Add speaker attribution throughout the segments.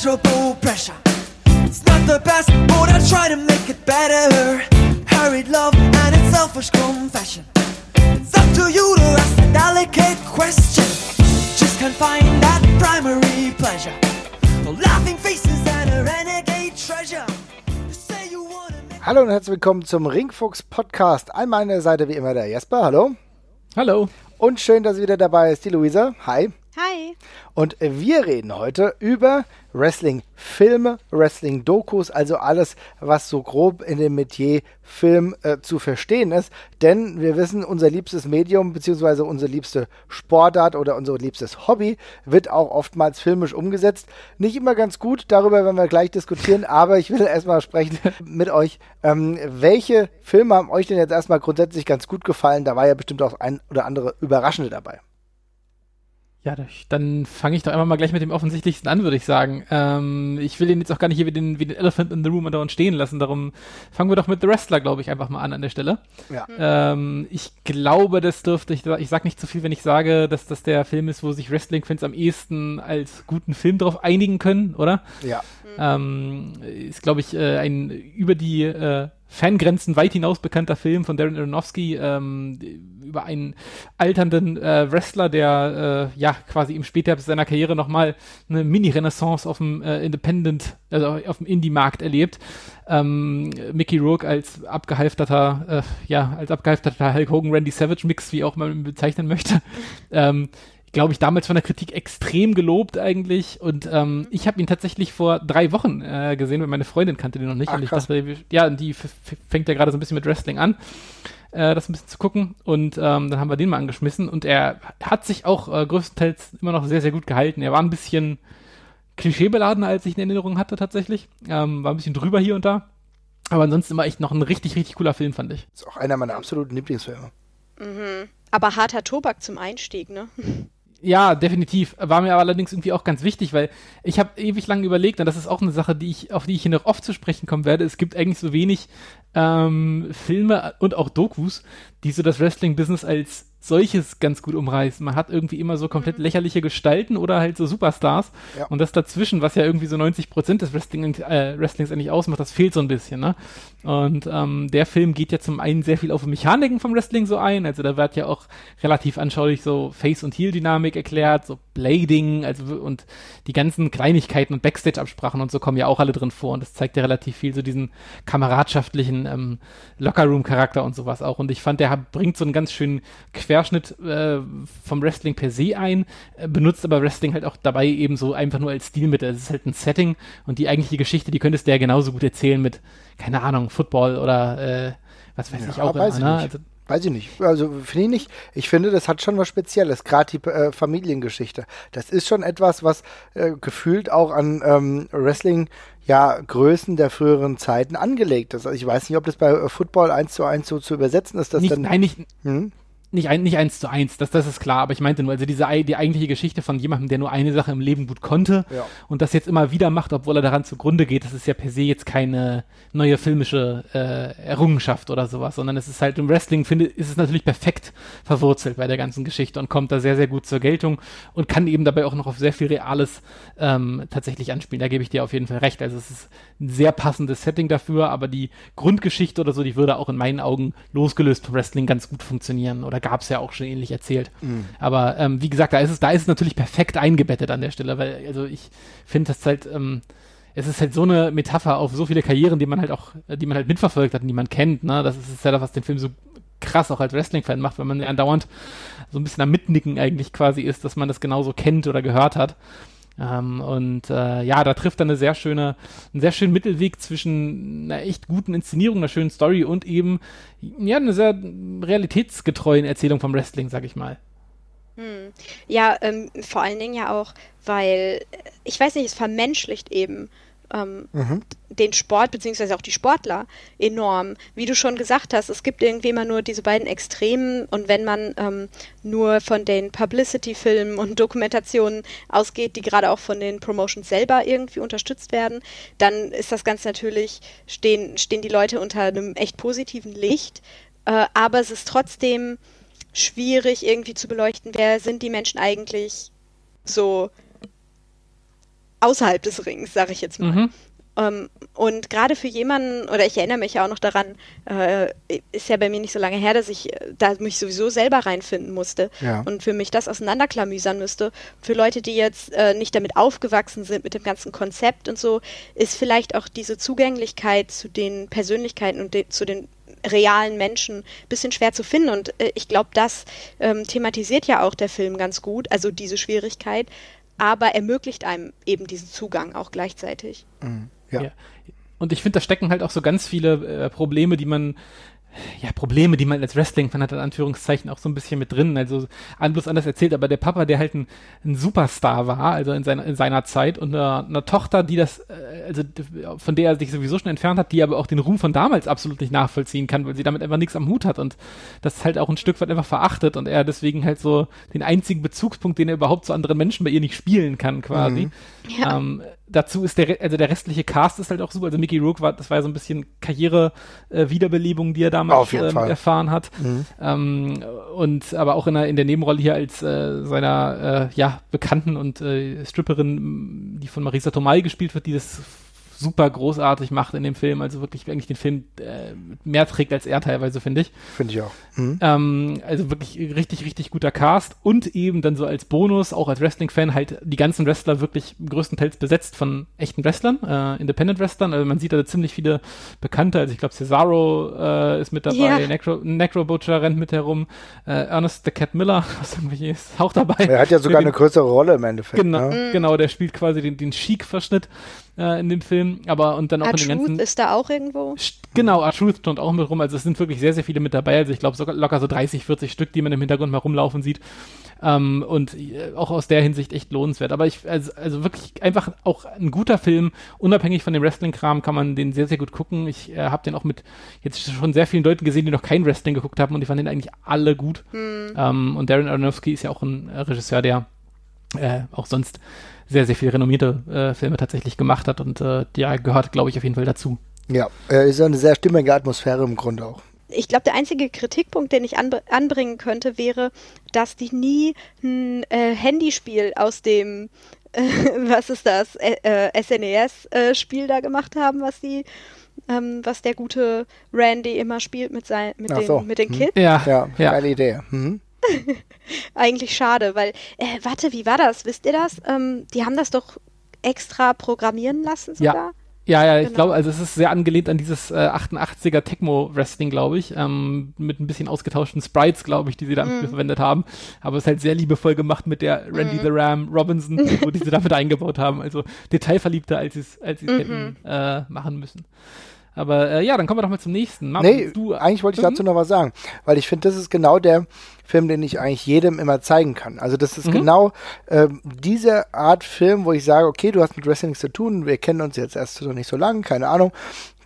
Speaker 1: pleasurable pressure. It's not the best, but I try to make it better. Hurried love and its selfish confession. It's up to you to ask the delicate question. Just can't find that primary pleasure. The laughing faces and a renegade treasure.
Speaker 2: Hallo und herzlich willkommen zum Ringfuchs Podcast. An meiner Seite wie immer der Jesper, hallo.
Speaker 3: Hallo.
Speaker 2: Und schön, dass wieder dabei ist die Luisa. Hi.
Speaker 4: Hi.
Speaker 2: Und wir reden heute über Wrestling-Filme, Wrestling-Dokus, also alles, was so grob in dem Metier Film äh, zu verstehen ist. Denn wir wissen, unser liebstes Medium beziehungsweise unsere liebste Sportart oder unser liebstes Hobby wird auch oftmals filmisch umgesetzt. Nicht immer ganz gut, darüber werden wir gleich diskutieren, aber ich will erstmal sprechen mit euch. Ähm, welche Filme haben euch denn jetzt erstmal grundsätzlich ganz gut gefallen? Da war ja bestimmt auch ein oder andere Überraschende dabei.
Speaker 3: Ja, dann fange ich doch einfach mal gleich mit dem Offensichtlichsten an, würde ich sagen. Ähm, ich will den jetzt auch gar nicht hier wie den, wie den Elephant in the Room andauernd stehen lassen. Darum fangen wir doch mit The Wrestler, glaube ich, einfach mal an an der Stelle.
Speaker 2: Ja.
Speaker 3: Ähm, ich glaube, das dürfte ich, ich sage nicht zu viel, wenn ich sage, dass das der Film ist, wo sich Wrestling-Fans am ehesten als guten Film drauf einigen können, oder?
Speaker 2: Ja.
Speaker 3: Ähm, ist, glaube ich, äh, ein über die äh, Fangrenzen weit hinaus bekannter Film von Darren Aronofsky ähm, über einen alternden äh, Wrestler, der äh, ja quasi im Spätherbst seiner Karriere nochmal eine Mini-Renaissance auf dem äh, Independent, also auf dem Indie-Markt erlebt. Ähm, Mickey Rourke als abgehalfterter, äh, ja, als abgehalfterter Hulk Hogan Randy Savage Mix, wie auch man ihn bezeichnen möchte. ähm, glaube ich, damals von der Kritik extrem gelobt eigentlich. Und ähm, ich habe ihn tatsächlich vor drei Wochen äh, gesehen, weil meine Freundin kannte den noch nicht.
Speaker 2: Ach,
Speaker 3: und ich
Speaker 2: krass.
Speaker 3: dachte, ja, die fängt ja gerade so ein bisschen mit Wrestling an, äh, das ein bisschen zu gucken. Und ähm, dann haben wir den mal angeschmissen. Und er hat sich auch äh, größtenteils immer noch sehr, sehr gut gehalten. Er war ein bisschen klischeebeladener, als ich in Erinnerung hatte tatsächlich. Ähm, war ein bisschen drüber hier und da. Aber ansonsten immer echt noch ein richtig, richtig cooler Film, fand ich.
Speaker 2: Ist auch einer meiner absoluten Lieblingsfilme.
Speaker 4: Aber harter Tobak zum Einstieg, ne?
Speaker 3: Ja, definitiv. War mir aber allerdings irgendwie auch ganz wichtig, weil ich habe ewig lang überlegt, und das ist auch eine Sache, die ich, auf die ich hier noch oft zu sprechen kommen werde. Es gibt eigentlich so wenig ähm, Filme und auch Dokus, die so das Wrestling-Business als solches ganz gut umreißen. Man hat irgendwie immer so komplett lächerliche Gestalten oder halt so Superstars.
Speaker 2: Ja.
Speaker 3: Und das dazwischen, was ja irgendwie so 90 Prozent des Wrestling, äh, Wrestlings eigentlich ausmacht, das fehlt so ein bisschen. Ne? Und ähm, der Film geht ja zum einen sehr viel auf Mechaniken vom Wrestling so ein. Also da wird ja auch relativ anschaulich so Face- und Heel-Dynamik erklärt, so Blading, also und die ganzen Kleinigkeiten und Backstage-Absprachen und so kommen ja auch alle drin vor. Und das zeigt ja relativ viel so diesen kameradschaftlichen ähm, Lockerroom-Charakter und sowas auch. Und ich fand, der bringt so einen ganz schönen Querschnitt äh, vom Wrestling per se ein, äh, benutzt aber Wrestling halt auch dabei eben so einfach nur als Stilmittel. Es ist halt ein Setting und die eigentliche Geschichte, die könntest du ja genauso gut erzählen mit, keine Ahnung, Football oder äh, was weiß ich
Speaker 2: Ja,
Speaker 3: auch
Speaker 2: weiß
Speaker 3: immer.
Speaker 2: ich
Speaker 3: Ne?
Speaker 2: nicht.
Speaker 3: Also,
Speaker 2: Weiß ich nicht. Also finde ich nicht. Ich finde, das hat schon was Spezielles, gerade die äh, Familiengeschichte. Das ist schon etwas, was äh, gefühlt auch an ähm, Wrestling ja Größen der früheren Zeiten angelegt ist. Also ich weiß nicht, ob das bei äh, Football eins zu eins so zu übersetzen ist, dass
Speaker 3: nicht,
Speaker 2: dann.
Speaker 3: nein, nicht,
Speaker 2: Hm?
Speaker 3: Nicht, ein, nicht eins zu eins, das, das ist klar, aber ich meinte nur, also diese die eigentliche Geschichte von jemandem, der nur eine Sache im Leben gut konnte
Speaker 2: Ja.
Speaker 3: und das jetzt immer wieder macht, obwohl er daran zugrunde geht, das ist ja per se jetzt keine neue filmische äh, Errungenschaft oder sowas, sondern es ist halt im Wrestling, finde ist es natürlich perfekt verwurzelt bei der ganzen Geschichte und kommt da sehr, sehr gut zur Geltung und kann eben dabei auch noch auf sehr viel Reales ähm, tatsächlich anspielen. Da gebe ich dir auf jeden Fall recht. Also es ist ein sehr passendes Setting dafür, aber die Grundgeschichte oder so, die würde auch in meinen Augen losgelöst vom Wrestling ganz gut funktionieren oder gab es ja auch schon ähnlich erzählt. Aber ähm, wie gesagt, da ist es, da ist es natürlich perfekt eingebettet an der Stelle, weil also ich finde das halt, ähm, es ist halt so eine Metapher auf so viele Karrieren, die man halt auch, die man halt mitverfolgt hat und die man kennt. Ne? Das ist ja das, was den Film so krass auch als Wrestling-Fan macht, weil man andauernd so ein bisschen am Mitnicken eigentlich quasi ist, dass man das genauso kennt oder gehört hat. Ähm, und äh, ja, da trifft er eine sehr schöne, einen sehr schönen Mittelweg zwischen einer echt guten Inszenierung, einer schönen Story und eben ja eine sehr realitätsgetreuen Erzählung vom Wrestling, sag ich mal.
Speaker 4: Ja, ähm, vor allen Dingen ja auch, weil, äh, ich weiß nicht, es vermenschlicht eben ähm, den Sport, beziehungsweise auch die Sportler enorm. Wie du schon gesagt hast, es gibt irgendwie immer nur diese beiden Extremen und wenn man ähm, nur von den Publicity-Filmen und Dokumentationen ausgeht, die gerade auch von den Promotions selber irgendwie unterstützt werden, dann ist das ganz natürlich, stehen, stehen die Leute unter einem echt positiven Licht. Äh, aber es ist trotzdem schwierig irgendwie zu beleuchten, wer sind die Menschen eigentlich so außerhalb des Rings, sage ich jetzt mal.
Speaker 3: Mhm.
Speaker 4: Ähm, und gerade für jemanden, oder ich erinnere mich ja auch noch daran, äh, ist ja bei mir nicht so lange her, dass ich äh, da mich sowieso selber reinfinden musste
Speaker 2: Ja.
Speaker 4: und für mich das auseinanderklamüsern müsste. Für Leute, die jetzt äh, nicht damit aufgewachsen sind, mit dem ganzen Konzept und so, ist vielleicht auch diese Zugänglichkeit zu den Persönlichkeiten und de zu den realen Menschen ein bisschen schwer zu finden. Und äh, ich glaube, das ähm, thematisiert ja auch der Film ganz gut, also diese Schwierigkeit, aber ermöglicht einem eben diesen Zugang auch gleichzeitig.
Speaker 2: Ja.
Speaker 3: Ja. Und ich finde, da stecken halt auch so ganz viele äh, Probleme, die man, ja, Probleme, die man als Wrestling-Fan hat, in Anführungszeichen, auch so ein bisschen mit drin. Also, an bloß anders erzählt, aber der Papa, der halt ein, ein Superstar war, also in seiner, in seiner Zeit, und eine, eine Tochter, die das, äh, also von der er sich sowieso schon entfernt hat, die aber auch den Ruhm von damals absolut nicht nachvollziehen kann, weil sie damit einfach nichts am Hut hat und das halt auch ein Stück weit einfach verachtet und er deswegen halt so den einzigen Bezugspunkt, den er überhaupt zu anderen Menschen bei ihr nicht spielen kann, quasi.
Speaker 4: Ja.
Speaker 3: Ähm, dazu ist der, also der restliche Cast ist halt auch super. Also Mickey Rourke war, das war ja so ein bisschen Karriere-Wiederbelebung, die er damals ähm, erfahren hat. Ähm, und aber auch in der, in der Nebenrolle hier als äh, seiner äh, ja, Bekannten und äh, Stripperin, die von Marisa Tomei gespielt wird, die das super großartig macht in dem Film. Also wirklich eigentlich den Film äh, mehr trägt als er teilweise, finde ich.
Speaker 2: Finde ich auch. Mhm.
Speaker 3: Ähm, also wirklich richtig, richtig guter Cast und eben dann so als Bonus, auch als Wrestling-Fan, halt die ganzen Wrestler wirklich größtenteils besetzt von echten Wrestlern, äh, Independent-Wrestlern. Also man sieht da ziemlich viele Bekannte, also ich glaube Cesaro äh, ist mit dabei,
Speaker 4: Ja.
Speaker 3: Necro, Necro Butcher rennt mit herum, äh, Ernest the Cat Miller, was irgendwie ist, auch dabei.
Speaker 2: Er hat ja sogar eine größere Rolle im Endeffekt.
Speaker 3: Genau,
Speaker 2: Ne?
Speaker 3: genau, der spielt quasi den, den Chic-Verschnitt äh, in dem Film, aber und dann auch in den ganzen.
Speaker 4: R-Truth ist da auch irgendwo.
Speaker 3: Genau, R-Truth stand auch mit rum. Also es sind wirklich sehr, sehr viele mit dabei. Also ich glaube sogar locker so 30, 40 Stück, die man im Hintergrund mal rumlaufen sieht. Ähm, und äh, auch aus der Hinsicht echt lohnenswert. Aber ich, also, also wirklich einfach auch ein guter Film. Unabhängig von dem Wrestling-Kram kann man den sehr, sehr gut gucken. Ich äh, habe den auch mit jetzt schon sehr vielen Leuten gesehen, die noch kein Wrestling geguckt haben und die fanden den eigentlich alle gut. Ähm, und Darren Aronofsky ist ja auch ein äh, Regisseur, der äh, auch sonst sehr, sehr viel renommierte äh, Filme tatsächlich gemacht hat und äh, der gehört, glaube ich, auf jeden Fall dazu.
Speaker 2: Ja, äh, ist ja eine sehr stimmige Atmosphäre im Grunde auch.
Speaker 4: Ich glaube, der einzige Kritikpunkt, den ich anb anbringen könnte, wäre, dass die nie ein äh, Handyspiel aus dem, äh, was ist das, äh, SNES-Spiel da gemacht haben, was die, ähm, was der gute Randy immer spielt mit, sein, mit, den,
Speaker 2: so.
Speaker 4: mit den
Speaker 2: Hm.
Speaker 4: Kids.
Speaker 3: Ja,
Speaker 2: Ja,
Speaker 3: ja.
Speaker 2: geile Idee. Mhm.
Speaker 4: Eigentlich schade, weil, äh, warte, wie war das? Wisst ihr das? Ähm, die haben das doch extra programmieren lassen
Speaker 3: Ja.
Speaker 4: sogar?
Speaker 3: Ja, ja, ich
Speaker 4: Genau.
Speaker 3: glaube, also es ist sehr angelehnt an dieses äh, 88er Tecmo-Wrestling, glaube ich, ähm, mit ein bisschen ausgetauschten Sprites, glaube ich, die sie da
Speaker 4: Mhm.
Speaker 3: verwendet haben. Aber es ist halt sehr liebevoll gemacht mit der Randy the Ram Robinson, wo die sie damit eingebaut haben. Also detailverliebter, als sie es als
Speaker 4: Mhm.
Speaker 3: sie's hätten äh, machen müssen. Aber äh, ja, dann kommen wir doch mal zum nächsten. Marvin,
Speaker 2: Nee,
Speaker 3: du,
Speaker 2: eigentlich wollte ich
Speaker 3: Mhm.
Speaker 2: dazu noch was sagen, weil ich finde, das ist genau der Film, den ich eigentlich jedem immer zeigen kann. Also das ist
Speaker 3: Mhm.
Speaker 2: genau ähm, diese Art Film, wo ich sage, okay, du hast mit Wrestling zu tun, wir kennen uns jetzt erst noch nicht so lange, keine Ahnung.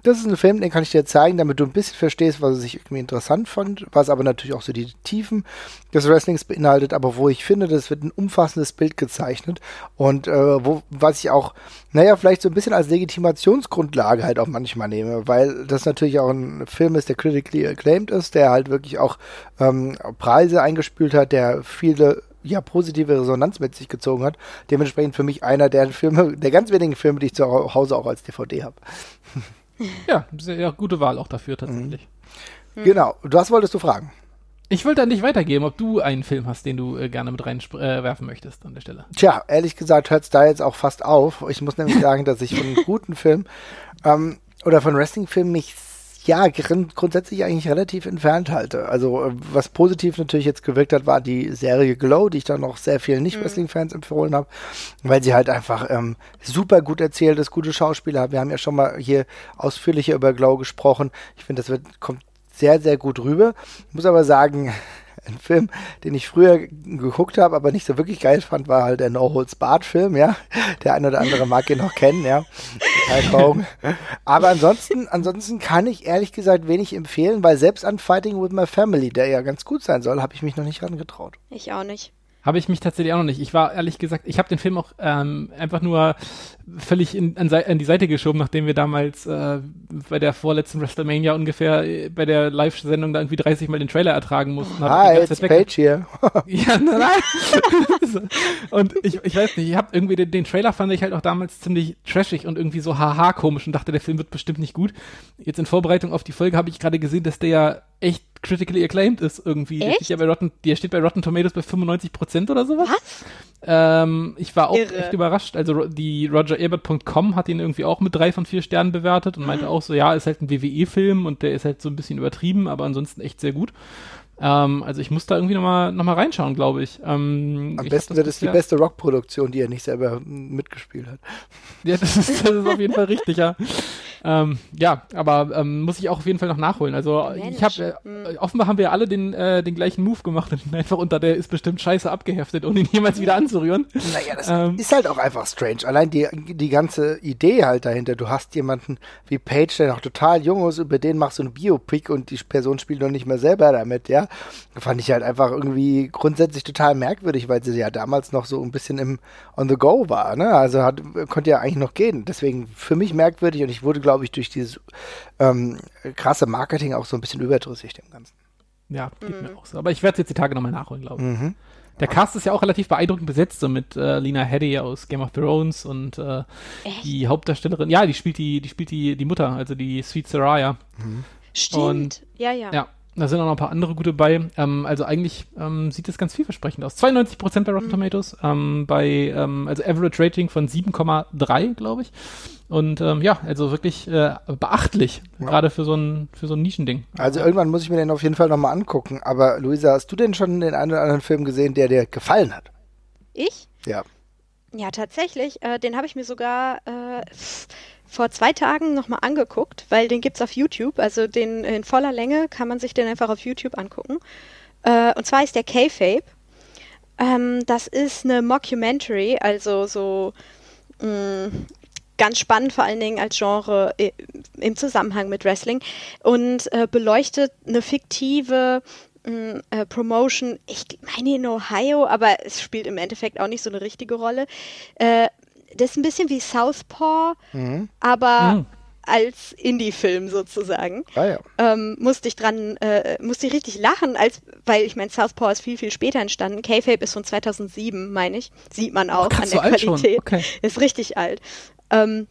Speaker 2: Das ist ein Film, den kann ich dir zeigen, damit du ein bisschen verstehst, was ich irgendwie interessant fand, was aber natürlich auch so die Tiefen des Wrestlings beinhaltet, aber wo ich finde, das wird ein umfassendes Bild gezeichnet und äh, wo, was ich auch, naja, vielleicht so ein bisschen als Legitimationsgrundlage halt auch manchmal nehme, weil das natürlich auch ein Film ist, der critically acclaimed ist, der halt wirklich auch ähm, Preise eingespült hat, der viele ja, positive Resonanz mit sich gezogen hat. Dementsprechend für mich einer der Filme, der ganz wenigen Filme, die ich zu Hause auch als DVD habe.
Speaker 3: ja, sehr gute Wahl auch dafür tatsächlich.
Speaker 4: Mhm.
Speaker 2: Genau. Was wolltest du fragen?
Speaker 3: Ich wollte an dich weitergeben, ob du einen Film hast, den du äh, gerne mit reinwerfen äh, werfen möchtest an der Stelle.
Speaker 2: Tja, ehrlich gesagt hört es da jetzt auch fast auf. Ich muss nämlich sagen, dass ich von einem guten Film ähm, oder von Wrestling-Filmen mich ja grund grundsätzlich eigentlich relativ entfernt halte. Also äh, was positiv natürlich jetzt gewirkt hat, war die Serie Glow, die ich dann noch sehr vielen Nicht-Wrestling-Fans empfohlen habe, weil sie halt einfach ähm, super gut erzählt ist, gute Schauspieler hat. Wir haben ja schon mal hier ausführlicher über Glow gesprochen. Ich finde, das wird, kommt sehr, sehr gut rüber. Ich muss aber sagen, ein Film, den ich früher geguckt habe, aber nicht so wirklich geil fand, war halt der No Holds Barred Film, ja. Der eine oder andere mag ihn noch kennen, ja. Aber ansonsten, ansonsten kann ich ehrlich gesagt wenig empfehlen, weil selbst an Fighting with My Family, der ja ganz gut sein soll, habe ich mich noch nicht rangetraut.
Speaker 4: Ich auch nicht.
Speaker 3: Habe ich mich tatsächlich auch noch nicht. Ich war ehrlich gesagt, ich habe den Film auch ähm, einfach nur völlig in, an, an, die Seite geschoben, nachdem wir damals äh, bei der vorletzten WrestleMania ungefähr äh, bei der Live-Sendung da irgendwie 30 Mal den Trailer ertragen mussten.
Speaker 2: Hi, it's Page hier.
Speaker 3: ja, nein, nein. und ich, ich weiß nicht, ich habe irgendwie den, den, Trailer fand ich halt auch damals ziemlich trashig und irgendwie so haha komisch und dachte, der Film wird bestimmt nicht gut. Jetzt in Vorbereitung auf die Folge habe ich gerade gesehen, dass der ja echt critically acclaimed ist irgendwie.
Speaker 4: Echt?
Speaker 3: Der steht, ja bei Rotten, der steht bei Rotten Tomatoes bei 95% oder sowas.
Speaker 4: Was?
Speaker 3: Ähm, ich war auch Irre. echt überrascht. Also die RogerEbert.com hat ihn irgendwie auch mit drei von vier Sternen bewertet und meinte auch so, ja, ist halt ein WWE-Film und der ist halt so ein bisschen übertrieben, aber ansonsten echt sehr gut. Ähm, also ich muss da irgendwie nochmal noch mal reinschauen, glaube ich. Ähm,
Speaker 2: Am
Speaker 3: ich
Speaker 2: besten wird es die beste Rockproduktion, die er nicht selber mitgespielt hat.
Speaker 3: Ja, das ist, das ist auf jeden Fall richtig, ja. Ähm, ja, aber ähm, muss ich auch auf jeden Fall noch nachholen. Also Mensch. ich habe äh, offenbar haben wir alle den, äh, den gleichen Move gemacht und einfach unter der ist bestimmt scheiße abgeheftet, um ihn jemals wieder anzurühren.
Speaker 2: Naja, das ähm, ist halt auch einfach strange. Allein die, die ganze Idee halt dahinter. Du hast jemanden wie Paige, der noch total jung ist, über den machst du ein Biopic und die Person spielt noch nicht mehr selber damit, ja. Fand ich halt einfach irgendwie grundsätzlich total merkwürdig, weil sie ja damals noch so ein bisschen im On the Go war, ne? Also hat, konnte ja eigentlich noch gehen. Deswegen für mich merkwürdig und ich wurde, glaube ich, durch dieses ähm, krasse Marketing auch so ein bisschen überdrüssig dem Ganzen.
Speaker 3: Ja, geht mhm. mir auch so. Aber ich werde es jetzt die Tage nochmal nachholen, glaube ich. Mhm. Der Cast ist ja auch relativ beeindruckend besetzt, so mit äh, Lena Headey aus Game of Thrones und äh, die Hauptdarstellerin, ja, die spielt die, die spielt die, die Mutter, also die Sweet Saraya.
Speaker 4: Mhm. Stimmt, und, ja, ja.
Speaker 3: Ja, da sind auch noch ein paar andere gute bei. Ähm, also eigentlich ähm, sieht es ganz vielversprechend aus. 92% bei Rotten mhm. Tomatoes, ähm, bei ähm, also Average Rating von 7,3, glaube ich. Und ähm, ja, also wirklich äh, beachtlich, ja. gerade für so ein für so ein Nischending.
Speaker 2: Also irgendwann muss ich mir den auf jeden Fall nochmal angucken. Aber Luisa, hast du denn schon den einen oder anderen Film gesehen, der dir gefallen hat?
Speaker 4: Ich?
Speaker 2: Ja.
Speaker 4: Ja, tatsächlich. Äh, den habe ich mir sogar äh, vor zwei Tagen nochmal angeguckt, weil den gibt es auf YouTube. Also den in voller Länge kann man sich den einfach auf YouTube angucken. Äh, und zwar ist der K-Fape. Ähm, das ist eine Mockumentary, also so mh, mm, ganz spannend vor allen Dingen als Genre äh, im Zusammenhang mit Wrestling und äh, beleuchtet eine fiktive mm, äh, Promotion, ich meine in Ohio, aber es spielt im Endeffekt auch nicht so eine richtige Rolle, äh, das ist ein bisschen wie Southpaw, mhm. aber mhm. als Indie-Film sozusagen.
Speaker 2: Ah, ja.
Speaker 4: ähm, musste ich dran, äh, musste ich richtig lachen, als, weil ich meine, Southpaw ist viel, viel später entstanden. K-Fape ist von 2007, meine ich. Sieht man auch oh, an der Qualität. Okay. Ist richtig alt. Ähm,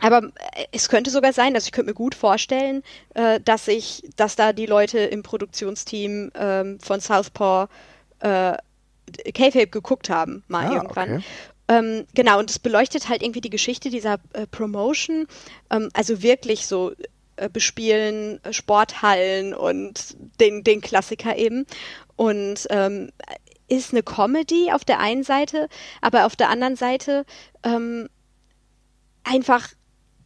Speaker 4: aber äh, es könnte sogar sein, also ich könnte mir gut vorstellen, äh, dass ich, dass da die Leute im Produktionsteam ähm, von Southpaw äh, K-Fape geguckt haben, mal ah, irgendwann. Okay. Ähm, genau, und es beleuchtet halt irgendwie die Geschichte dieser äh, Promotion. Ähm, also wirklich so äh, bespielen äh, Sporthallen und den, den Klassiker eben. Und ähm, ist eine Comedy auf der einen Seite, aber auf der anderen Seite ähm, einfach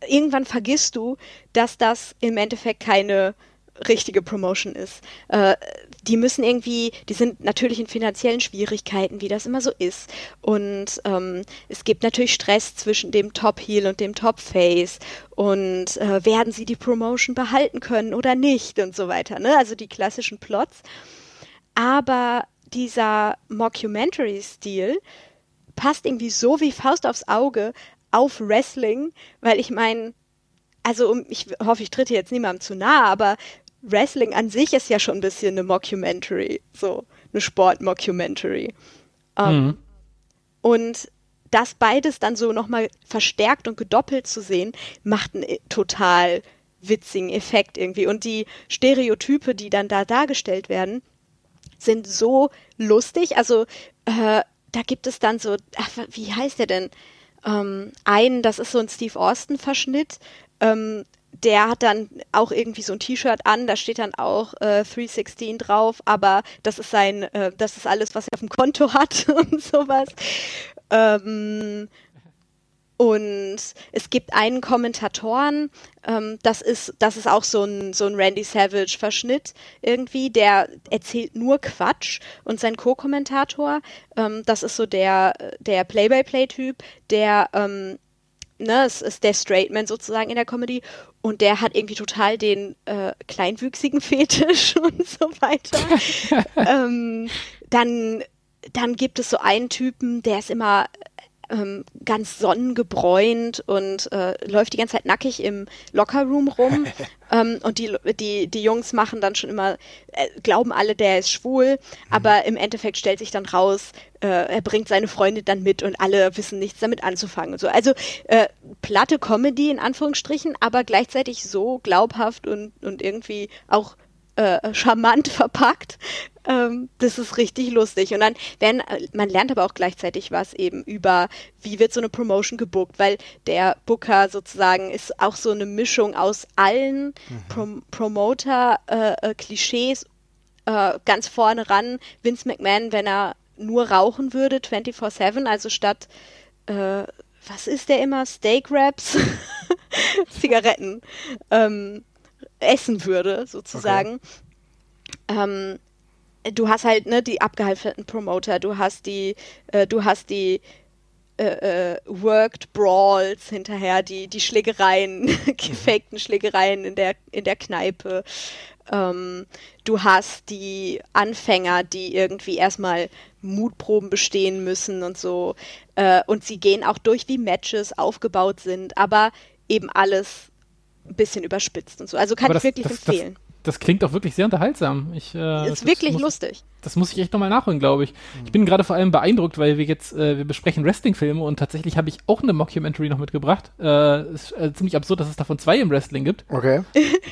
Speaker 4: irgendwann vergisst du, dass das im Endeffekt keine richtige Promotion ist. Äh, die müssen irgendwie, die sind natürlich in finanziellen Schwierigkeiten, wie das immer so ist. Und ähm, es gibt natürlich Stress zwischen dem Top-Heel und dem Top-Face. Und äh, werden sie die Promotion behalten können oder nicht und so weiter. Ne? Also die klassischen Plots. Aber dieser Mockumentary-Stil passt irgendwie so wie Faust aufs Auge auf Wrestling, weil ich meine, also ich hoffe, ich trete jetzt niemandem zu nahe, aber Wrestling an sich ist ja schon ein bisschen eine Mockumentary, so eine Sport-Mockumentary. Ähm, mhm. Und das beides dann so nochmal verstärkt und gedoppelt zu sehen, macht einen total witzigen Effekt irgendwie. Und die Stereotype, die dann da dargestellt werden, sind so lustig. Also äh, da gibt es dann so, ach, wie heißt der denn? Ähm, einen, das ist so ein Steve Austin-Verschnitt, ähm, der hat dann auch irgendwie so ein T-Shirt an, da steht dann auch äh, 316 drauf, aber das ist sein, äh, das ist alles, was er auf dem Konto hat und sowas. Ähm, und es gibt einen Kommentatoren, ähm, das ist, das ist auch so ein, so ein Randy Savage-Verschnitt irgendwie, der erzählt nur Quatsch und sein Co-Kommentator, ähm, das ist so der, der Play-by-Play-Typ, der ähm, ne, es ist der Straight Man sozusagen in der Comedy und der hat irgendwie total den äh, kleinwüchsigen Fetisch und so weiter. ähm, dann, dann gibt es so einen Typen, der ist immer ähm, ganz sonnengebräunt und äh, läuft die ganze Zeit nackig im Lockerroom rum. ähm, und die, die, die Jungs machen dann schon immer, äh, glauben alle, der ist schwul, mhm. aber im Endeffekt stellt sich dann raus, äh, er bringt seine Freunde dann mit und alle wissen nichts damit anzufangen. Und so. Also äh, platte Comedy in Anführungsstrichen, aber gleichzeitig so glaubhaft und, und irgendwie auch äh, charmant verpackt. Ähm, das ist richtig lustig. Und dann werden, äh, man lernt aber auch gleichzeitig was eben über, wie wird so eine Promotion gebuckt, weil der Booker sozusagen ist auch so eine Mischung aus allen mhm. Prom Promoter-Klischees äh, äh, ganz vorne ran. Vince McMahon, wenn er nur rauchen würde, 24-7, also statt, äh, was ist der immer? Steak Wraps? Zigaretten. Ähm, essen würde, sozusagen. Okay. Ähm, du hast halt ne, die abgehalfterten Promoter, du hast die, äh, du hast die äh, äh, Worked Brawls hinterher, die, die Schlägereien, gefakten Schlägereien in der, in der Kneipe. Ähm, du hast die Anfänger, die irgendwie erstmal Mutproben bestehen müssen und so. Äh, und sie gehen auch durch, wie Matches aufgebaut sind, aber eben alles ein bisschen überspitzt und so. Also kann das, ich wirklich das, empfehlen.
Speaker 3: Das, das, klingt auch wirklich sehr unterhaltsam. Ich,
Speaker 4: äh, ist wirklich
Speaker 3: muss,
Speaker 4: lustig.
Speaker 3: Das muss ich echt nochmal nachholen, glaube ich. Mhm. Ich bin gerade vor allem beeindruckt, weil wir jetzt, äh, wir besprechen Wrestling-Filme und tatsächlich habe ich auch eine Mockumentary noch mitgebracht. Äh, ist äh, ziemlich absurd, dass es davon zwei im Wrestling gibt.
Speaker 2: Okay.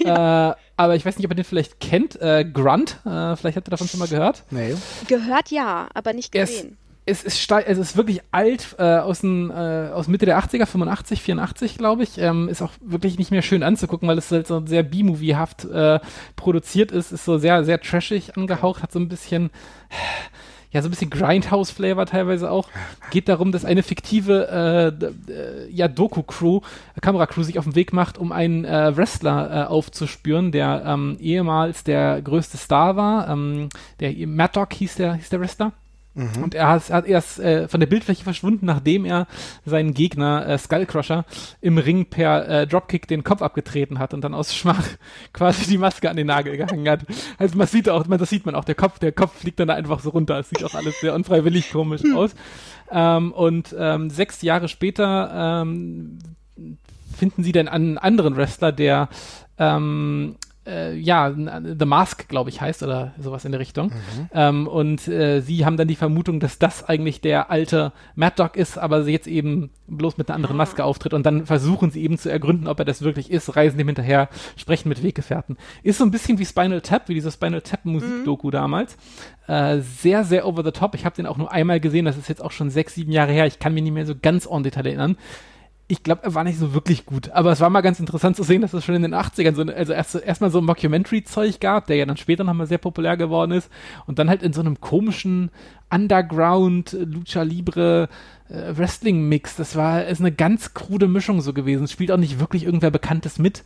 Speaker 3: ja. äh, aber ich weiß nicht, ob ihr den vielleicht kennt. Äh, Grunt, äh, vielleicht habt ihr davon schon mal gehört.
Speaker 2: Nee.
Speaker 4: Gehört ja, aber nicht gesehen
Speaker 3: es ist, es ist wirklich alt, äh, aus, den, äh, aus Mitte der 80er, 85, 84, glaube ich. Ähm, ist auch wirklich nicht mehr schön anzugucken, weil es halt so sehr B-Movie-haft äh, produziert ist. Ist so sehr, sehr trashig angehaucht, hat so ein bisschen, ja, so ein bisschen Grindhouse-Flavor teilweise auch. Geht darum, dass eine fiktive, äh, äh, ja, Doku-Crew, Kameracrew sich auf den Weg macht, um einen äh, Wrestler aufzuspüren, der ähm, ehemals der größte Star war. Ähm, der Maddock hieß der, hieß der Wrestler. Mhm. Und er hat, hat erst äh, von der Bildfläche verschwunden, nachdem er seinen Gegner äh, Skullcrusher im Ring per äh, Dropkick den Kopf abgetreten hat und dann aus Schmach quasi die Maske an den Nagel gehangen hat. Also man sieht auch, man, das sieht man auch, der Kopf, der Kopf fliegt dann da einfach so runter. Es sieht auch alles sehr unfreiwillig komisch hm. aus. Ähm, und ähm, sechs Jahre später ähm, finden sie dann einen anderen Wrestler, der ähm, äh, ja, The Mask, glaube ich, heißt oder sowas in der Richtung. Mhm. Ähm, und äh, sie haben dann die Vermutung, dass das eigentlich der alte Mad Dog ist, aber sie jetzt eben bloß mit einer anderen Maske auftritt und dann versuchen sie eben zu ergründen, ob er das wirklich ist, reisen dem hinterher, sprechen mit Weggefährten. Ist so ein bisschen wie Spinal Tap, wie dieses Spinal Tap Musikdoku mhm. damals. Äh, sehr, sehr over the top. Ich habe den auch nur einmal gesehen, das ist jetzt auch schon sechs, sieben Jahre her. Ich kann mich nicht mehr so ganz on Detail erinnern ich glaube, er war nicht so wirklich gut. Aber es war mal ganz interessant zu sehen, dass es schon in den 80ern so, also erst, erstmal so ein Mockumentary-Zeug gab, der ja dann später nochmal sehr populär geworden ist. Und dann halt in so einem komischen Underground, Lucha Libre, äh, Wrestling-Mix. Das war ist eine ganz krude Mischung so gewesen. Es spielt auch nicht wirklich irgendwer Bekanntes mit.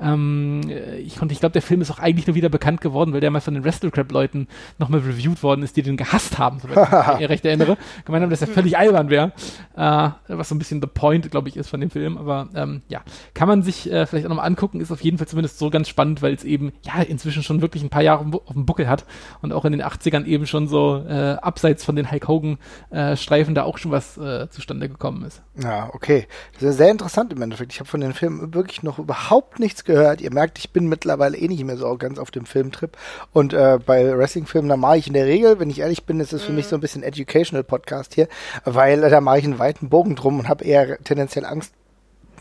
Speaker 3: Ähm, ich ich glaube, der Film ist auch eigentlich nur wieder bekannt geworden, weil der mal von den Wrestle-Crap-Leuten nochmal reviewed worden ist, die den gehasst haben, soweit ich mich recht erinnere. Gemeint haben, dass er völlig albern wäre. Äh, was so ein bisschen the point, glaube ich, ist von dem Film. Aber ähm, ja, kann man sich äh, vielleicht auch nochmal angucken. Ist auf jeden Fall zumindest so ganz spannend, weil es eben ja inzwischen schon wirklich ein paar Jahre auf dem Buckel hat und auch in den 80ern eben schon so äh, abseits von den Hulk Hogan-Streifen äh, da auch schon was äh, zustande gekommen ist.
Speaker 2: Ja, okay. Das ist sehr interessant im Endeffekt. Ich habe von den Filmen wirklich noch überhaupt nichts gehört. Ihr merkt, ich bin mittlerweile eh nicht mehr so ganz auf dem Filmtrip. Und äh, bei Wrestling-Filmen, da mache ich in der Regel, wenn ich ehrlich bin, ist es für mich mhm. so ein bisschen Educational Podcast hier, weil äh, da mache ich einen weiten Bogen drum und habe eher tendenziell Angst,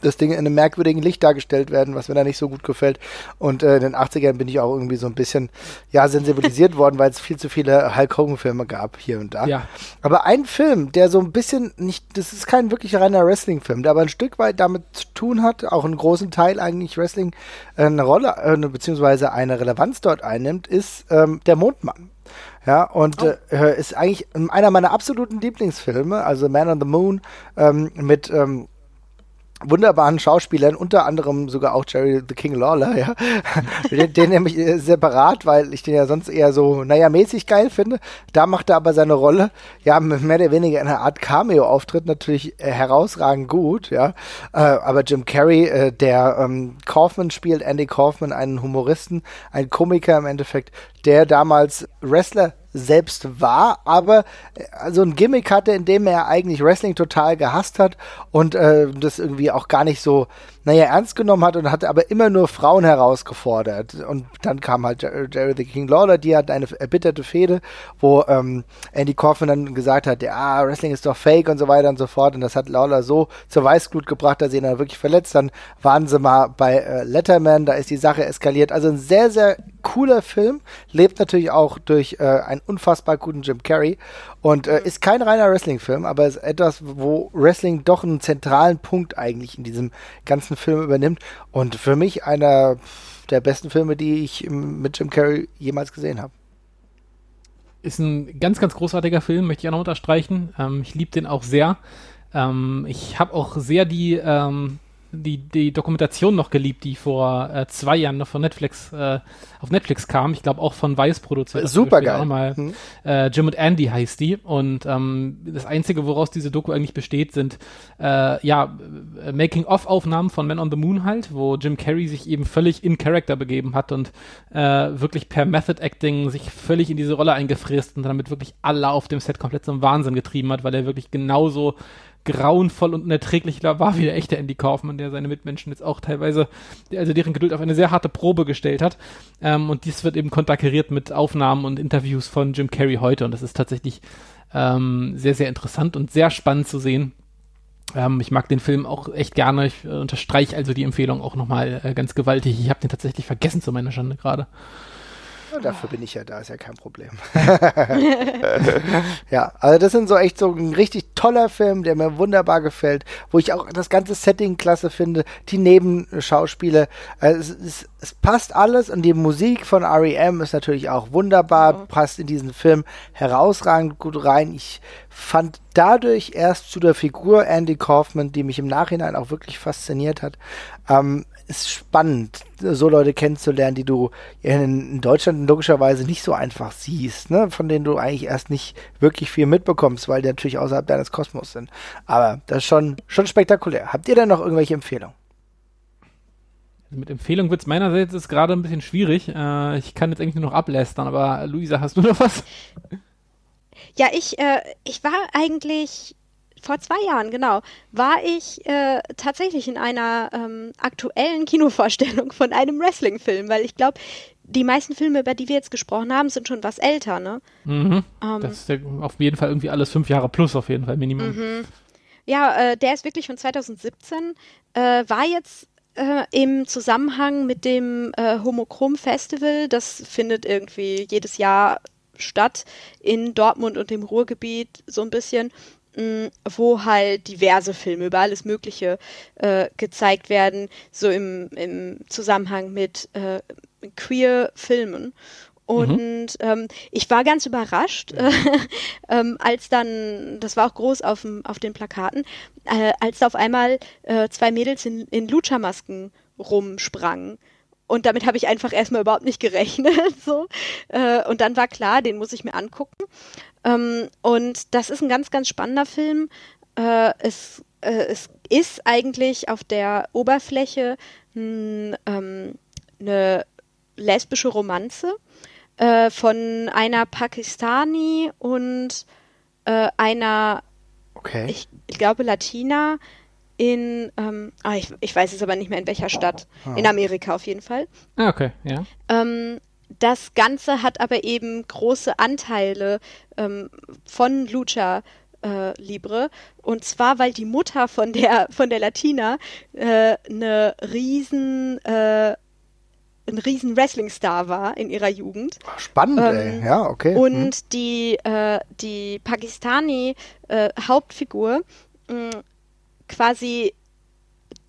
Speaker 2: dass Dinge in einem merkwürdigen Licht dargestellt werden, was mir da nicht so gut gefällt. Und äh, in den 80ern bin ich auch irgendwie so ein bisschen, ja, sensibilisiert worden, weil es viel zu viele Hulk Hogan-Filme gab hier und da.
Speaker 3: Ja.
Speaker 2: Aber ein Film, der so ein bisschen nicht, das ist kein wirklich reiner Wrestling-Film, der aber ein Stück weit damit zu tun hat, auch einen großen Teil eigentlich Wrestling äh, eine Rolle, äh, beziehungsweise eine Relevanz dort einnimmt, ist ähm, Der Mondmann. Ja, und oh. äh, ist eigentlich einer meiner absoluten Lieblingsfilme, also Man on the Moon, ähm, mit ähm, wunderbaren Schauspielern, unter anderem sogar auch Jerry the King Lawler, ja. den, den nehme ich äh, separat, weil ich den ja sonst eher so, naja, mäßig geil finde. Da macht er aber seine Rolle, ja, mehr oder weniger in einer Art Cameo-Auftritt natürlich äh, herausragend gut, ja. Äh, aber Jim Carrey, äh, der ähm, Kaufman spielt, Andy Kaufman, einen Humoristen, ein Komiker im Endeffekt, der damals Wrestler selbst war, aber äh, so ein Gimmick hatte, in dem er eigentlich Wrestling total gehasst hat und äh, das irgendwie auch gar nicht so, naja, ernst genommen hat und hatte aber immer nur Frauen herausgefordert. Und dann kam halt Jerry the King Lawler, die hat eine erbitterte Fehde, wo ähm, Andy Kaufman dann gesagt hat, ja, Wrestling ist doch fake und so weiter und so fort. Und das hat Lawler so zur Weißglut gebracht, dass sie ihn dann wirklich verletzt. Dann waren sie mal bei äh, Letterman, da ist die Sache eskaliert. Also ein sehr, sehr cooler Film, lebt natürlich auch durch äh, einen unfassbar guten Jim Carrey und äh, ist kein reiner Wrestling-Film, aber ist etwas, wo Wrestling doch einen zentralen Punkt eigentlich in diesem ganzen Film übernimmt und für mich einer der besten Filme, die ich mit Jim Carrey jemals gesehen habe.
Speaker 3: Ist ein ganz, ganz großartiger Film, möchte ich auch noch unterstreichen. Ähm, ich liebe den auch sehr. Ähm, ich habe auch sehr die ähm, die, die Dokumentation noch geliebt, die vor äh, zwei Jahren noch von Netflix äh, auf Netflix kam. Ich glaube auch von Weiß produziert.
Speaker 2: Super geil.
Speaker 3: Mal, hm. äh, Jim und Andy heißt die. Und ähm, das Einzige, woraus diese Doku eigentlich besteht, sind äh, ja Making-of-Aufnahmen von Men on the Moon halt, wo Jim Carrey sich eben völlig in Character begeben hat und äh, wirklich per Method Acting sich völlig in diese Rolle eingefräst und damit wirklich alle auf dem Set komplett zum Wahnsinn getrieben hat, weil er wirklich genauso grauenvoll und unerträglich war wie der echte Andy Kaufmann, der seine Mitmenschen jetzt auch teilweise, also deren Geduld auf eine sehr harte Probe gestellt hat. Ähm, und dies wird eben konterkariert mit Aufnahmen und Interviews von Jim Carrey heute. Und das ist tatsächlich ähm, sehr, sehr interessant und sehr spannend zu sehen. Ähm, ich mag den Film auch echt gerne. Ich äh, unterstreiche also die Empfehlung auch nochmal äh, ganz gewaltig. Ich habe den tatsächlich vergessen zu meiner Schande gerade.
Speaker 2: Ja, dafür bin ich ja da, ist ja kein Problem. ja, also das sind so echt so ein richtig toller Film, der mir wunderbar gefällt, wo ich auch das ganze Setting klasse finde, die Nebenschauspiele, also es, es, es, passt alles und die Musik von R.E.M. ist natürlich auch wunderbar, mhm. passt in diesen Film herausragend gut rein. Ich fand dadurch erst zu der Figur Andy Kaufman, die mich im Nachhinein auch wirklich fasziniert hat, ähm, ist spannend, so Leute kennenzulernen, die du in, Deutschland logischerweise nicht so einfach siehst, ne? von denen du eigentlich erst nicht wirklich viel mitbekommst, weil die natürlich außerhalb deines Kosmos sind. Aber das ist schon, schon spektakulär. Habt ihr denn noch irgendwelche Empfehlungen?
Speaker 3: Also mit Empfehlung wird es meinerseits ist gerade ein bisschen schwierig. Äh, ich kann jetzt eigentlich nur noch ablästern, aber Luisa, hast du noch was?
Speaker 4: Ja, ich, äh, ich war eigentlich vor zwei Jahren, genau, war ich äh, tatsächlich in einer ähm, aktuellen Kinovorstellung von einem Wrestling-Film, weil ich glaube, die meisten Filme, über die wir jetzt gesprochen haben, sind schon was älter, ne?
Speaker 3: Mhm. Ähm, das ist ja auf jeden Fall irgendwie alles fünf Jahre plus, auf jeden Fall Minimum.
Speaker 4: Mhm. Ja, äh, der ist wirklich von 2017, äh, war jetzt äh, im Zusammenhang mit dem äh, Homochrom Festival, das findet irgendwie jedes Jahr statt in Dortmund und dem Ruhrgebiet so ein bisschen wo halt diverse Filme über alles Mögliche äh, gezeigt werden, so im, im Zusammenhang mit äh, Queer-Filmen. Und mhm. ähm, ich war ganz überrascht, äh, ähm, als dann, das war auch groß auf, dem, auf den Plakaten, äh, als da auf einmal äh, zwei Mädels in, in Lucha-Masken rumsprangen. Und damit habe ich einfach erstmal überhaupt nicht gerechnet. so. Äh, und dann war klar, den muss ich mir angucken. Ähm, und das ist ein ganz, ganz spannender Film. Äh, es, äh, es ist eigentlich auf der Oberfläche mh, ähm, eine lesbische Romanze von einer Pakistani und einer, okay. ich, ich, glaube, Latina in, ähm, ah, ich, ich, weiß es aber nicht mehr in welcher Stadt, oh. in Amerika auf jeden Fall.
Speaker 3: Ah, okay, ja.
Speaker 4: Ähm, das Ganze hat aber eben große Anteile ähm, von Lucha äh, Libre. Und zwar, weil die Mutter von der, von der Latina äh, eine riesen, äh, ein riesen Wrestling-Star war in ihrer Jugend.
Speaker 2: Spannend, ähm, ey. Ja, okay.
Speaker 4: Und hm. die, äh, die Pakistani-Hauptfigur äh, quasi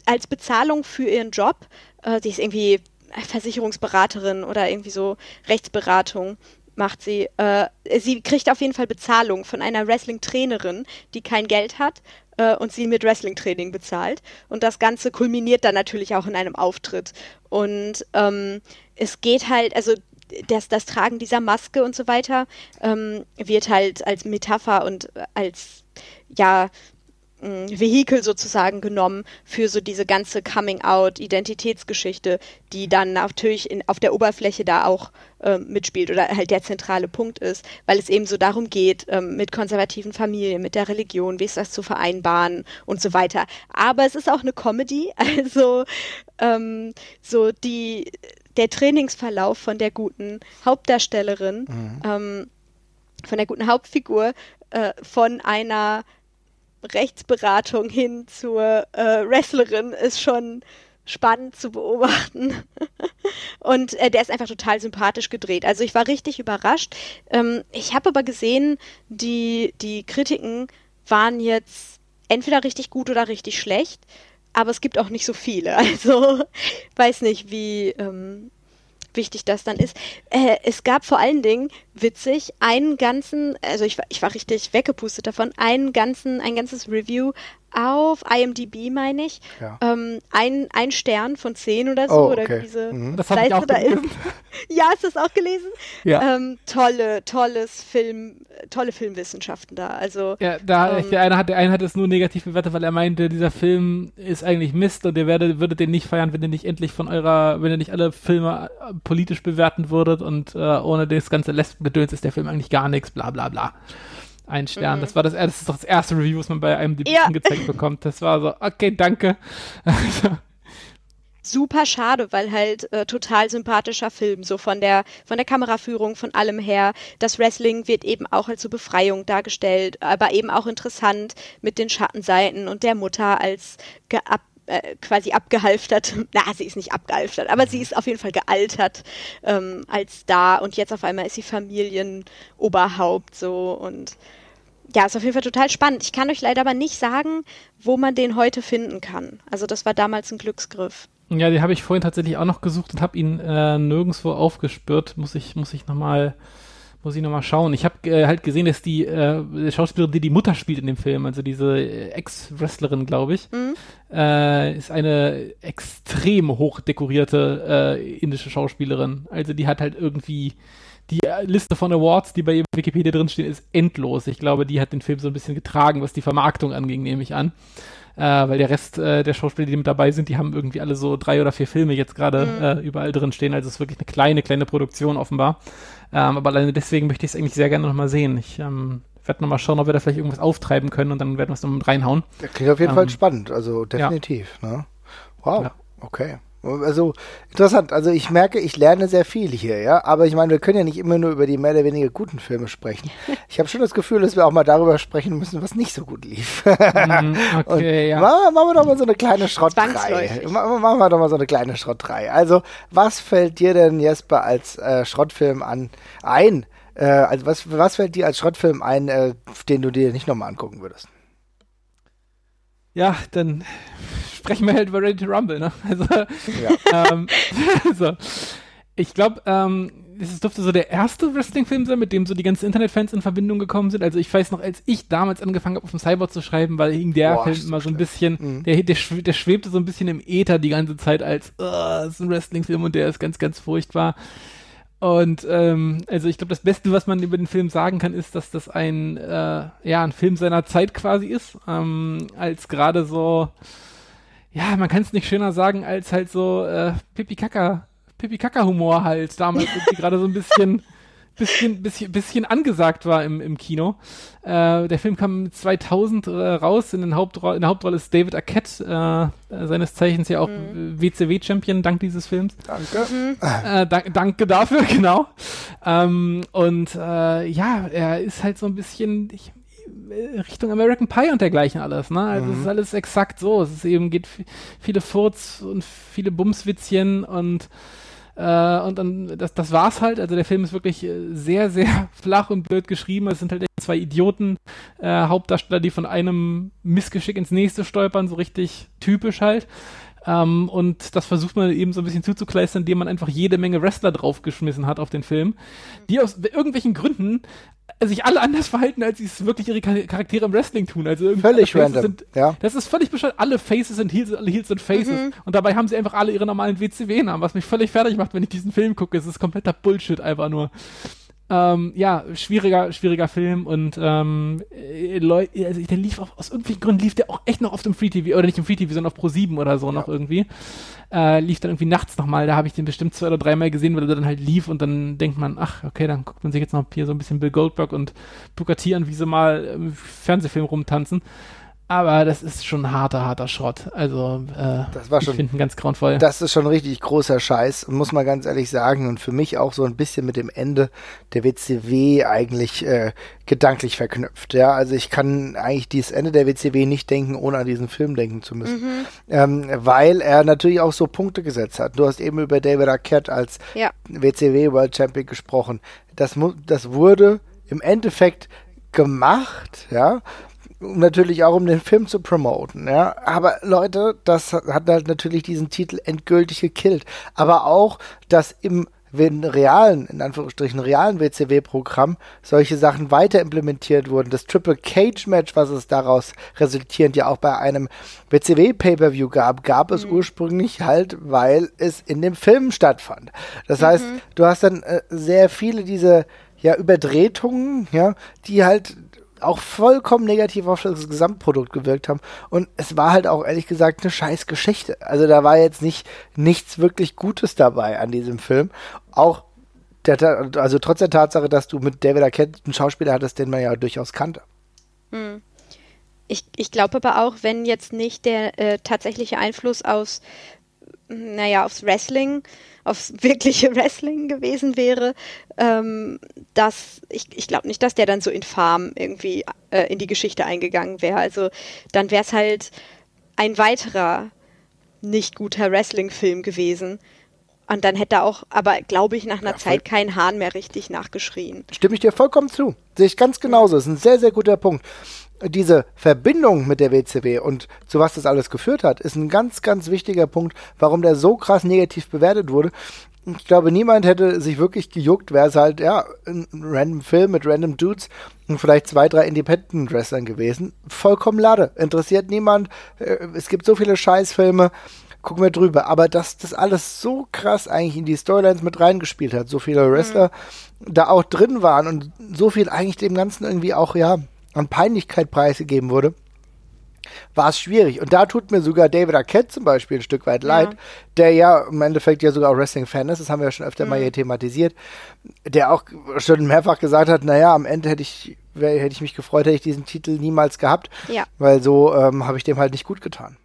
Speaker 4: als Bezahlung für ihren Job, äh, die ist irgendwie Versicherungsberaterin oder irgendwie so Rechtsberatung macht sie. Äh, sie kriegt auf jeden Fall Bezahlung von einer Wrestling-Trainerin, die kein Geld hat äh, und sie mit Wrestling-Training bezahlt. Und das Ganze kulminiert dann natürlich auch in einem Auftritt. Und ähm, es geht halt, also das, das Tragen dieser Maske und so weiter ähm, wird halt als Metapher und als ja Vehikel sozusagen genommen für so diese ganze Coming-out-Identitätsgeschichte, die dann natürlich in, auf der Oberfläche da auch ähm, mitspielt oder halt der zentrale Punkt ist, weil es eben so darum geht, ähm, mit konservativen Familien, mit der Religion, wie ist das zu vereinbaren und so weiter. Aber es ist auch eine Comedy, also ähm, so die der Trainingsverlauf von der guten Hauptdarstellerin, mhm. ähm, von der guten Hauptfigur, äh, von einer Rechtsberatung hin zur äh, Wrestlerin ist schon spannend zu beobachten. Und äh, der ist einfach total sympathisch gedreht. Also ich war richtig überrascht. Ähm, ich habe aber gesehen, die, die Kritiken waren jetzt entweder richtig gut oder richtig schlecht. Aber es gibt auch nicht so viele. Also weiß nicht, wie, ähm, wichtig das dann ist. Äh, es gab vor allen Dingen, witzig, einen ganzen, also ich, ich war richtig weggepustet davon, einen ganzen, ein ganzes Review auf IMDb, meine ich. Ja. Ähm, ein, ein Stern von zehn oder so.
Speaker 2: Oh, okay.
Speaker 4: Oder diese
Speaker 3: mhm. Das habe ich auch da gelesen.
Speaker 4: ja, hast du das auch gelesen?
Speaker 3: Ja.
Speaker 4: Ähm, tolle, tolles Film, tolle Filmwissenschaften da. Also,
Speaker 3: ja, da, ähm, der, eine hat, der eine hat es nur negativ bewertet, weil er meinte, dieser Film ist eigentlich Mist und ihr werdet, würdet den nicht feiern, wenn ihr nicht endlich von eurer, wenn ihr nicht alle Filme äh, politisch bewerten würdet und äh, ohne das ganze Lesbengedöns ist der Film eigentlich gar nichts, bla bla bla ein Stern. Mhm. Das war das, das ist doch das erste Review, was man bei einem ja. gezeigt bekommt. Das war so, okay, danke.
Speaker 4: Super schade, weil halt äh, total sympathischer Film, so von der von der Kameraführung, von allem her. Das Wrestling wird eben auch als so Befreiung dargestellt, aber eben auch interessant mit den Schattenseiten und der Mutter als geab äh, quasi abgehalftert, na, sie ist nicht abgehalftert, aber sie ist auf jeden Fall gealtert ähm, als da und jetzt auf einmal ist sie Familienoberhaupt so und ja, ist auf jeden Fall total spannend. Ich kann euch leider aber nicht sagen, wo man den heute finden kann. Also das war damals ein Glücksgriff.
Speaker 3: Ja, den habe ich vorhin tatsächlich auch noch gesucht und habe ihn äh, nirgendwo aufgespürt. Muss ich, muss ich nochmal muss ich nochmal schauen. Ich habe äh, halt gesehen, dass die äh, Schauspielerin, die die Mutter spielt in dem Film, also diese äh, Ex-Wrestlerin, glaube ich, mhm. äh, ist eine extrem hoch dekorierte äh, indische Schauspielerin. Also die hat halt irgendwie die Liste von Awards, die bei Wikipedia drinstehen, ist endlos. Ich glaube, die hat den Film so ein bisschen getragen, was die Vermarktung anging, nehme ich an äh, weil der Rest äh, der Schauspieler, die mit dabei sind, die haben irgendwie alle so drei oder vier Filme jetzt gerade mhm. äh, überall drin stehen. Also es ist wirklich eine kleine, kleine Produktion offenbar. Ähm, aber alleine deswegen möchte ich es eigentlich sehr gerne nochmal sehen. Ich ähm, werde nochmal schauen, ob wir da vielleicht irgendwas auftreiben können und dann werden wir es nochmal reinhauen.
Speaker 2: Das klingt auf jeden ähm, Fall spannend, also definitiv. Ja. Ne? Wow, ja. okay. Also interessant. Also ich merke, ich lerne sehr viel hier, ja. Aber ich meine, wir können ja nicht immer nur über die mehr oder weniger guten Filme sprechen. Ich habe schon das Gefühl, dass wir auch mal darüber sprechen müssen, was nicht so gut lief.
Speaker 3: Mhm, okay, ja.
Speaker 2: Machen, machen, wir doch mal so eine kleine Schrottrei. Machen wir doch mal so eine kleine Schrottrei. Also, was fällt dir denn, Jesper, als äh, Schrottfilm an ein? Äh, also was, was fällt dir als Schrottfilm ein, äh, den du dir nicht nochmal angucken würdest?
Speaker 3: Ja, dann sprechen wir halt über Ready to Rumble, ne? Also, ja. ähm, also ich glaube, ähm, es dürfte so der erste Wrestling-Film sein, mit dem so die ganzen Internetfans in Verbindung gekommen sind. Also ich weiß noch, als ich damals angefangen habe, auf dem Cyborg zu schreiben, weil hing der Boah, Film immer so ein bisschen, mhm. der, der, der, schwebte so ein bisschen im Äther die ganze Zeit als, oh, das ist ein Wrestling-Film und der ist ganz, ganz furchtbar. Und ähm, also ich glaube, das Beste, was man über den Film sagen kann, ist, dass das ein äh, ja ein Film seiner Zeit quasi ist, ähm, als gerade so ja, man kann es nicht schöner sagen als halt so äh, Pipi Kaka Pipi Kaka Humor halt damals irgendwie gerade so ein bisschen bisschen, bisschen, bisschen angesagt war im, im Kino. Äh, der Film kam 2000 äh, raus. In, den Hauptrolle, in der Hauptrolle ist David Arquette, äh, seines Zeichens ja auch mhm. WCW-Champion dank dieses Films.
Speaker 2: Danke. Mhm.
Speaker 3: Äh, da, danke dafür, genau. Ähm, und äh, ja, er ist halt so ein bisschen, ich, Richtung American Pie und dergleichen alles, ne? Also mhm. es ist alles exakt so. Es ist eben, geht viele Furz und viele Bumswitzchen und äh, und dann, das, das war's halt. Also der Film ist wirklich äh, sehr, sehr flach und blöd geschrieben. Es sind halt zwei Idioten, äh, Hauptdarsteller, die von einem Missgeschick ins nächste stolpern, so richtig typisch halt. Ähm, und das versucht man eben so ein bisschen zuzukleistern, indem man einfach jede Menge Wrestler draufgeschmissen hat auf den Film, die aus irgendwelchen Gründen sich alle anders verhalten, als sie es wirklich ihre Charaktere im Wrestling tun. Also
Speaker 2: völlig random.
Speaker 3: Sind,
Speaker 2: ja.
Speaker 3: Das ist völlig bescheuert. Alle Faces sind Heels, alle Heels sind Faces. Mhm. Und dabei haben sie einfach alle ihre normalen WCW-Namen, was mich völlig fertig macht, wenn ich diesen Film gucke. Es ist kompletter Bullshit einfach nur. Ähm, ja, schwieriger, schwieriger Film und ähm, äh, Leu also der lief auch, aus irgendwelchen Gründen lief der auch echt noch auf dem Free TV, oder nicht im Free TV, sondern auf Pro 7 oder so ja. noch irgendwie. Äh, lief dann irgendwie nachts nochmal, da habe ich den bestimmt zwei oder dreimal gesehen, weil er dann halt lief und dann denkt man, ach, okay, dann guckt man sich jetzt noch hier so ein bisschen Bill Goldberg und Booker T an, wie sie mal im Fernsehfilm rumtanzen. Aber das ist schon harter, harter Schrott. Also, äh,
Speaker 2: das war schon,
Speaker 3: ich finde ihn ganz grauenvoll.
Speaker 2: Das ist schon richtig großer Scheiß, muss man ganz ehrlich sagen. Und für mich auch so ein bisschen mit dem Ende der WCW eigentlich äh, gedanklich verknüpft. Ja, also ich kann eigentlich dieses Ende der WCW nicht denken, ohne an diesen Film denken zu müssen. Mhm. Ähm, weil er natürlich auch so Punkte gesetzt hat. Du hast eben über David Arquette als ja. WCW World Champion gesprochen. Das, das wurde im Endeffekt gemacht, ja, natürlich auch um den Film zu promoten, ja. Aber Leute, das hat halt natürlich diesen Titel endgültig gekillt. Aber auch, dass im wenn realen, in Anführungsstrichen realen WCW-Programm solche Sachen weiter implementiert wurden. Das Triple Cage Match, was es daraus resultierend ja auch bei einem WCW Pay-Per-View gab, gab es mhm. ursprünglich halt, weil es in dem Film stattfand. Das mhm. heißt, du hast dann äh, sehr viele diese ja, Überdrehtungen, ja, die halt auch vollkommen negativ auf das Gesamtprodukt gewirkt haben. Und es war halt auch ehrlich gesagt eine scheiß Geschichte. Also da war jetzt nicht nichts wirklich Gutes dabei an diesem Film. Auch der, also trotz der Tatsache, dass du mit David Arquette einen Schauspieler hattest, den man ja durchaus kannte.
Speaker 4: Hm. Ich, ich glaube aber auch, wenn jetzt nicht der äh, tatsächliche Einfluss aus, naja, aufs Wrestling aufs wirkliche Wrestling gewesen wäre, ähm, dass ich, ich glaube nicht, dass der dann so infam irgendwie äh, in die Geschichte eingegangen wäre. Also dann wäre es halt ein weiterer nicht guter Wrestling-Film gewesen. Und dann hätte er auch, aber glaube ich, nach einer ja, Zeit kein Hahn mehr richtig nachgeschrien.
Speaker 2: Stimme ich dir vollkommen zu. Sehe ich ganz genauso. Das ist ein sehr, sehr guter Punkt diese Verbindung mit der WCW und zu was das alles geführt hat, ist ein ganz, ganz wichtiger Punkt, warum der so krass negativ bewertet wurde. Ich glaube, niemand hätte sich wirklich gejuckt, wäre es halt, ja, ein random Film mit random Dudes und vielleicht zwei, drei Independent Wrestlern gewesen. Vollkommen lade. Interessiert niemand. Äh, es gibt so viele Scheißfilme. Gucken wir drüber. Aber dass das alles so krass eigentlich in die Storylines mit reingespielt hat, so viele Wrestler mhm. da auch drin waren und so viel eigentlich dem Ganzen irgendwie auch, ja, an Peinlichkeit preisgegeben wurde, war es schwierig. Und da tut mir sogar David Arquette zum Beispiel ein Stück weit leid, ja. der ja im Endeffekt ja sogar auch Wrestling-Fan ist, das haben wir ja schon öfter mhm. mal hier thematisiert, der auch schon mehrfach gesagt hat, naja, am Ende hätte ich, hätte ich mich gefreut, hätte ich diesen Titel niemals gehabt, ja. weil so ähm, habe ich dem halt nicht gut getan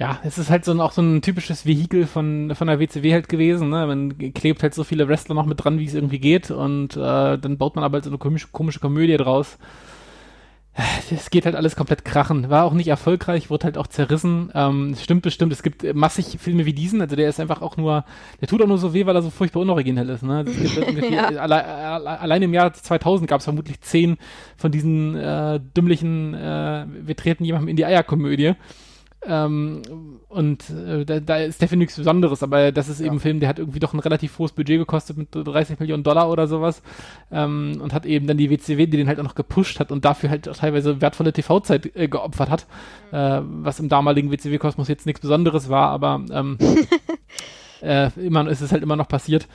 Speaker 3: ja, es ist halt so ein, auch so ein typisches Vehikel von, von der WCW halt gewesen. Ne? Man klebt halt so viele Wrestler noch mit dran, wie es irgendwie geht. Und äh, dann baut man aber halt so eine komische, komische Komödie draus. Es geht halt alles komplett krachen. War auch nicht erfolgreich, wurde halt auch zerrissen. Ähm, stimmt bestimmt, es gibt massig Filme wie diesen. Also der ist einfach auch nur, der tut auch nur so weh, weil er so furchtbar unoriginell ist. Ne? Also gibt ja. alle, alle, allein im Jahr 2000 gab es vermutlich zehn von diesen äh, dümmlichen, äh, wir treten jemandem in die Eierkomödie. Ähm, und äh, da, da, ist definitiv nichts Besonderes, aber das ist ja. eben ein Film, der hat irgendwie doch ein relativ hohes Budget gekostet mit 30 Millionen Dollar oder sowas ähm, und hat eben dann die WCW, die den halt auch noch gepusht hat und dafür halt auch teilweise wertvolle TV-Zeit äh, geopfert hat, mhm. äh, was im damaligen WCW-Kosmos jetzt nichts Besonderes war, aber ähm, äh, immer ist es halt immer noch passiert.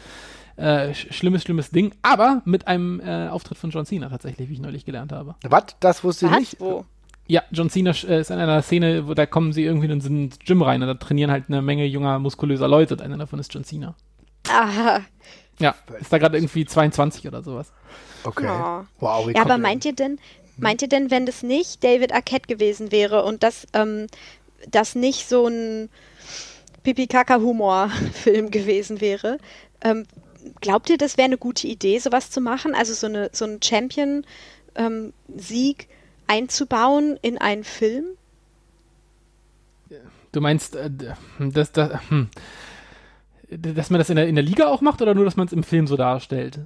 Speaker 3: Äh, schlimmes, schlimmes Ding, aber mit einem äh, Auftritt von John Cena tatsächlich, wie ich neulich gelernt habe.
Speaker 2: Was? Das wusste ich nicht. Wo?
Speaker 3: Ja, John Cena äh, ist in einer Szene, wo da kommen sie irgendwie in so ein Gym rein und da trainieren halt eine Menge junger, muskulöser Leute und einer davon ist John Cena.
Speaker 4: Aha.
Speaker 3: Ja, ist da gerade irgendwie 22 oder sowas.
Speaker 2: Okay.
Speaker 4: Oh. Wow, ja, aber meint ihr denn, meint ihr denn, wenn das nicht David Arquette gewesen wäre und das, ähm, das nicht so ein Pipi-Kaka-Humor-Film gewesen wäre, ähm, glaubt ihr, das wäre eine gute Idee, sowas zu machen? Also so, eine, so ein Champion-Sieg ähm, einzubauen in einen Film?
Speaker 3: Du meinst, äh, dass, dass, hm, dass man das in der, in der Liga auch macht oder nur, dass man es im Film so darstellt?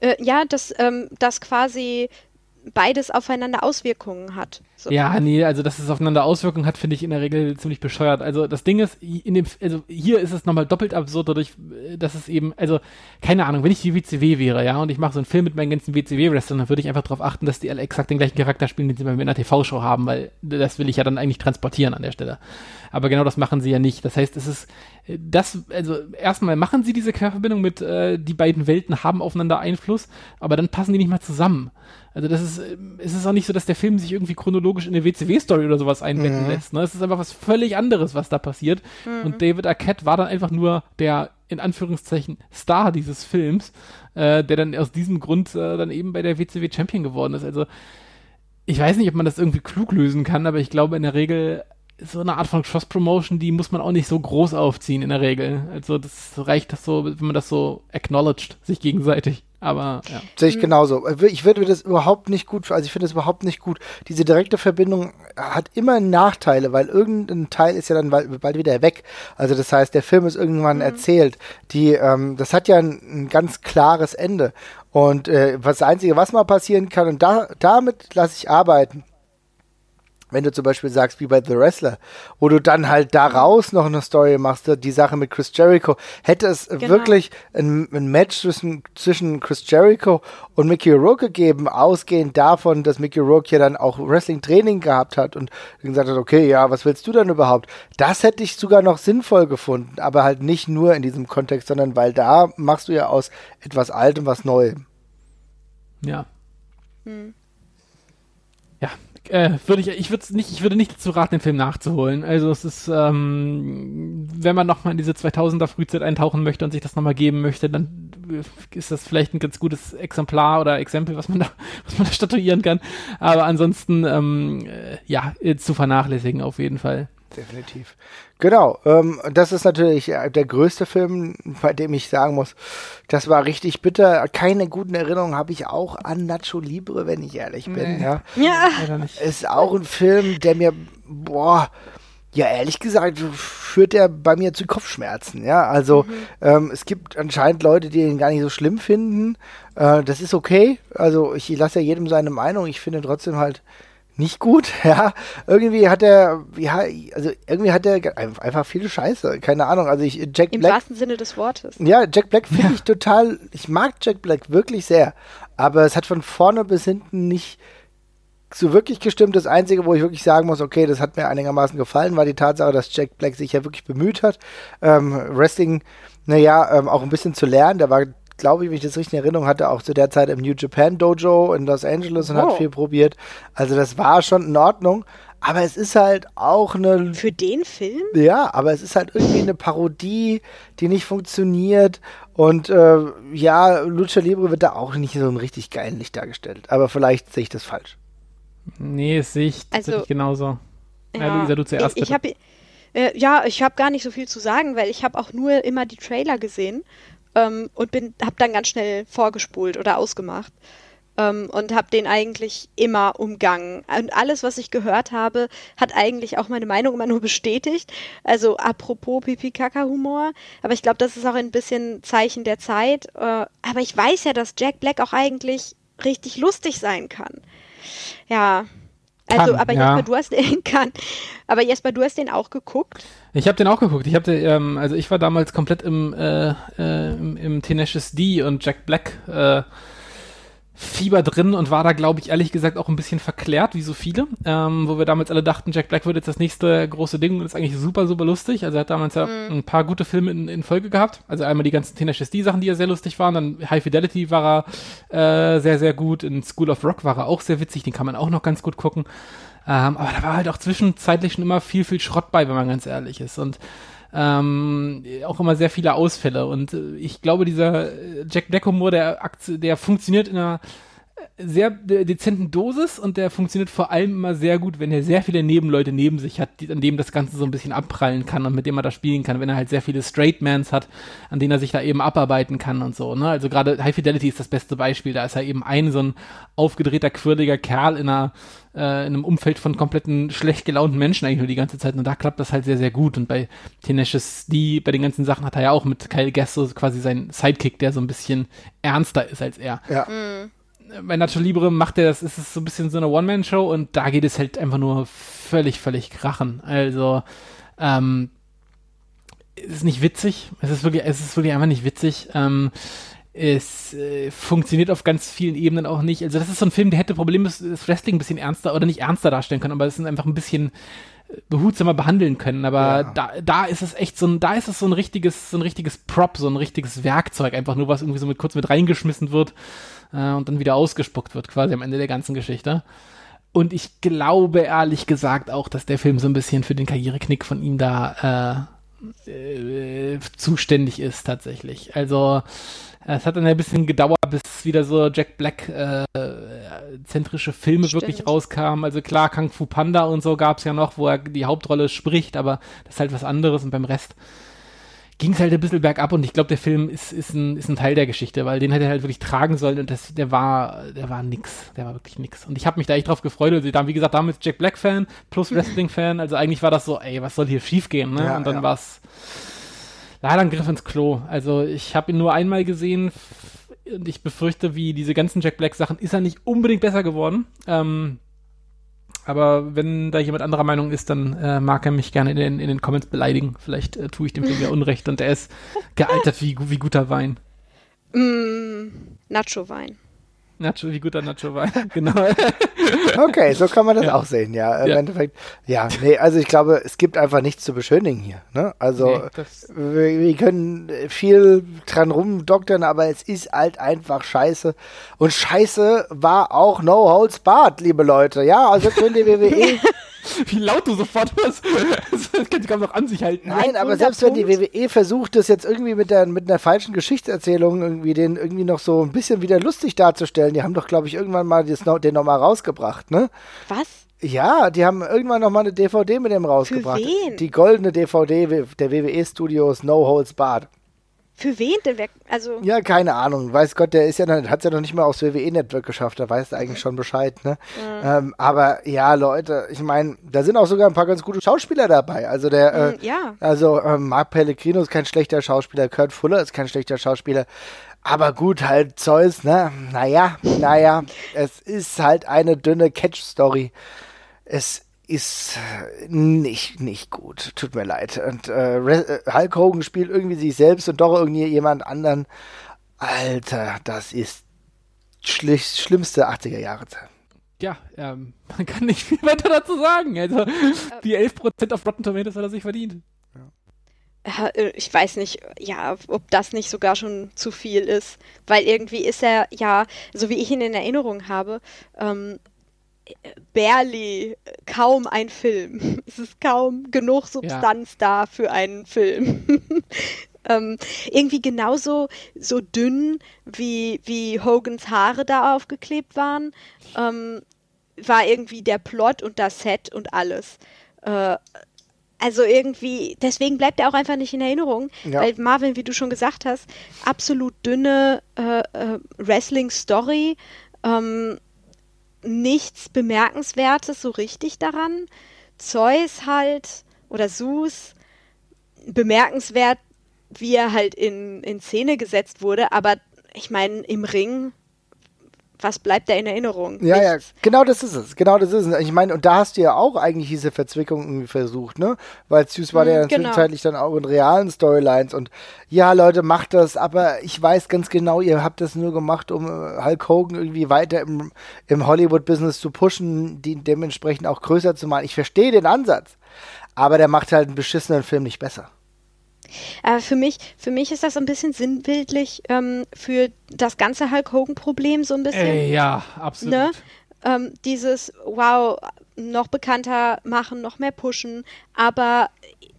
Speaker 4: Äh, ja, dass, ähm, dass quasi beides aufeinander Auswirkungen hat.
Speaker 3: So. Ja, nee, also dass es aufeinander Auswirkungen hat, finde ich in der Regel ziemlich bescheuert. Also das Ding ist, in dem, also hier ist es nochmal doppelt absurd dadurch, dass es eben, also keine Ahnung, wenn ich die WCW wäre, ja, und ich mache so einen Film mit meinen ganzen WCW-Wrestlern, dann würde ich einfach darauf achten, dass die alle exakt den gleichen Charakter spielen, den sie bei mir in einer TV-Show haben, weil das will ich ja dann eigentlich transportieren an der Stelle. Aber genau das machen sie ja nicht. Das heißt, es ist das, also erstmal machen sie diese Querverbindung mit, äh, die beiden Welten haben aufeinander Einfluss, aber dann passen die nicht mal zusammen. Also das ist, es ist auch nicht so, dass der Film sich irgendwie chronologisch in eine WCW-Story oder sowas einbetten mhm. lässt. Ne? Es ist einfach was völlig anderes, was da passiert. Mhm. Und David Arquette war dann einfach nur der, in Anführungszeichen, Star dieses Films, äh, der dann aus diesem Grund äh, dann eben bei der WCW Champion geworden ist. Also ich weiß nicht, ob man das irgendwie klug lösen kann, aber ich glaube in der Regel so eine Art von Cross-Promotion, die muss man auch nicht so groß aufziehen in der Regel. Also das reicht das so, wenn man das so acknowledged, sich gegenseitig. Aber ja.
Speaker 2: Sehe ich genauso. Ich würde das überhaupt nicht gut, also ich finde das überhaupt nicht gut. Diese direkte Verbindung hat immer Nachteile, weil irgendein Teil ist ja dann bald, bald wieder weg. Also das heißt, der Film ist irgendwann mhm. erzählt. Die, ähm, das hat ja ein, ein ganz klares Ende. Und äh, was das Einzige, was mal passieren kann, und da, damit lasse ich arbeiten wenn du zum Beispiel sagst, wie bei The Wrestler, wo du dann halt daraus noch eine Story machst, die Sache mit Chris Jericho, hätte es genau. wirklich ein, ein, Match zwischen, zwischen Chris Jericho und Mickey Rourke gegeben, ausgehend davon, dass Mickey Rourke ja dann auch Wrestling-Training gehabt hat und gesagt hat, okay, ja, was willst du dann überhaupt? Das hätte ich sogar noch sinnvoll gefunden, aber halt nicht nur in diesem Kontext, sondern weil da machst du ja aus etwas Altem was Neuem.
Speaker 3: Ja. Hm. Äh, würde ich, ich würde nicht, ich würde nicht dazu raten, den Film nachzuholen. Also es ist, ähm, wenn man nochmal in diese 2000er Frühzeit eintauchen möchte und sich das nochmal geben möchte, dann ist das vielleicht ein ganz gutes Exemplar oder Exempel, was man da, was man da statuieren kann. Aber ansonsten, ähm, äh, ja, zu vernachlässigen auf jeden Fall.
Speaker 2: Definitiv. Genau, ähm, das ist natürlich äh, der größte Film, bei dem ich sagen muss, das war richtig bitter. Keine guten Erinnerungen habe ich auch an Nacho Libre, wenn ich ehrlich bin. Nee. Ja. ja. Ist auch ein Film, der mir, boah, ja, ehrlich gesagt, führt er bei mir zu Kopfschmerzen. Ja, also mhm. ähm, es gibt anscheinend Leute, die ihn gar nicht so schlimm finden. Äh, das ist okay. Also ich lasse ja jedem seine Meinung. Ich finde trotzdem halt, nicht gut, ja. Irgendwie hat er, ja, also irgendwie hat er einfach viele Scheiße, keine Ahnung. Also ich, Jack
Speaker 4: Im
Speaker 2: Black.
Speaker 4: Im wahrsten Sinne des Wortes.
Speaker 2: Ja, Jack Black finde ja. ich total, ich mag Jack Black wirklich sehr. Aber es hat von vorne bis hinten nicht so wirklich gestimmt. Das Einzige, wo ich wirklich sagen muss, okay, das hat mir einigermaßen gefallen, war die Tatsache, dass Jack Black sich ja wirklich bemüht hat, ähm, Wrestling, naja, ähm, auch ein bisschen zu lernen. Der war glaube ich, wenn ich das richtig in Erinnerung hatte, auch zu der Zeit im New Japan Dojo in Los Angeles und oh. hat viel probiert. Also das war schon in Ordnung. Aber es ist halt auch eine.
Speaker 4: Für den Film?
Speaker 2: Ja, aber es ist halt irgendwie eine Parodie, die nicht funktioniert. Und äh, ja, Lucha Libre wird da auch nicht so ein richtig geilen Licht dargestellt. Aber vielleicht sehe ich das falsch.
Speaker 3: Nee, das sehe ich tatsächlich also, genauso.
Speaker 4: Ja, ja, Luisa, du zuerst. Ich, ich habe äh, ja, ich habe gar nicht so viel zu sagen, weil ich habe auch nur immer die Trailer gesehen ähm, und bin, habe dann ganz schnell vorgespult oder ausgemacht ähm, und habe den eigentlich immer umgangen. Und alles, was ich gehört habe, hat eigentlich auch meine Meinung immer nur bestätigt. Also apropos Pipi-Kaka-Humor, aber ich glaube, das ist auch ein bisschen Zeichen der Zeit. Äh, aber ich weiß ja, dass Jack Black auch eigentlich richtig lustig sein kann. Ja, also, kann, aber ja. Jesper, du hast den kann. Aber Jesper, du hast den auch geguckt?
Speaker 3: Ich habe den auch geguckt. Ich habe ähm, also ich war damals komplett im äh, äh, im, im Tenacious D und Jack Black äh, Fieber drin und war da, glaube ich, ehrlich gesagt auch ein bisschen verklärt, wie so viele, ähm, wo wir damals alle dachten, Jack Black wird jetzt das nächste große Ding und ist eigentlich super, super lustig. Also er hat damals ja mhm. ein paar gute Filme in, in, Folge gehabt. Also einmal die ganzen Tenacious D-Sachen, die ja sehr lustig waren. Dann High Fidelity war er äh, sehr, sehr gut. In School of Rock war er auch sehr witzig. Den kann man auch noch ganz gut gucken. Ähm, aber da war halt auch zwischenzeitlich schon immer viel, viel Schrott bei, wenn man ganz ehrlich ist. Und ähm, auch immer sehr viele Ausfälle. Und äh, ich glaube, dieser äh, Jack Black Humor, der, der funktioniert in einer sehr dezenten Dosis und der funktioniert vor allem immer sehr gut, wenn er sehr viele Nebenleute neben sich hat, die, an dem das Ganze so ein bisschen abprallen kann und mit dem er da spielen kann, wenn er halt sehr viele Straight Mans hat, an denen er sich da eben abarbeiten kann und so. Ne? Also gerade High Fidelity ist das beste Beispiel, da ist er eben ein so ein aufgedrehter, quirliger Kerl in einer äh, in einem Umfeld von kompletten schlecht gelaunten Menschen eigentlich nur die ganze Zeit und da klappt das halt sehr, sehr gut und bei Tenacious D, bei den ganzen Sachen hat er ja auch mit Kyle Gass so quasi seinen Sidekick, der so ein bisschen ernster ist als er.
Speaker 2: Ja. Mhm
Speaker 3: bei Nacho Libre macht er das, ist es so ein bisschen so eine One-Man-Show und da geht es halt einfach nur völlig, völlig krachen. Also, ähm, es ist nicht witzig. Es ist wirklich, es ist wirklich einfach nicht witzig. Ähm, es äh, funktioniert auf ganz vielen Ebenen auch nicht. Also das ist so ein Film, der hätte Probleme, das Wrestling ein bisschen ernster oder nicht ernster darstellen können, aber es ist einfach ein bisschen äh, behutsamer behandeln können. Aber ja. da, da ist es echt so ein, da ist es so ein richtiges, so ein richtiges Prop, so ein richtiges Werkzeug, einfach nur was irgendwie so mit kurz mit reingeschmissen wird äh, und dann wieder ausgespuckt wird, quasi am Ende der ganzen Geschichte. Und ich glaube ehrlich gesagt auch, dass der Film so ein bisschen für den Karriereknick von ihm da äh, äh, zuständig ist tatsächlich. Also es hat dann ein bisschen gedauert, bis wieder so Jack Black äh, zentrische Filme Stimmt. wirklich rauskamen. Also klar, Kung Fu Panda und so gab es ja noch, wo er die Hauptrolle spricht, aber das ist halt was anderes und beim Rest ging es halt ein bisschen bergab und ich glaube, der Film ist, ist, ein, ist ein Teil der Geschichte, weil den hätte er halt wirklich tragen sollen und das, der war, der war nix. Der war wirklich nix. Und ich habe mich da echt drauf gefreut. Also, wie gesagt, damals Jack Black-Fan plus Wrestling-Fan. Also eigentlich war das so, ey, was soll hier schiefgehen, ne? Ja, und dann ja. war es leider ein Griff ins Klo. Also ich habe ihn nur einmal gesehen und ich befürchte, wie diese ganzen Jack Black Sachen, ist er nicht unbedingt besser geworden. Ähm, aber wenn da jemand anderer Meinung ist, dann äh, mag er mich gerne in den, in den Comments beleidigen. Vielleicht äh, tue ich dem Film ja Unrecht und er ist gealtert wie, wie guter Wein.
Speaker 4: Mm, Nacho-Wein.
Speaker 3: Nacho, wie guter Nacho war. genau.
Speaker 2: Okay, so kann man das ja. auch sehen, ja. Im ja. Endeffekt, ja, nee, also ich glaube, es gibt einfach nichts zu beschönigen hier. Ne? Also nee, wir, wir, können viel dran rumdoktern, aber es ist halt einfach scheiße. Und scheiße war auch No Holds Barred, liebe Leute. Ja, also könnt ihr WWE
Speaker 3: wie laut du sofort wirst. Das kann kaum noch an sich halten.
Speaker 2: Nein, aber selbst wenn die WWE versucht, das jetzt irgendwie mit, der, mit einer falschen Geschichtserzählung irgendwie den irgendwie noch so ein bisschen wieder lustig darzustellen, die haben doch, glaube ich, irgendwann mal das, den nochmal rausgebracht, ne?
Speaker 4: Was?
Speaker 2: Ja, die haben irgendwann noch mal eine DVD mit dem rausgebracht. Für wen? Die goldene DVD der WWE Studios No Holds Barred.
Speaker 4: Für wen denn? Also
Speaker 2: ja, keine Ahnung. Weiß Gott, der ist ja hat es ja noch nicht mal aufs WWE-Network geschafft. Da weiß er eigentlich schon Bescheid. Ne? Mhm. Ähm, aber ja, Leute, ich meine, da sind auch sogar ein paar ganz gute Schauspieler dabei. Also der, mhm, äh, ja. also ähm, Mark Pellegrino ist kein schlechter Schauspieler, Kurt Fuller ist kein schlechter Schauspieler. Aber gut, halt Zeus, ne? Naja, naja, es ist halt eine dünne Catch-Story. Es ist nicht, nicht gut. Tut mir leid. Und äh, äh, Hulk Hogan spielt irgendwie sich selbst und doch irgendwie jemand anderen. Alter, das ist schli schlimmste 80er Jahre.
Speaker 3: Ja, ähm, man kann nicht viel weiter dazu sagen. Also, die 11% auf Rotten Tomatoes hat er sich verdient.
Speaker 4: Äh, ich weiß nicht, ja, ob das nicht sogar schon zu viel ist, weil irgendwie ist er ja, so wie ich ihn in Erinnerung habe, ähm, barely, kaum ein Film. Es ist kaum genug Substanz ja. da für einen Film. ähm, irgendwie genauso so dünn, wie, wie Hogans Haare da aufgeklebt waren, ähm, war irgendwie der Plot und das Set und alles. Äh, also irgendwie, deswegen bleibt er auch einfach nicht in Erinnerung, ja. weil Marvin, wie du schon gesagt hast, absolut dünne äh, äh, Wrestling-Story. Ähm, nichts Bemerkenswertes so richtig daran. Zeus halt oder Zeus bemerkenswert, wie er halt in, in Szene gesetzt wurde, aber ich meine, im Ring was bleibt da in Erinnerung?
Speaker 2: Ja, Nichts. ja, genau das ist es. Genau das ist es. Ich meine, und da hast du ja auch eigentlich diese Verzwickung irgendwie versucht, ne? Weil Süß war mm, ja genau. zwischenzeitlich dann auch in realen Storylines und ja, Leute, macht das, aber ich weiß ganz genau, ihr habt das nur gemacht, um äh, Hulk Hogan irgendwie weiter im, im Hollywood-Business zu pushen, die dementsprechend auch größer zu machen. Ich verstehe den Ansatz, aber der macht halt einen beschissenen Film nicht besser.
Speaker 4: Aber für mich, für mich ist das ein bisschen sinnbildlich ähm, für das ganze Hulk Hogan-Problem so ein bisschen.
Speaker 3: Ey, ja, absolut. Ne?
Speaker 4: Ähm, dieses, wow, noch bekannter machen, noch mehr pushen, aber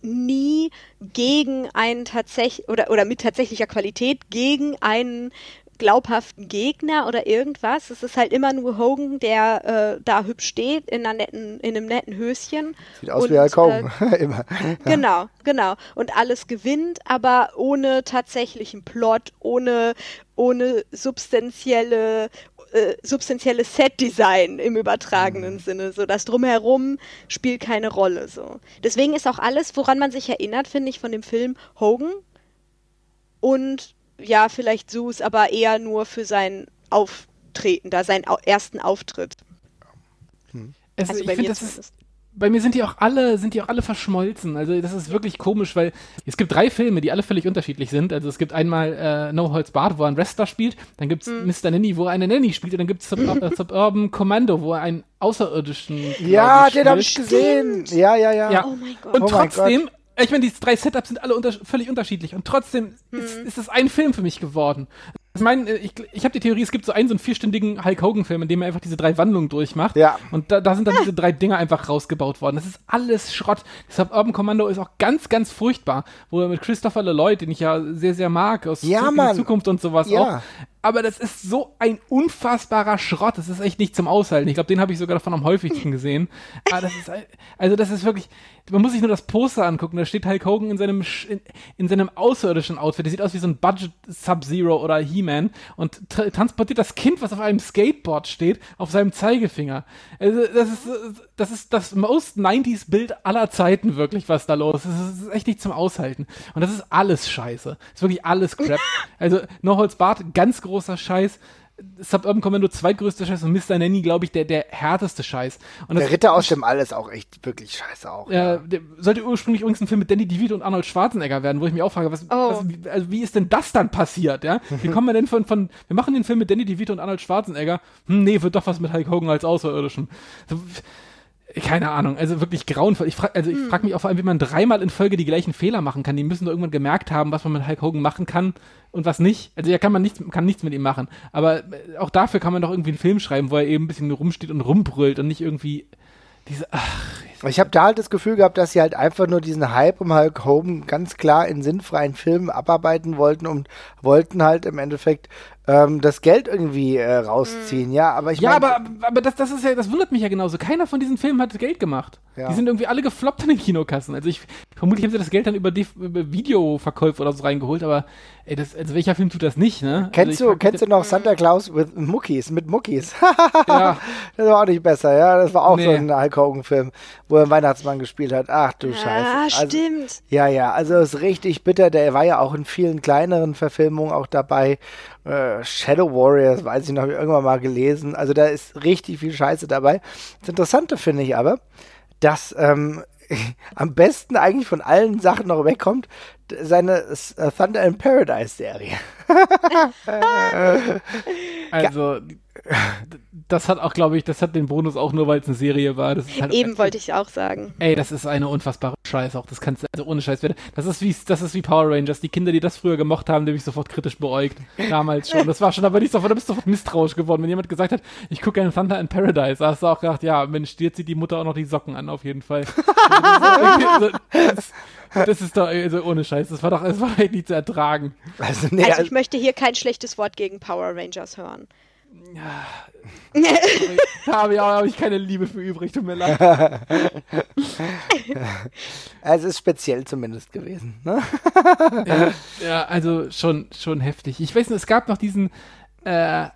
Speaker 4: nie gegen einen tatsächlich oder, oder mit tatsächlicher Qualität gegen einen glaubhaften Gegner oder irgendwas. Es ist halt immer nur Hogan, der äh, da hübsch steht in, einer netten, in einem netten Höschen.
Speaker 2: Sieht aus und, wie Hulk Hogan, äh, immer.
Speaker 4: Genau, genau. Und alles gewinnt, aber ohne tatsächlichen Plot, ohne, ohne substanzielle äh, substanzielles Set-Design im übertragenen mhm. Sinne. So das drumherum spielt keine Rolle. So. Deswegen ist auch alles, woran man sich erinnert, finde ich, von dem Film Hogan und ja, vielleicht Zeus, aber eher nur für sein Auf treten, da seinen au ersten Auftritt.
Speaker 3: Es,
Speaker 4: Also
Speaker 3: ich
Speaker 4: bei
Speaker 3: finde,
Speaker 4: mir
Speaker 3: das ist, bei mir sind die auch alle, sind die auch alle verschmolzen. Also das ist wirklich komisch, weil es gibt drei Filme, die alle völlig unterschiedlich sind. Also es gibt einmal äh, No Holds Barred, wo einen Wrestler spielt, dann gibt's
Speaker 4: Hm.
Speaker 3: Mr. Nanny, wo er eine Nanny spielt, und dann gibt's Sub äh, Suburban Commando, wo er einen Außerirdischen
Speaker 2: Ja, den habe ich gesehen. Ja, ja, ja.
Speaker 3: Ja.
Speaker 4: Oh mein Gott.
Speaker 3: Und
Speaker 2: Oh mein
Speaker 3: trotzdem, ich meine, die drei Setups sind alle unter völlig unterschiedlich und trotzdem
Speaker 4: Hm.
Speaker 3: ist, ist es ein Film für mich geworden. Ich meine, ich, ich habe die Theorie, es gibt so einen so einen vierstündigen Hulk Hogan-Film, in dem er einfach diese drei Wandlungen durchmacht.
Speaker 2: Ja.
Speaker 3: Und da, da sind dann diese drei Dinger einfach rausgebaut worden. Das ist alles Schrott. Deshalb Urban Commando ist auch ganz, ganz furchtbar, wo er mit Christopher Lloyd, den ich ja sehr, sehr mag, aus
Speaker 2: Ja,
Speaker 3: Zurück in die Zukunft und sowas
Speaker 2: Ja.
Speaker 3: auch. Aber das ist so ein unfassbarer Schrott. Das ist echt nicht zum Aushalten. Ich glaube, den habe ich sogar davon am häufigsten gesehen. Aber das ist, also das ist wirklich, man muss sich nur das Poster angucken. Da steht Hulk Hogan in seinem, in, in seinem außerirdischen Outfit. Der sieht aus wie so ein Budget Sub-Zero oder He-Man und tra transportiert das Kind, was auf einem Skateboard steht, auf seinem Zeigefinger. Also das ist, das ist das most 90s Bild aller Zeiten wirklich, was da los ist. Das ist echt nicht zum Aushalten. Und das ist alles scheiße. Das ist wirklich alles Crap. Also No Barred, ganz großer Scheiß. Suburban Commando zweitgrößter Scheiß und Mr. Nanny, glaube ich, der, der härteste Scheiß. Und
Speaker 2: Der
Speaker 3: das,
Speaker 2: Ritter aus dem All ist auch echt wirklich scheiße auch.
Speaker 3: äh, der sollte ursprünglich übrigens ein Film mit Danny DeVito und Arnold Schwarzenegger werden, wo ich mich auch frage, was,
Speaker 4: Oh.
Speaker 3: was, wie, also wie ist denn das dann passiert, ja? Wie kommen wir denn von, von, wir machen den Film mit Danny DeVito und Arnold Schwarzenegger, hm, nee, wird doch was mit Hulk Hogan als Außerirdischen. So, keine Ahnung, also wirklich grauenvoll. Ich frag, also ich frage mich auch vor allem, wie man dreimal in Folge die gleichen Fehler machen kann. Die müssen doch irgendwann gemerkt haben, was man mit Hulk Hogan machen kann und was nicht. Also ja, kann man nichts, kann nichts mit ihm machen. Aber äh, auch dafür kann man doch irgendwie einen Film schreiben, wo er eben ein bisschen rumsteht und rumbrüllt und nicht irgendwie diese, ach,
Speaker 2: Ich habe da halt das Gefühl gehabt, dass sie halt einfach nur diesen Hype um Hulk Hogan ganz klar in sinnfreien Filmen abarbeiten wollten und wollten halt im Endeffekt ähm, das Geld irgendwie äh, rausziehen. Ja, aber ich
Speaker 3: Ja,
Speaker 2: mein,
Speaker 3: aber, aber das, das ist ja, das wundert mich ja genauso. Keiner von diesen Filmen hat Geld gemacht.
Speaker 2: Ja.
Speaker 3: Die sind irgendwie alle gefloppt in den Kinokassen. Also ich vermutlich haben sie das Geld dann über, die, über Videoverkäufe oder so reingeholt, aber ey, das, also welcher Film tut das nicht, ne?
Speaker 2: Kennst
Speaker 3: also
Speaker 2: du, kennst du noch Santa Claus with Muckis, mit Muckis?
Speaker 3: Ja,
Speaker 2: Das war auch nicht besser, ja. Das war auch so
Speaker 3: Nee.
Speaker 2: ein Hulk Hogan-Film, wo er einen Weihnachtsmann gespielt hat. Ach du Scheiße.
Speaker 4: Ah,
Speaker 2: Also,
Speaker 4: stimmt.
Speaker 2: ja, ja, also ist richtig bitter. Der war ja auch in vielen kleineren Verfilmungen auch dabei. Äh, Shadow Warriors, weiß ich noch, hab ich irgendwann mal gelesen. Also da ist richtig viel Scheiße dabei. Das Interessante finde ich aber, dass ähm, am besten eigentlich von allen Sachen noch wegkommt, seine äh, Thunder in Paradise Serie.
Speaker 3: also das hat auch, glaube ich, das hat den Bonus auch nur, weil es eine Serie war. Das ist halt
Speaker 4: Eben wollte ich auch sagen.
Speaker 3: Ey, das ist eine unfassbare Scheiß auch. Das kannst du, also ohne Scheiß. Das ist wie, das ist wie Power Rangers. Die Kinder, die das früher gemocht haben, die habe ich sofort kritisch beäugt. Damals schon. Das war schon, aber nicht sofort, da bist du sofort misstrauisch geworden. Wenn jemand gesagt hat, ich gucke einen Thunder in Paradise, da hast du auch gedacht, ja, Mensch, dir zieht die Mutter auch noch die Socken an, auf jeden Fall. Also, das, das ist doch, also ohne Scheiß. Das war doch, das war echt nicht zu ertragen.
Speaker 2: Also, nee,
Speaker 4: Also ich möchte hier kein schlechtes Wort gegen Power Rangers hören.
Speaker 3: Da habe ich, auch- habe ich keine Liebe für übrig, tut mir leid.
Speaker 2: also es ist speziell zumindest gewesen. Ne?
Speaker 3: ja, ja, also schon, schon heftig. Ich weiß nicht, es gab noch diesen, äh,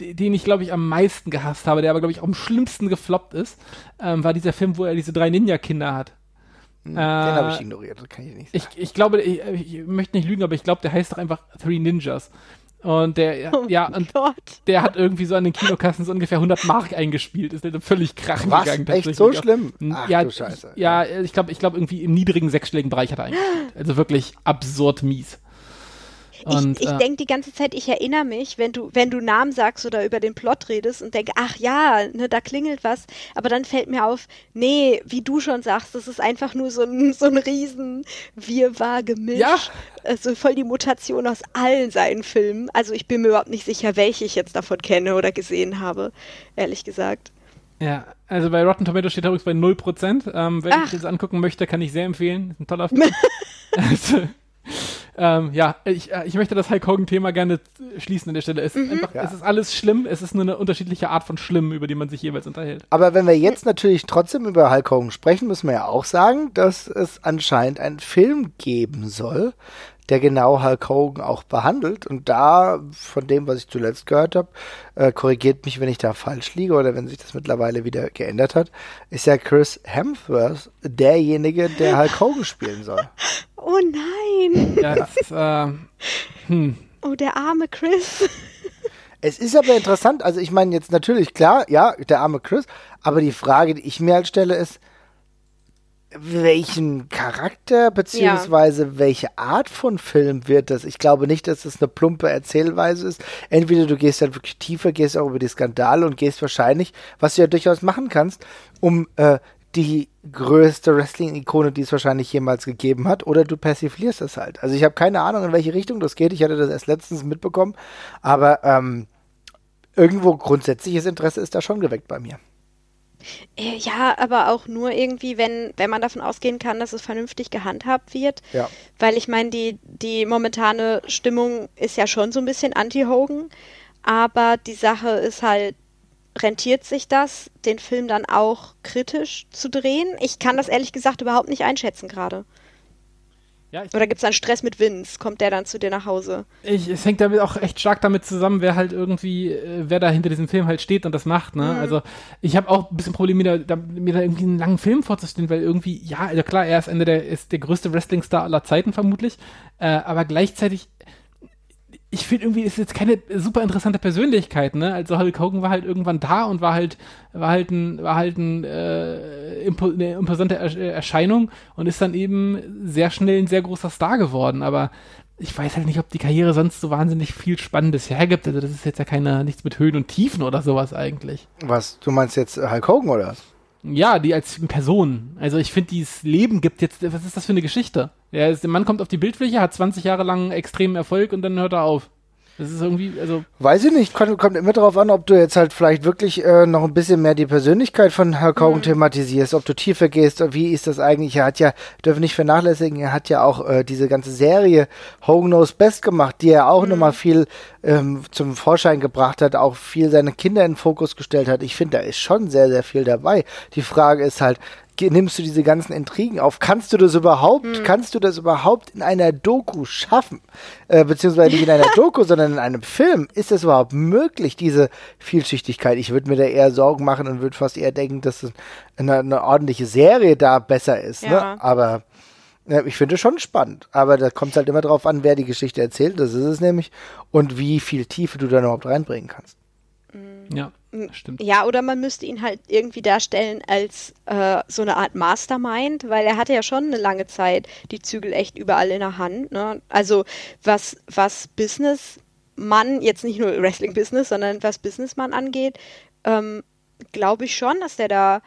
Speaker 3: den ich, glaube ich, am meisten gehasst habe, der aber, glaube ich, auch am schlimmsten gefloppt ist, ähm, war dieser Film, wo er diese drei Ninja-Kinder hat.
Speaker 2: Den habe ich
Speaker 3: Äh,
Speaker 2: ignoriert, das kann ich nicht
Speaker 3: Ich,
Speaker 2: sagen.
Speaker 3: ich glaube, ich, ich möchte nicht lügen, aber ich glaube, der heißt doch einfach Three Ninjas. Und der,
Speaker 4: Oh
Speaker 3: ja, und
Speaker 4: Gott.
Speaker 3: der hat irgendwie so an den Kinokassen so ungefähr 100 Mark eingespielt. Ist der völlig krachen
Speaker 2: Was?
Speaker 3: gegangen.
Speaker 2: Echt so schlimm? Ach,
Speaker 3: ja,
Speaker 2: du Scheiße.
Speaker 3: Ja, ich glaube, ich glaube irgendwie im niedrigen sechsstelligen Bereich hat er eingespielt. Also wirklich absurd mies. Und,
Speaker 4: ich ich
Speaker 3: äh,
Speaker 4: denke die ganze Zeit, ich erinnere mich, wenn du, wenn du Namen sagst oder über den Plot redest und denke, ach ja, ne, da klingelt was, aber dann fällt mir auf, nee, wie du schon sagst, das ist einfach nur so ein, so ein riesen Wirrwarr-Gemisch.
Speaker 3: Ja.
Speaker 4: Also voll die Mutation aus allen seinen Filmen. Also ich bin mir überhaupt nicht sicher, welche ich jetzt davon kenne oder gesehen habe, ehrlich gesagt.
Speaker 3: Ja, also bei Rotten Tomatoes steht er übrigens bei 0%. Ähm, wer
Speaker 4: Ach.
Speaker 3: sich das angucken möchte, kann ich sehr empfehlen. Ist ein toller Film. also, ähm, ja, ich, äh, ich möchte das Hulk Hogan-Thema gerne schließen an der Stelle. Es, ist einfach,
Speaker 2: Ja.
Speaker 3: es ist alles schlimm, es ist nur eine unterschiedliche Art von schlimm, über die man sich jeweils unterhält.
Speaker 2: Aber wenn wir jetzt natürlich trotzdem über Hulk Hogan sprechen, müssen wir ja auch sagen, dass es anscheinend einen Film geben soll, der genau Hulk Hogan auch behandelt. Und da, von dem, was ich zuletzt gehört habe, äh, korrigiert mich, wenn ich da falsch liege oder wenn sich das mittlerweile wieder geändert hat, ist ja Chris Hemsworth derjenige, der Hulk Hogan spielen soll.
Speaker 4: Oh nein!
Speaker 3: Ja, das ist, äh, hm.
Speaker 4: Oh, der arme Chris.
Speaker 2: Es ist aber interessant, also ich meine jetzt natürlich klar, ja, der arme Chris, aber die Frage, die ich mir halt stelle, ist, welchen Charakter beziehungsweise ja. welche Art von Film wird das? Ich glaube nicht, dass es eine plumpe Erzählweise ist. Entweder du gehst halt wirklich tiefer, gehst auch über die Skandale und gehst wahrscheinlich, was du ja durchaus machen kannst, um äh, die größte Wrestling-Ikone, die es wahrscheinlich jemals gegeben hat, oder du persiflierst es halt. Also ich habe keine Ahnung, in welche Richtung das geht. Ich hatte das erst letztens mitbekommen, aber ähm, irgendwo grundsätzliches Interesse ist da schon geweckt bei mir.
Speaker 4: Äh, ja, aber auch nur irgendwie, wenn, wenn man davon ausgehen kann, dass es vernünftig gehandhabt wird.
Speaker 2: Ja.
Speaker 4: Weil ich meine, die, die momentane Stimmung ist ja schon so ein bisschen anti-Hogan. Aber die Sache ist halt, rentiert sich das, den Film dann auch kritisch zu drehen? Ich kann das ehrlich gesagt überhaupt nicht einschätzen gerade. Ja, Oder gibt es dann Stress mit Vince? Kommt der dann zu dir nach Hause?
Speaker 3: Ich, es hängt damit auch echt stark damit zusammen, wer halt irgendwie, äh, wer da hinter diesem Film halt steht und das macht. Ne? Mhm. Also ich habe auch ein bisschen Probleme, mir da, mir da irgendwie einen langen Film vorzustellen, weil irgendwie, ja, also klar, er ist Ende der, ist der größte Wrestling-Star aller Zeiten vermutlich, äh, aber gleichzeitig ich finde irgendwie ist jetzt keine super interessante Persönlichkeit, ne? Also Hulk Hogan war halt irgendwann da und war halt war halt ein war halt ein, äh, impo eine imposante Erscheinung und ist dann eben sehr schnell ein sehr großer Star geworden, aber ich weiß halt nicht, ob die Karriere sonst so wahnsinnig viel Spannendes hergibt. Also das ist jetzt ja keine nichts mit Höhen und Tiefen oder sowas eigentlich.
Speaker 2: Was, du meinst jetzt Hulk Hogan oder was?
Speaker 3: Ja, die als Person. Also ich finde, dieses Leben gibt jetzt, was ist das für eine Geschichte? Der, ist, der Mann kommt auf die Bildfläche, hat 20 Jahre lang extremen Erfolg und dann hört er auf. Das ist irgendwie, also.
Speaker 2: Weiß ich nicht, kommt, kommt immer darauf an, ob du jetzt halt vielleicht wirklich äh, noch ein bisschen mehr die Persönlichkeit von Herr Hogan mhm. thematisierst, ob du tiefer gehst, wie ist das eigentlich? Er hat ja, dürfen nicht vernachlässigen, er hat ja auch äh, diese ganze Serie Hogan Knows Best gemacht, die er auch mhm. nochmal viel ähm, zum Vorschein gebracht hat, auch viel seine Kinder in den Fokus gestellt hat. Ich finde, da ist schon sehr, sehr viel dabei. Die Frage ist halt, nimmst du diese ganzen Intrigen auf? Kannst du das überhaupt, hm. kannst du das überhaupt in einer Doku schaffen? Äh, beziehungsweise nicht in einer Doku, sondern in einem Film. Ist das überhaupt möglich, diese Vielschichtigkeit? Ich würde mir da eher Sorgen machen und würde fast eher denken, dass eine, eine ordentliche Serie da besser ist. Ne? Ja. Ne? Aber ich finde es schon spannend. Aber da kommt es halt immer drauf an, wer die Geschichte erzählt, das ist es nämlich, und wie viel Tiefe du da überhaupt reinbringen kannst.
Speaker 3: Ja. Stimmt.
Speaker 4: Ja, oder man müsste ihn halt irgendwie darstellen als äh, so eine Art Mastermind, weil er hatte ja schon eine lange Zeit die Zügel echt überall in der Hand. Ne? Also was, was Businessmann, jetzt nicht nur Wrestling-Business, sondern was Businessmann angeht, ähm, glaube ich schon, dass der da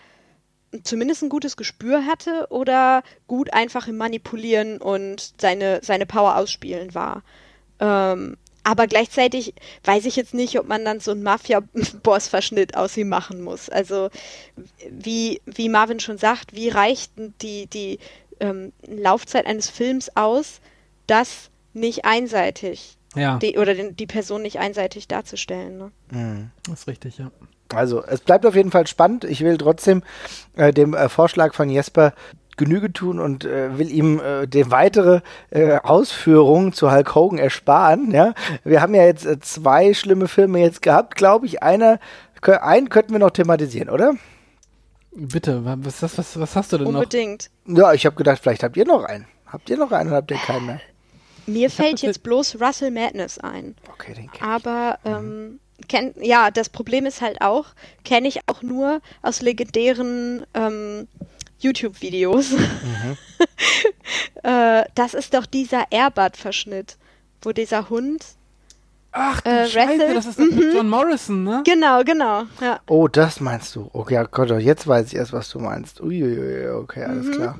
Speaker 4: zumindest ein gutes Gespür hatte oder gut einfach im Manipulieren und seine, seine Power ausspielen war. Ähm, aber gleichzeitig weiß ich jetzt nicht, ob man dann so einen Mafia-Boss-Verschnitt aus ihm machen muss. Also wie, wie Marvin schon sagt, wie reicht die, die ähm, Laufzeit eines Films aus, das nicht einseitig
Speaker 3: ja.
Speaker 4: die, oder den, die Person nicht einseitig darzustellen. Ne?
Speaker 3: Mhm. Das ist richtig, ja.
Speaker 2: Also, es bleibt auf jeden Fall spannend. Ich will trotzdem äh, dem äh, Vorschlag von Jesper Genüge tun und äh, will ihm äh, die weitere äh, Ausführung zu Hulk Hogan ersparen. Ja, wir haben ja jetzt äh, zwei schlimme Filme jetzt gehabt, glaube ich. Einer, einen könnten wir noch thematisieren, oder?
Speaker 3: Bitte, was, was, was, was hast du denn
Speaker 4: Unbedingt.
Speaker 3: noch?
Speaker 2: Unbedingt. Ja, ich habe gedacht, vielleicht habt ihr noch einen. Habt ihr noch einen oder habt ihr keinen mehr?
Speaker 4: Mir ich fällt jetzt bloß Russell Madness ein.
Speaker 2: Okay, den kenn
Speaker 4: Aber ich. ähm, mhm. kenn, ja, das Problem ist halt auch, kenne ich auch nur aus legendären ähm, YouTube-Videos. Mhm. äh, das ist doch dieser Airbud-Verschnitt, wo dieser Hund.
Speaker 3: Ach, äh, Scheiße, das ist mhm. John Morrison, ne?
Speaker 4: Genau, genau. Ja.
Speaker 2: Oh, das meinst du. Okay, ja Gott, jetzt weiß ich erst, was du meinst. Uiuiui, okay, alles mhm. klar.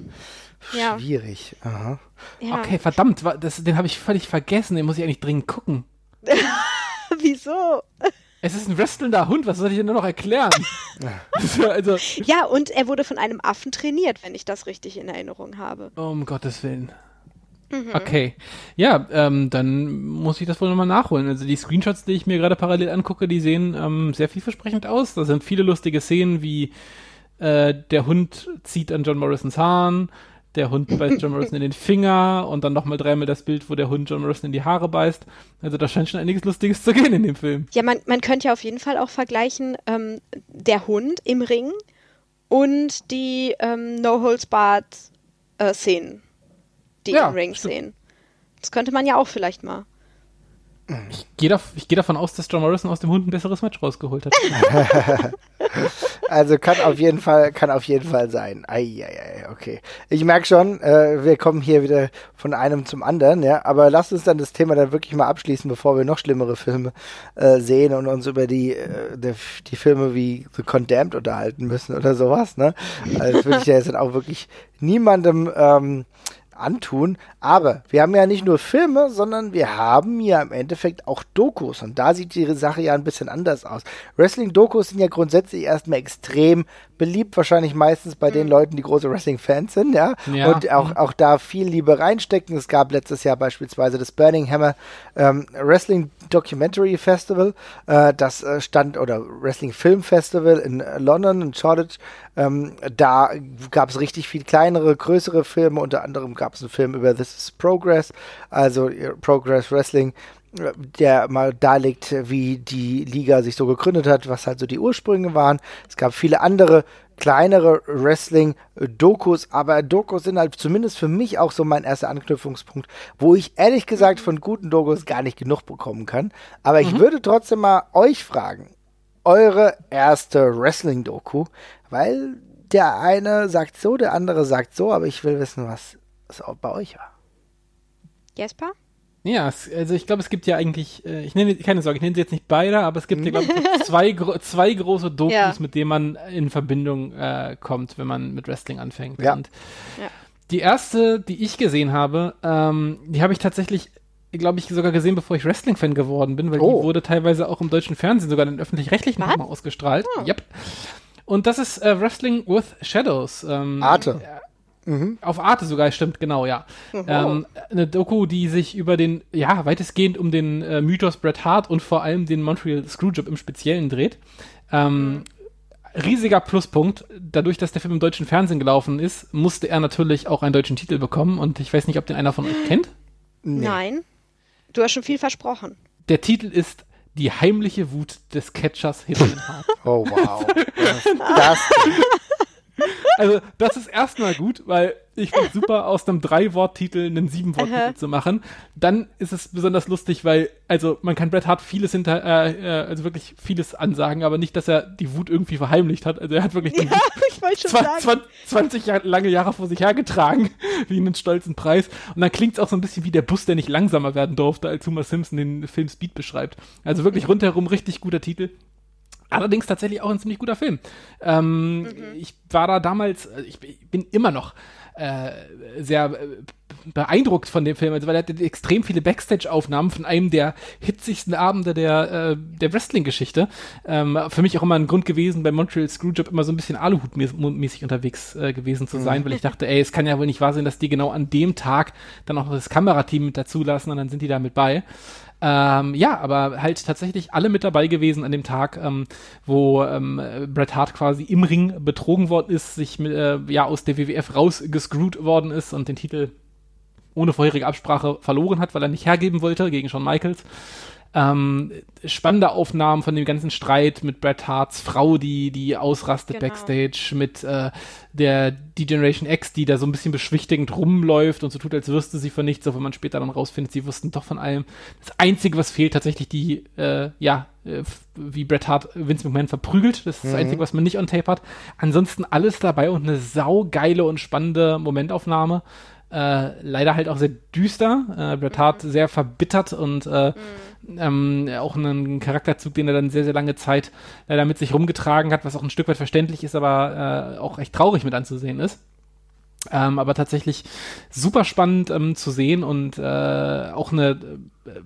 Speaker 2: Schwierig. Ja.
Speaker 3: Ja. Okay, verdammt, das, den habe ich völlig vergessen. Den muss ich eigentlich dringend gucken.
Speaker 4: Wieso?
Speaker 3: Es ist ein wrestlender Hund, was soll ich denn nur noch erklären?
Speaker 4: also, ja, und er wurde von einem Affen trainiert, wenn ich das richtig in Erinnerung habe.
Speaker 3: Um Gottes Willen. Mhm. Okay. Ja, ähm, dann muss ich das wohl nochmal nachholen. Also die Screenshots, die ich mir gerade parallel angucke, die sehen ähm, sehr vielversprechend aus. Da sind viele lustige Szenen, wie äh, der Hund zieht an John Morrisons Haaren, der Hund beißt John Morrison in den Finger und dann nochmal dreimal das Bild, wo der Hund John Morrison in die Haare beißt. Also da scheint schon einiges Lustiges zu gehen in dem Film.
Speaker 4: Ja, man, man könnte ja auf jeden Fall auch vergleichen, ähm, der Hund im Ring und die ähm, No-Holds-Barred-Szenen, äh, die ja, im Ring sehen. Das könnte man ja auch vielleicht mal.
Speaker 3: Ich gehe da, geh davon aus, dass John Morrison aus dem Hund ein besseres Match rausgeholt hat.
Speaker 2: also kann auf jeden Fall, kann auf jeden Fall sein. Eieiei, okay. Ich merke schon, äh, wir kommen hier wieder von einem zum anderen, ja. Aber lasst uns dann das Thema dann wirklich mal abschließen, bevor wir noch schlimmere Filme äh, sehen und uns über die, äh, die, die, Filme wie The Condemned unterhalten müssen oder sowas, ne? Also das würde ich ja jetzt auch wirklich niemandem ähm, antun. Aber wir haben ja nicht nur Filme, sondern wir haben ja im Endeffekt auch Dokus. Und da sieht die Sache ja ein bisschen anders aus. Wrestling-Dokus sind ja grundsätzlich erstmal extrem beliebt, wahrscheinlich meistens bei mhm. den Leuten, die große Wrestling-Fans sind, ja. ja. Und auch, mhm. auch da viel Liebe reinstecken. Es gab letztes Jahr beispielsweise das Burning Hammer ähm, Wrestling Documentary Festival. Äh, das äh, stand, oder Wrestling Film Festival in London, in Shoreditch. Ähm, da gab es richtig viel kleinere, größere Filme. Unter anderem gab es einen Film über This is Progress, also äh, Progress Wrestling der mal darlegt, wie die Liga sich so gegründet hat, was halt so die Ursprünge waren. Es gab viele andere kleinere Wrestling-Dokus, aber Dokus sind halt zumindest für mich auch so mein erster Anknüpfungspunkt, wo ich ehrlich gesagt von guten Dokus gar nicht genug bekommen kann. Aber ich mhm. würde trotzdem mal euch fragen, eure erste Wrestling-Doku, weil der eine sagt so, der andere sagt so, aber ich will wissen, was es auch bei euch war.
Speaker 4: Jesper?
Speaker 3: Ja, es, also ich glaube, es gibt ja eigentlich, äh, ich nenne, keine Sorge, ich nenne sie jetzt nicht beide, aber es gibt ja, glaube ich, zwei, zwei große Dokus, ja. mit denen man in Verbindung äh, kommt, wenn man mit Wrestling anfängt. Ja. Und ja. die erste, die ich gesehen habe, ähm, die habe ich tatsächlich glaube ich, sogar gesehen, bevor ich Wrestling-Fan geworden bin, weil oh. die wurde teilweise auch im deutschen Fernsehen, sogar in den öffentlich-rechtlichen mal ausgestrahlt. Oh. Yep. Und das ist äh, Wrestling with Shadows.
Speaker 2: Ähm, Arte.
Speaker 3: Mhm. Auf Arte sogar, stimmt, genau, ja. Ähm, eine Doku, die sich über den, ja, weitestgehend um den äh, Mythos Bret Hart und vor allem den Montreal Screwjob im Speziellen dreht. Ähm, mhm. Riesiger Pluspunkt, dadurch, dass der Film im deutschen Fernsehen gelaufen ist, musste er natürlich auch einen deutschen Titel bekommen und ich weiß nicht, ob den einer von euch kennt.
Speaker 4: Nee. Nein. Du hast schon viel versprochen.
Speaker 3: Der Titel ist Die heimliche Wut des Catchers Hart.
Speaker 2: Oh wow. das,
Speaker 3: also, das ist erstmal gut, weil ich finde super, aus einem Drei-Wort-Titel einen Sieben-Wort-Titel zu machen. Dann ist es besonders lustig, weil, also, man kann Bret Hart vieles hinter, äh, äh, also wirklich vieles ansagen, aber nicht, dass er die Wut irgendwie verheimlicht hat. Also, er hat wirklich ja,
Speaker 4: ich schon 20, sagen.
Speaker 3: 20 Jahre, lange Jahre vor sich hergetragen, wie einen stolzen Preis. Und dann klingt es auch so ein bisschen wie der Bus, der nicht langsamer werden durfte, als Homer Simpson den Film Speed beschreibt. Also wirklich rundherum richtig guter Titel. Allerdings tatsächlich auch ein ziemlich guter Film. Ähm, mhm. Ich war da damals, äh, ich bin immer noch äh, sehr äh, beeindruckt von dem Film, also weil er hat extrem viele Backstage-Aufnahmen von einem der hitzigsten Abende der, äh, der Wrestling-Geschichte. Ähm, für mich auch immer ein Grund gewesen, bei Montreal Screwjob immer so ein bisschen Aluhut-mäßig unterwegs äh, gewesen zu sein, mhm. weil ich dachte, ey, es kann ja wohl nicht wahr sein, dass die genau an dem Tag dann auch noch das Kamerateam mit dazulassen und dann sind die da mit bei. Ähm, ja, aber halt tatsächlich alle mit dabei gewesen an dem Tag, ähm, wo ähm, Bret Hart quasi im Ring betrogen worden ist, sich mit, äh, ja aus der WWF rausgescrewt worden ist und den Titel ohne vorherige Absprache verloren hat, weil er nicht hergeben wollte gegen Shawn Michaels. Ähm, spannende Aufnahmen von dem ganzen Streit mit Bret Harts Frau, die, die ausrastet genau. Backstage, mit äh, der D-Generation X, die da so ein bisschen beschwichtigend rumläuft und so tut, als wüsste sie von nichts, auch wenn man später dann rausfindet, sie wussten doch von allem. Das Einzige, was fehlt, tatsächlich die, äh, ja, äh, wie Bret Hart Vince McMahon verprügelt. Das ist mhm. das Einzige, was man nicht on Tape hat. Ansonsten alles dabei und eine saugeile und spannende Momentaufnahme. Äh, leider halt auch sehr düster. Äh, Bret Hart mhm. sehr verbittert und äh, mhm. ähm, auch einen Charakterzug, den er dann sehr, sehr lange Zeit leider mit sich rumgetragen hat, was auch ein Stück weit verständlich ist, aber äh, auch echt traurig mit anzusehen ist. Ähm, aber tatsächlich super spannend ähm, zu sehen und äh, auch eine äh,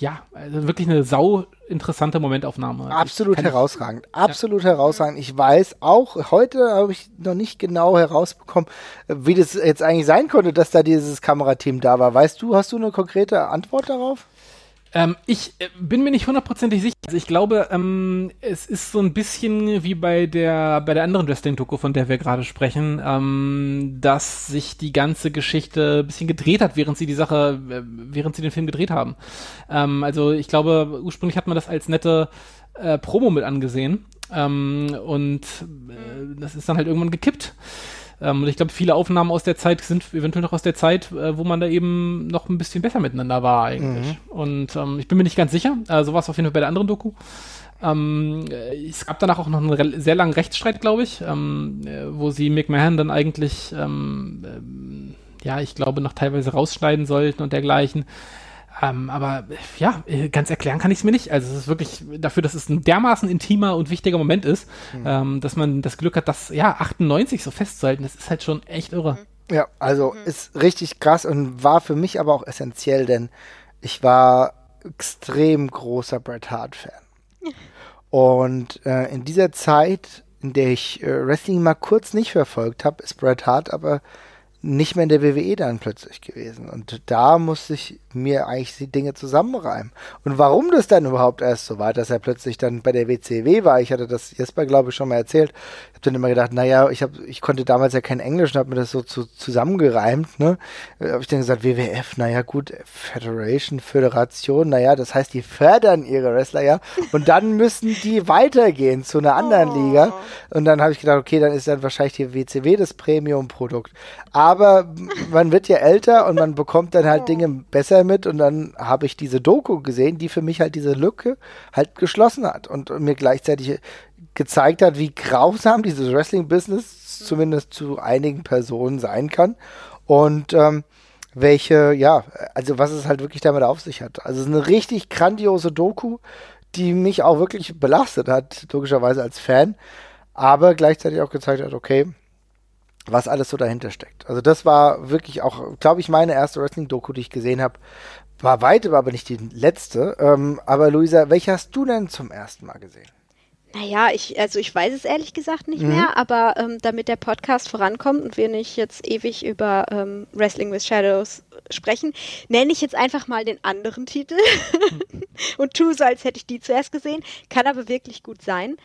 Speaker 3: ja, also wirklich eine sau interessante Momentaufnahme.
Speaker 2: Absolut herausragend. Ich, absolut ja. herausragend. Ich weiß auch, heute habe ich noch nicht genau herausbekommen, wie das jetzt eigentlich sein konnte, dass da dieses Kamerateam da war. Weißt du, hast du eine konkrete Antwort darauf?
Speaker 3: Ähm, ich äh, bin mir nicht hundertprozentig sicher. Also ich glaube, ähm, es ist so ein bisschen wie bei der bei der anderen Wrestling-Doku, von der wir gerade sprechen, ähm, dass sich die ganze Geschichte ein bisschen gedreht hat, während sie die Sache, äh, während sie den Film gedreht haben. Ähm, also ich glaube, ursprünglich hat man das als nette äh, Promo mit angesehen ähm, und äh, das ist dann halt irgendwann gekippt. Ähm, und ich glaube, viele Aufnahmen aus der Zeit sind eventuell noch aus der Zeit, äh, wo man da eben noch ein bisschen besser miteinander war eigentlich. Mhm. Und ähm, ich bin mir nicht ganz sicher. Äh, so war es auf jeden Fall bei der anderen Doku. Ähm, äh, es gab danach auch noch einen sehr langen Rechtsstreit, glaube ich, ähm, äh, wo sie McMahon dann eigentlich, ähm, ähm, ja, ich glaube, noch teilweise rausschneiden sollten und dergleichen. Ähm, aber ja, äh, ganz erklären kann ich es mir nicht. Also es ist wirklich dafür, dass es ein dermaßen intimer und wichtiger Moment ist, mhm. ähm, dass man das Glück hat, das ja 98 so festzuhalten. Das ist halt schon echt irre.
Speaker 2: Ja, also mhm. ist richtig krass und war für mich aber auch essentiell, denn ich war extrem großer Bret Hart Fan. Und äh, in dieser Zeit, in der ich äh, Wrestling mal kurz nicht verfolgt habe, ist Bret Hart aber nicht mehr in der WWE dann plötzlich gewesen. Und da musste ich mir eigentlich die Dinge zusammenreimen. Und warum das dann überhaupt erst so war, dass er plötzlich dann bei der WCW war, ich hatte das Jesper, glaube ich, schon mal erzählt. Habe dann immer gedacht, naja, ich, hab, ich konnte damals ja kein Englisch und habe mir das so zu, zusammengereimt. Ne? habe ich dann gesagt, WWF, naja gut, Federation, Föderation, naja, das heißt, die fördern ihre Wrestler ja. Und dann müssen die weitergehen zu einer anderen oh. Liga. Und dann habe ich gedacht, okay, dann ist dann wahrscheinlich die WCW das Premium-Produkt. Aber man wird ja älter und man bekommt dann halt. Dinge besser mit und dann habe ich diese Doku gesehen, die für mich halt diese Lücke halt geschlossen hat und mir gleichzeitig gezeigt hat, wie grausam dieses Wrestling-Business zumindest zu einigen Personen sein kann und ähm, welche, ja, also was es halt wirklich damit auf sich hat. Also es ist eine richtig grandiose Doku, die mich auch wirklich belastet hat, logischerweise als Fan, aber gleichzeitig auch gezeigt hat, okay, was alles so dahinter steckt. Also das war wirklich auch, glaube ich, meine erste Wrestling-Doku, die ich gesehen habe. War weit, aber nicht die letzte. Ähm, aber Luisa, welche hast du denn zum ersten Mal gesehen?
Speaker 4: Naja, ich, also ich weiß es ehrlich gesagt nicht mhm. mehr, aber ähm, damit der Podcast vorankommt und wir nicht jetzt ewig über ähm, Wrestling with Shadows sprechen, nenne ich jetzt einfach mal den anderen Titel und tue so, als hätte ich die zuerst gesehen. Kann aber wirklich gut sein.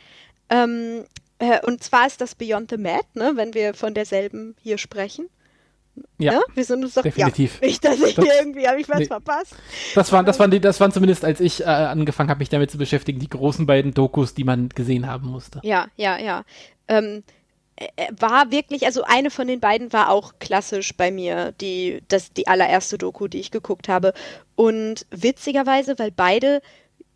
Speaker 4: Ähm, äh, und zwar ist das Beyond the Mat, ne, wenn wir von derselben hier sprechen.
Speaker 3: Ja, ja,
Speaker 4: wir sind uns doch
Speaker 3: definitiv.
Speaker 4: Ja, nicht, dass ich das, irgendwie habe ich was nee. verpasst.
Speaker 3: Das waren, das waren die, das waren zumindest, als ich äh, angefangen habe, mich damit zu beschäftigen, die großen beiden Dokus, die man gesehen haben musste.
Speaker 4: Ja, ja, ja. Ähm, äh, äh, war wirklich, also eine von den beiden war auch klassisch bei mir, die, das, die allererste Doku, die ich geguckt habe. Und witzigerweise, weil beide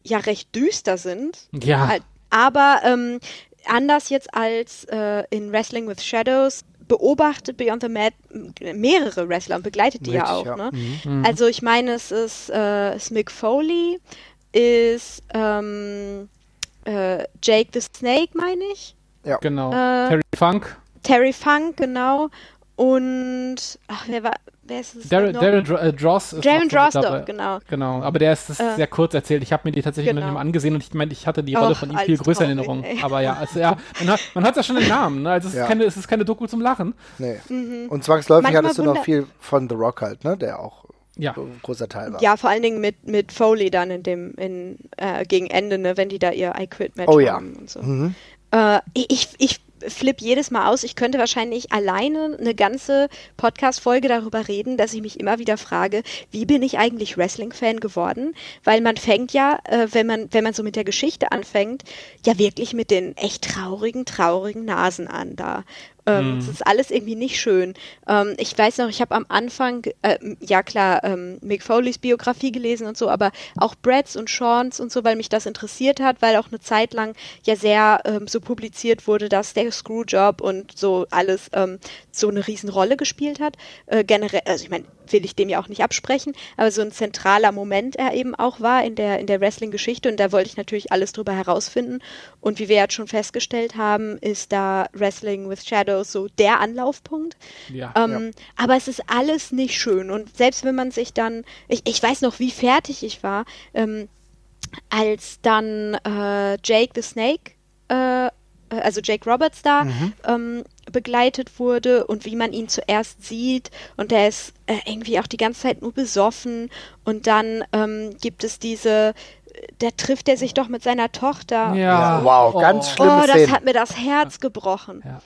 Speaker 4: ja recht düster sind.
Speaker 3: Ja.
Speaker 4: Aber ähm, anders jetzt als äh, in Wrestling with Shadows beobachtet Beyond the Mat mehrere Wrestler und begleitet die Richtig, ja auch. Ja. Ne? Mhm. Also ich meine, es ist, äh, ist Mick Foley, ist ähm, äh, Jake the Snake, meine ich.
Speaker 3: Ja, genau. Äh, Terry Funk.
Speaker 4: Terry Funk, genau. Und ach, wer war, wer ist es? Darren,
Speaker 3: Darren äh, Dross
Speaker 4: ist Darren Dross, doch, genau.
Speaker 3: Genau, aber der ist, ist äh, sehr kurz erzählt. Ich habe mir die tatsächlich genau. noch nicht mal angesehen und ich meine, ich hatte die Rolle Och, von ihm viel größer in Erinnerung. Aber ja, also, ja man hat man hat ja schon den Namen. Ne? Also es, ja. ist keine, es ist keine Doku zum Lachen.
Speaker 2: Nee. Mhm. Und zwangsläufig Manchmal hattest du noch viel von The Rock halt, ne? Der auch ja. ein großer Teil war.
Speaker 4: Ja, vor allen Dingen mit, mit Foley dann in dem, in, äh, gegen Ende, ne, wenn die da ihr I Quit Match
Speaker 2: oh,
Speaker 4: haben
Speaker 2: ja.
Speaker 4: und so. Mhm. Äh, ich, ich flippe jedes Mal aus. Ich könnte wahrscheinlich alleine eine ganze Podcast-Folge darüber reden, dass ich mich immer wieder frage, wie bin ich eigentlich Wrestling-Fan geworden? Weil man fängt ja, äh, wenn man, wenn man so mit der Geschichte anfängt, ja wirklich mit den echt traurigen, traurigen Nasen an da. Ähm, mhm. Das ist alles irgendwie nicht schön. Ähm, ich weiß noch, ich habe am Anfang, äh, ja klar, ähm, Mick Foleys Biografie gelesen und so, aber auch Brads und Sean's und so, weil mich das interessiert hat, weil auch eine Zeit lang ja sehr ähm, so publiziert wurde, dass der Screwjob und so alles ähm, so eine Riesenrolle gespielt hat. Äh, generell, also ich meine, will ich dem ja auch nicht absprechen, aber so ein zentraler Moment er eben auch war in der, in der Wrestling-Geschichte und da wollte ich natürlich alles drüber herausfinden. Und wie wir jetzt schon festgestellt haben, ist da Wrestling with Shadows so der Anlaufpunkt. Ja, ähm, ja. Aber es ist alles nicht schön und selbst wenn man sich dann, ich, ich weiß noch, wie fertig ich war, ähm, als dann äh, Jake the Snake äh, äh, also Jake Roberts da mhm. ähm, begleitet wurde und wie man ihn zuerst sieht und der ist äh, irgendwie auch die ganze Zeit nur besoffen und dann ähm, gibt es diese da trifft er sich doch mit seiner Tochter.
Speaker 2: Ja, wow, oh. ganz schlimm. Oh,
Speaker 4: das hat mir das Herz gebrochen. Ja.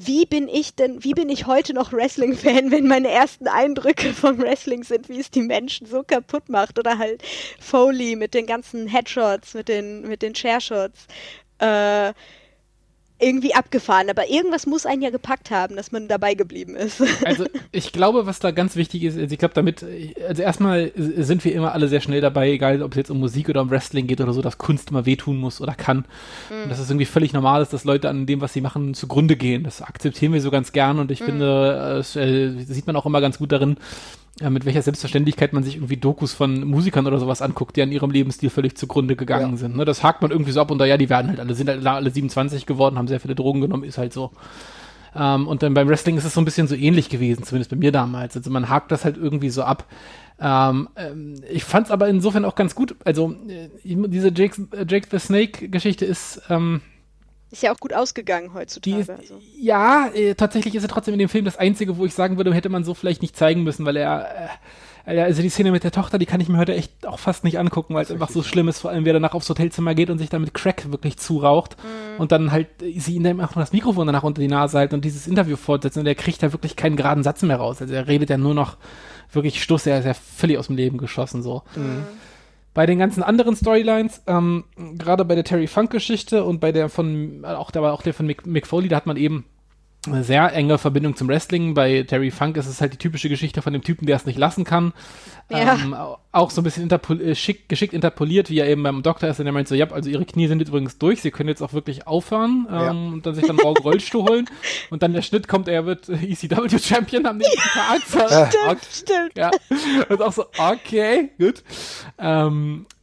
Speaker 4: Wie bin ich denn, wie bin ich heute noch Wrestling-Fan, wenn meine ersten Eindrücke vom Wrestling sind, wie es die Menschen so kaputt macht? Oder halt Foley mit den ganzen Headshots, mit den, mit den Chairshots. Äh, irgendwie abgefahren, aber irgendwas muss einen ja gepackt haben, dass man dabei geblieben ist.
Speaker 3: Also ich glaube, was da ganz wichtig ist, also ich glaube damit, also erstmal sind wir immer alle sehr schnell dabei, egal ob es jetzt um Musik oder um Wrestling geht oder so, dass Kunst immer wehtun muss oder kann. Mhm. Und dass es irgendwie völlig normal ist, dass Leute an dem, was sie machen, zugrunde gehen. Das akzeptieren wir so ganz gern und ich mhm. finde, das äh, sieht man auch immer ganz gut darin, ja, mit welcher Selbstverständlichkeit man sich irgendwie Dokus von Musikern oder sowas anguckt, die an ihrem Lebensstil völlig zugrunde gegangen ja. sind. Ne? Das hakt man irgendwie so ab und da, ja, die werden halt alle, sind halt alle 27 geworden, haben sehr viele Drogen genommen, ist halt so. Ähm, und dann beim Wrestling ist es so ein bisschen so ähnlich gewesen, zumindest bei mir damals. Also man hakt das halt irgendwie so ab. Ähm, ähm, ich fand es aber insofern auch ganz gut. Also äh, diese Jake, Jake the Snake Geschichte ist, ähm,
Speaker 4: ist ja auch gut ausgegangen heutzutage.
Speaker 3: Ist, also. Ja, äh, tatsächlich ist er trotzdem in dem Film das Einzige, wo ich sagen würde, hätte man so vielleicht nicht zeigen müssen, weil er, äh, also die Szene mit der Tochter, die kann ich mir heute echt auch fast nicht angucken, weil es einfach so schlimm ist, vor allem wer danach aufs Hotelzimmer geht und sich dann mit Crack wirklich zuraucht mhm. und dann halt äh, sie ihm auch noch das Mikrofon danach unter die Nase halten und dieses Interview fortsetzt und der kriegt da wirklich keinen geraden Satz mehr raus. Also er redet ja nur noch wirklich Stuss, er ist ja völlig aus dem Leben geschossen so. Mhm. Bei den ganzen anderen Storylines, ähm, gerade bei der Terry Funk-Geschichte und bei der von, auch, da war auch der von Mick, Mick Foley, da hat man eben eine sehr enge Verbindung zum Wrestling. Bei Terry Funk ist es halt die typische Geschichte von dem Typen, der es nicht lassen kann. Ja. Ähm, auch so ein bisschen interpol äh, schick, geschickt interpoliert, wie er eben beim Doktor ist, und er meint so, ja, also ihre Knie sind jetzt übrigens durch, sie können jetzt auch wirklich aufhören ähm, ja. und dann sich dann morgen Rollstuhl holen. Und dann der Schnitt kommt, er wird ECW-Champion am nächsten Tag.
Speaker 4: Ja, stimmt, okay. stimmt.
Speaker 3: Ja. Und auch so, okay, gut. Ähm, äh,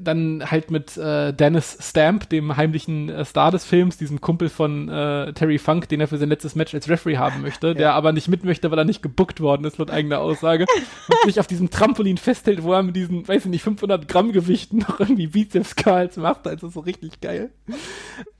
Speaker 3: dann halt mit äh, Dennis Stamp, dem heimlichen äh, Star des Films, diesem Kumpel von äh, Terry Funk, den er für sein letztes Match als Referee haben möchte, ja. der aber nicht mit möchte, weil er nicht gebuckt worden ist, laut eigener Aussage, und sich auf diesem Trampolin festhält, wo er mit diesen, weiß ich nicht, 500 Gramm Gewichten noch irgendwie Bizeps-Curls macht, also so richtig geil.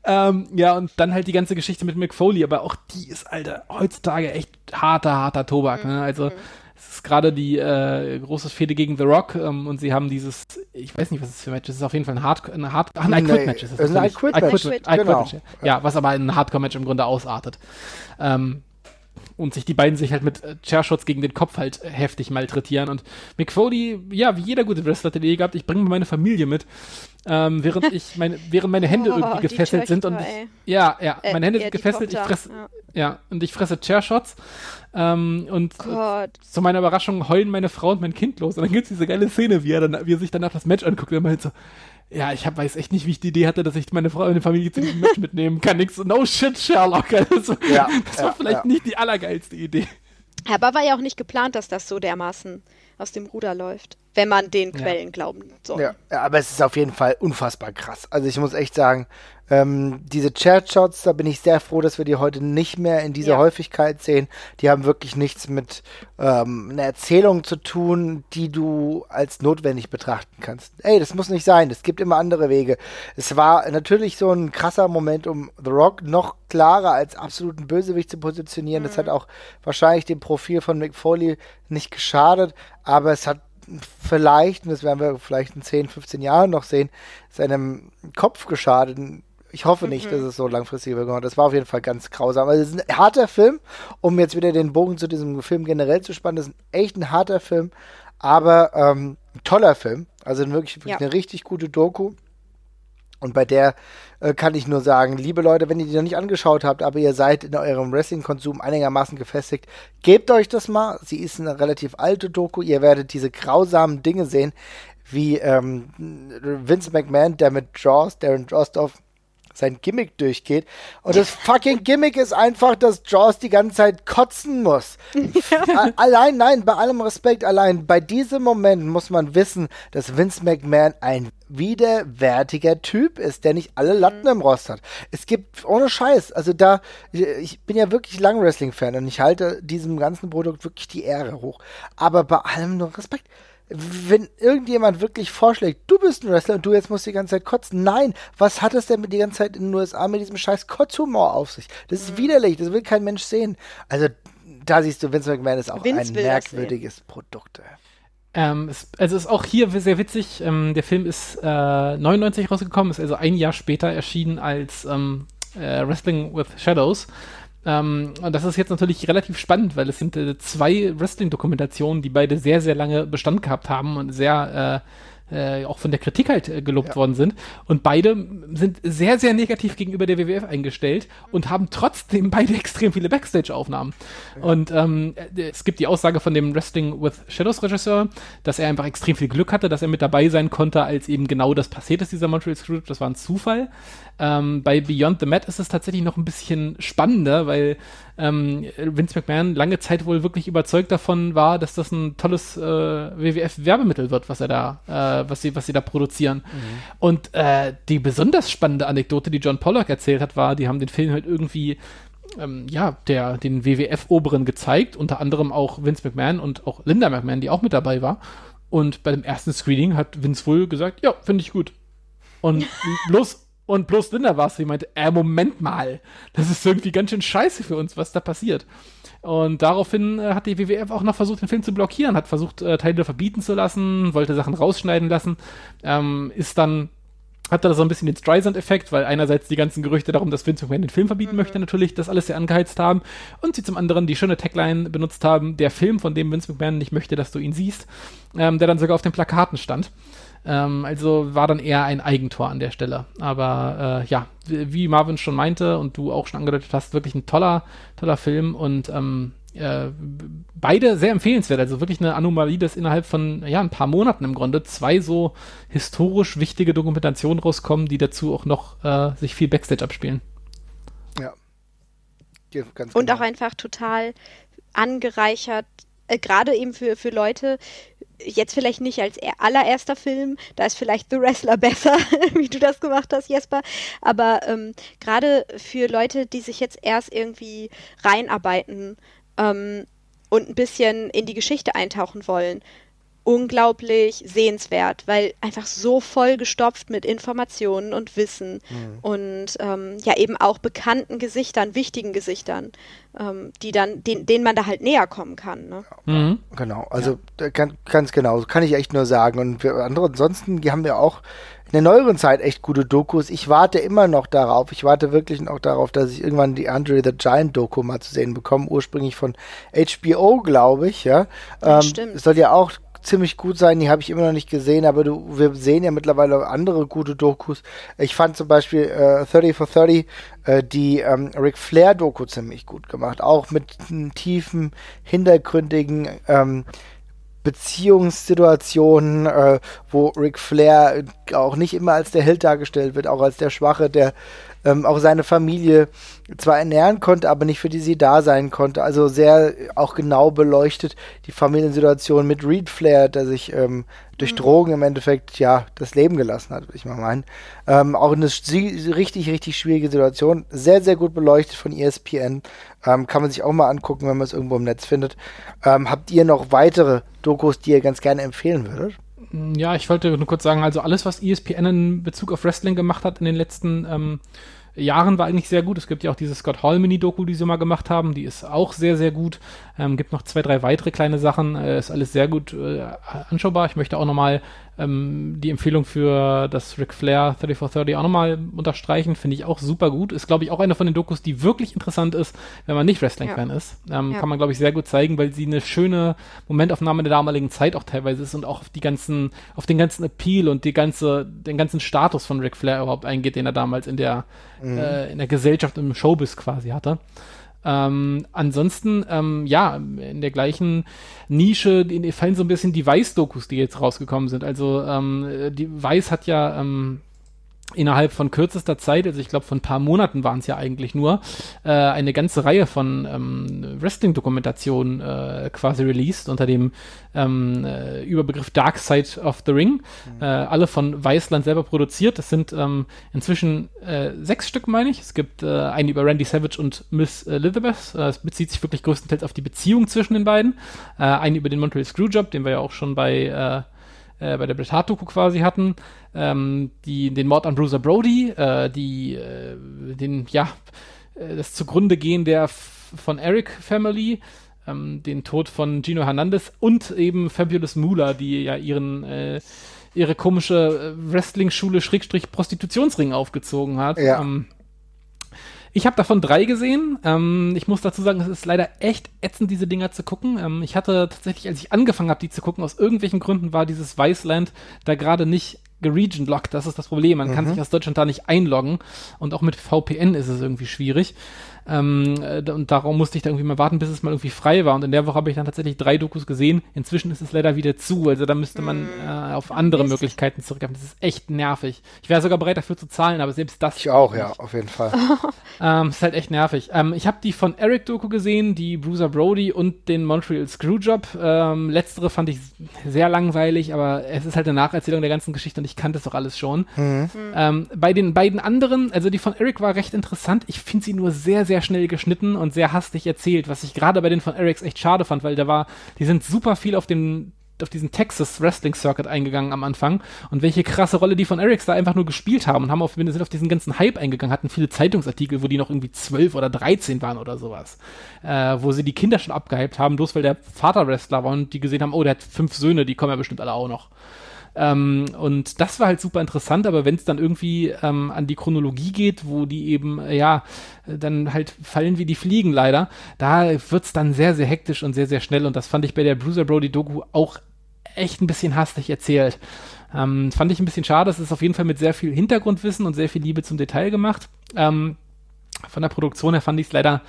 Speaker 3: Ähm, ja, und dann halt die ganze Geschichte mit Mick Foley, aber auch die ist, Alter, heutzutage echt harter, harter Tobak, ne? Also, mhm es ist gerade die äh, große Fehde gegen The Rock ähm, und sie haben dieses, ich weiß nicht, was es für Match ist, es ist auf jeden Fall ein Hard, ein Hard ach, ein
Speaker 2: nee, Match ist es. Ist ein Quit Match. Quit,
Speaker 3: genau. Match. Ja, was aber ein Hardcore Match im Grunde ausartet. Ähm, und sich die beiden sich halt mit äh, Chairshots gegen den Kopf halt heftig malträtieren. Und Mick Foley, ja, wie jeder gute Wrestler hat die Idee gehabt, ich bringe meine Familie mit, ähm, während ich meine, während meine Hände oh, irgendwie gefesselt sind und ich, ja, ja, äh, meine Hände sind gefesselt, ich fresse, ja. ja. und ich fresse Chairshots ähm, und Gott. zu meiner Überraschung heulen meine Frau und mein Kind los und dann gibt's diese geile Szene, wie er dann, wie er sich danach das Match anguckt und er meint so, ja, ich hab, weiß echt nicht, wie ich die Idee hatte, dass ich meine Frau und meine Familie zu diesem Match mitnehmen kann. Nix, no shit, Sherlock. Also, ja, das war ja, vielleicht ja. nicht die allergeilste Idee.
Speaker 4: Aber war ja auch nicht geplant, dass das so dermaßen aus dem Ruder läuft, wenn man den Quellen glauben soll.
Speaker 2: Ja, aber es ist auf jeden Fall unfassbar krass. Also ich muss echt sagen, ähm, diese Chat-Shots, da bin ich sehr froh, dass wir die heute nicht mehr in dieser ja. Häufigkeit sehen. Die haben wirklich nichts mit ähm, einer Erzählung zu tun, die du als notwendig betrachten kannst. Ey, das muss nicht sein. Es gibt immer andere Wege. Es war natürlich so ein krasser Moment, um The Rock noch klarer als absoluten Bösewicht zu positionieren. Mhm. Das hat auch wahrscheinlich dem Profil von Mick Foley nicht geschadet, aber es hat vielleicht, und das werden wir vielleicht in 10, 15 Jahren noch sehen, seinem Kopf geschadet, ich hoffe nicht, mhm. dass es so langfristig wird. Das war auf jeden Fall ganz grausam. Also es ist ein harter Film, um jetzt wieder den Bogen zu diesem Film generell zu spannen. Das ist echt ein harter Film, aber ähm, ein toller Film. Also wirklich, wirklich ja. eine richtig gute Doku. Und bei der äh, kann ich nur sagen, liebe Leute, wenn ihr die noch nicht angeschaut habt, aber ihr seid in eurem Wrestling-Konsum einigermaßen gefestigt, gebt euch das mal. Sie ist eine relativ alte Doku. Ihr werdet diese grausamen Dinge sehen, wie ähm, Vince McMahon, der mit Jaws, Darren Drostoff, sein Gimmick durchgeht. Und das fucking Gimmick ist einfach, dass Jaws die ganze Zeit kotzen muss. Ja. Allein, nein, bei allem Respekt, allein bei diesem Moment muss man wissen, dass Vince McMahon ein widerwärtiger Typ ist, der nicht alle Latten mhm. im Rost hat. Es gibt, ohne Scheiß, also da, ich bin ja wirklich lang Wrestling-Fan und ich halte diesem ganzen Produkt wirklich die Ehre hoch. Aber bei allem nur Respekt wenn irgendjemand wirklich vorschlägt, du bist ein Wrestler und du jetzt musst die ganze Zeit kotzen. Nein, was hat es denn mit die ganze Zeit in den USA mit diesem scheiß Kotzhumor auf sich? Das ist mhm. widerlich, das will kein Mensch sehen. Also da siehst du, Vince McMahon ist auch Vince ein merkwürdiges Produkt.
Speaker 3: Ähm, es, also ist auch hier sehr witzig. Ähm, der Film ist äh, 99 rausgekommen, ist also ein Jahr später erschienen als ähm, äh, Wrestling with Shadows. Ähm, und das ist jetzt natürlich relativ spannend, weil es sind äh, zwei Wrestling-Dokumentationen, die beide sehr, sehr lange Bestand gehabt haben und sehr, äh, auch von der Kritik halt äh, gelobt ja. worden sind. Und beide sind sehr, sehr negativ gegenüber der WWF eingestellt und haben trotzdem beide extrem viele Backstage-Aufnahmen. Ja. Und ähm, äh, es gibt die Aussage von dem Wrestling with Shadows Regisseur, dass er einfach extrem viel Glück hatte, dass er mit dabei sein konnte, als eben genau das passiert ist, dieser Montreal Screwjob. Das war ein Zufall. Ähm, bei Beyond the Mat ist es tatsächlich noch ein bisschen spannender, weil ähm, Vince McMahon lange Zeit wohl wirklich überzeugt davon war, dass das ein tolles äh, WWF-Werbemittel wird, was er da, äh, was sie, was sie da produzieren. Mhm. Und äh, die besonders spannende Anekdote, die John Pollock erzählt hat, war, die haben den Film halt irgendwie ähm, ja, der, den WWF-Oberen gezeigt, unter anderem auch Vince McMahon und auch Linda McMahon, die auch mit dabei war. Und bei dem ersten Screening hat Vince wohl gesagt, ja, finde ich gut. Und bloß und bloß Linda war es, die meinte, äh, Moment mal, das ist irgendwie ganz schön scheiße für uns, was da passiert. Und daraufhin äh, hat die WWF auch noch versucht, den Film zu blockieren, hat versucht, äh, Teile verbieten zu lassen, wollte Sachen rausschneiden lassen, ähm, ist dann hatte da so ein bisschen den Streisand-Effekt, weil einerseits die ganzen Gerüchte darum, dass Vince McMahon den Film verbieten mhm. möchte, natürlich das alles sehr angeheizt haben und sie zum anderen die schöne Tagline benutzt haben, der Film, von dem Vince McMahon nicht möchte, dass du ihn siehst, ähm, der dann sogar auf den Plakaten stand. Ähm, also war dann eher ein Eigentor an der Stelle. Aber äh, ja, wie Marvin schon meinte und du auch schon angedeutet hast, wirklich ein toller, toller Film und ähm, äh, beide sehr empfehlenswert. Also wirklich eine Anomalie, dass innerhalb von ja, ein paar Monaten im Grunde zwei so historisch wichtige Dokumentationen rauskommen, die dazu auch noch äh, sich viel Backstage abspielen.
Speaker 4: Ja. Ganz und genau. auch einfach total angereichert, äh, gerade eben für, für Leute, jetzt vielleicht nicht als allererster Film, da ist vielleicht The Wrestler besser, wie du das gemacht hast, Jesper, aber ähm, gerade für Leute, die sich jetzt erst irgendwie reinarbeiten ähm, und ein bisschen in die Geschichte eintauchen wollen, unglaublich sehenswert, weil einfach so voll gestopft mit Informationen und Wissen mhm. und ähm, ja eben auch bekannten Gesichtern, wichtigen Gesichtern, ähm, die dann, den, denen man da halt näher kommen kann. Ne?
Speaker 2: Mhm. Genau, also ja. ganz, ganz genau, kann ich echt nur sagen. Und wir andere ansonsten, die haben wir auch in der neueren Zeit echt gute Dokus. Ich warte immer noch darauf. Ich warte wirklich noch darauf, dass ich irgendwann die Andre the Giant Doku mal zu sehen bekomme. Ursprünglich von HBO, glaube ich. Ja, ähm, stimmt. Soll ja auch ziemlich gut sein. Die habe ich immer noch nicht gesehen, aber du, wir sehen ja mittlerweile andere gute Dokus. Ich fand zum Beispiel äh, 30 for 30 äh, die ähm, Ric Flair Doku ziemlich gut gemacht. Auch mit einem tiefen, hintergründigen ähm, Beziehungssituationen, äh, wo Ric Flair auch nicht immer als der Held dargestellt wird, auch als der Schwache, der ähm, auch seine Familie zwar ernähren konnte, aber nicht für die sie da sein konnte. Also sehr auch genau beleuchtet die Familiensituation mit Reed Flair, der sich ähm, durch mhm. Drogen im Endeffekt ja das Leben gelassen hat, würde ich mal meinen. Ähm, auch eine richtig, richtig schwierige Situation. Sehr, sehr gut beleuchtet von ESPN. Ähm, kann man sich auch mal angucken, wenn man es irgendwo im Netz findet. Ähm, habt ihr noch weitere Dokus, die ihr ganz gerne empfehlen würdet?
Speaker 3: Ja, ich wollte nur kurz sagen, also alles, was ESPN in Bezug auf Wrestling gemacht hat in den letzten ähm, Jahren war eigentlich sehr gut. Es gibt ja auch diese Scott Hall Mini-Doku, die sie mal gemacht haben. Die ist auch sehr, sehr gut. Ähm, gibt noch zwei, drei weitere kleine Sachen. Äh, ist alles sehr gut äh, anschaubar. Ich möchte auch nochmal ähm, die Empfehlung für das Ric Flair 3430 auch nochmal unterstreichen. Finde ich auch super gut. Ist, glaube ich, auch eine von den Dokus, die wirklich interessant ist, wenn man nicht Wrestling-Fan ja. ist. Ähm, ja. Kann man, glaube ich, sehr gut zeigen, weil sie eine schöne Momentaufnahme der damaligen Zeit auch teilweise ist und auch auf die ganzen, auf den ganzen Appeal und die ganze, den ganzen Status von Ric Flair überhaupt eingeht, den er damals in der mhm. äh, in der Gesellschaft, im Showbiz quasi hatte. Ähm, ansonsten, ähm, ja, in der gleichen Nische die, fallen so ein bisschen die Weiß-Dokus, die jetzt rausgekommen sind. Also ähm, die Weiß hat ja ähm, innerhalb von kürzester Zeit, also ich glaube von ein paar Monaten waren es ja eigentlich nur, äh, eine ganze Reihe von ähm, Wrestling-Dokumentationen äh, quasi released unter dem ähm, äh, Überbegriff Dark Side of the Ring. Mhm. Äh, alle von Weißland selber produziert. Das sind ähm, inzwischen äh, sechs Stück, meine ich. Es gibt äh, eine über Randy Savage und Miss Elizabeth. Es bezieht sich wirklich größtenteils auf die Beziehung zwischen den beiden. eine über den Montreal Screwjob, den wir ja auch schon bei äh, bei der Bret Hart Doku quasi hatten, ähm, die, den Mord an Bruiser Brody, äh, die, äh, den, ja, äh, das zugrunde gehen der von Eric Family, ähm, den Tod von Gino Hernandez und eben Fabulous Moolah, die ja ihren, äh, ihre komische äh, Wrestling-Schule Schrägstrich Prostitutionsring aufgezogen hat. Ja. Ähm, Ich habe davon drei gesehen. Ähm, ich muss dazu sagen, es ist leider echt ätzend, diese Dinger zu gucken. Ähm, ich hatte tatsächlich, als ich angefangen habe, die zu gucken, aus irgendwelchen Gründen war dieses Weißland da gerade nicht geregion-lockt. Das ist das Problem. Man mhm. kann sich aus Deutschland da nicht einloggen. Und auch mit VPN ist es irgendwie schwierig. Ähm, äh, und darum musste ich da irgendwie mal warten, bis es mal irgendwie frei war. Und in der Woche habe ich dann tatsächlich drei Dokus gesehen. Inzwischen ist es leider wieder zu. Also da müsste man mm. äh, auf andere Mist. Möglichkeiten zurückgreifen. Das ist echt nervig. Ich wäre sogar bereit dafür zu zahlen, aber selbst das.
Speaker 2: Ich auch, ja, auf jeden Fall.
Speaker 3: ähm, ist halt echt nervig. Ähm, ich habe die von Eric Doku gesehen, die Bruiser Brody und den Montreal Screwjob. Ähm, letztere fand ich sehr langweilig, aber es ist halt eine Nacherzählung der ganzen Geschichte und ich kannte es doch alles schon. Mhm. Ähm, bei den beiden anderen, also die von Eric war recht interessant. Ich finde sie nur sehr, sehr sehr schnell geschnitten und sehr hastig erzählt, was ich gerade bei den von Erics echt schade fand, weil da war, die sind super viel auf den auf diesen Texas Wrestling Circuit eingegangen am Anfang und welche krasse Rolle die von Erics da einfach nur gespielt haben und haben auf, sind auf diesen ganzen Hype eingegangen, hatten viele Zeitungsartikel, wo die noch irgendwie zwölf oder dreizehn waren oder sowas, äh, wo sie die Kinder schon abgehypt haben, bloß weil der Vater Wrestler war und die gesehen haben, oh, der hat fünf Söhne, die kommen ja bestimmt alle auch noch. Ähm, und das war halt super interessant, aber wenn es dann irgendwie ähm, an die Chronologie geht, wo die eben, äh, ja, dann halt fallen wie die Fliegen leider, da wird's dann sehr, sehr hektisch und sehr, sehr schnell. Und das fand ich bei der Bruiser Brody Doku auch echt ein bisschen hastig erzählt. Ähm, fand ich ein bisschen schade. Es ist auf jeden Fall mit sehr viel Hintergrundwissen und sehr viel Liebe zum Detail gemacht. Ähm, von der Produktion her fand ich es leider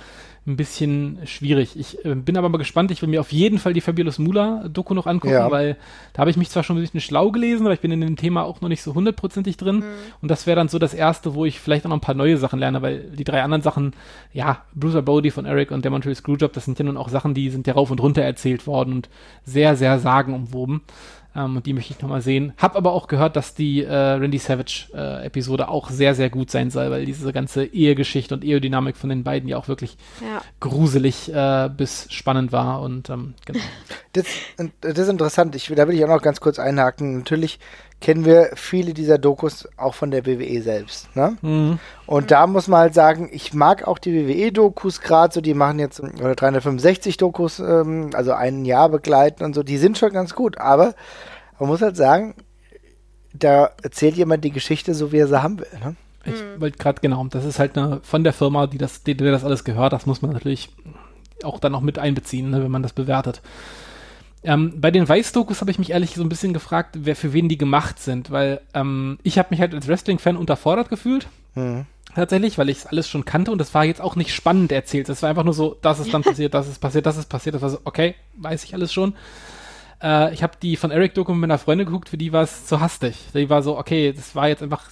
Speaker 3: ein bisschen schwierig. Ich äh, bin aber mal gespannt. Ich will mir auf jeden Fall die Fabulous Mula Doku noch angucken, ja. weil da habe ich mich zwar schon ein bisschen schlau gelesen, aber ich bin in dem Thema auch noch nicht so hundertprozentig drin. Mhm. Und das wäre dann so das erste, wo ich vielleicht auch noch ein paar neue Sachen lerne, weil die drei anderen Sachen, ja, Bruiser Bodie von Eric und der Montreal Screwjob, das sind ja nun auch Sachen, die sind ja rauf und runter erzählt worden und sehr, sehr sagenumwoben. Ähm, und die möchte ich nochmal sehen. Hab aber auch gehört, dass die äh, Randy Savage-Episode äh, auch sehr, sehr gut sein soll, weil diese ganze Ehegeschichte und Ehodynamik von den beiden ja auch wirklich ja. gruselig äh, bis spannend war. Und ähm, genau.
Speaker 2: Das, das ist interessant. Ich, da will ich auch noch ganz kurz einhaken. Natürlich kennen wir viele dieser Dokus auch von der WWE selbst. Ne? Mhm. Und da muss man halt sagen, ich mag auch die WWE-Dokus gerade so, die machen jetzt oder 365 Dokus, ähm, also ein Jahr begleiten und so, die sind schon ganz gut, aber man muss halt sagen, da erzählt jemand die Geschichte so, wie er sie haben will. Ne?
Speaker 3: Ich mhm. wollte gerade, genau, das ist halt eine, von der Firma, die das, die, die das alles gehört, das muss man natürlich auch dann noch mit einbeziehen, ne, wenn man das bewertet. Ähm, bei den Weiß-Dokus habe ich mich ehrlich so ein bisschen gefragt, wer für wen die gemacht sind, weil ähm, ich habe mich halt als Wrestling-Fan unterfordert gefühlt. Mhm. Tatsächlich, weil ich es alles schon kannte und das war jetzt auch nicht spannend erzählt. Das war einfach nur so, das ist dann passiert, das ist passiert, das ist passiert. Das war so, okay, weiß ich alles schon. Äh, ich habe die von Eric Doku mit meiner Freundin geguckt, für die war es zu hastig. Die war so, okay, das war jetzt einfach,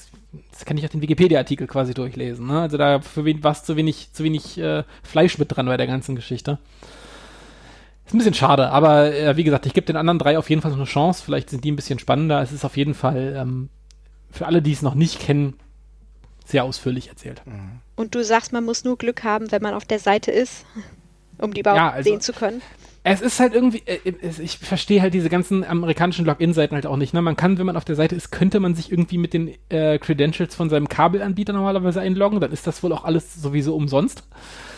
Speaker 3: das kann ich auch den Wikipedia-Artikel quasi durchlesen. Ne? Also da für wen war es zu wenig, zu wenig äh, Fleisch mit dran bei der ganzen Geschichte. Ist ein bisschen schade, aber äh, wie gesagt, ich gebe den anderen drei auf jeden Fall noch eine Chance. Vielleicht sind die ein bisschen spannender. Es ist auf jeden Fall ähm, für alle, die es noch nicht kennen, sehr ausführlich erzählt. Mhm.
Speaker 4: Und du sagst, man muss nur Glück haben, wenn man auf der Seite ist, um die überhaupt ja, also, sehen zu können
Speaker 3: es ist halt irgendwie, äh, äh, ich verstehe halt diese ganzen amerikanischen Login-Seiten halt auch nicht. Ne? Man kann, wenn man auf der Seite ist, könnte man sich irgendwie mit den äh, Credentials von seinem Kabelanbieter normalerweise einloggen. Dann ist das wohl auch alles sowieso umsonst.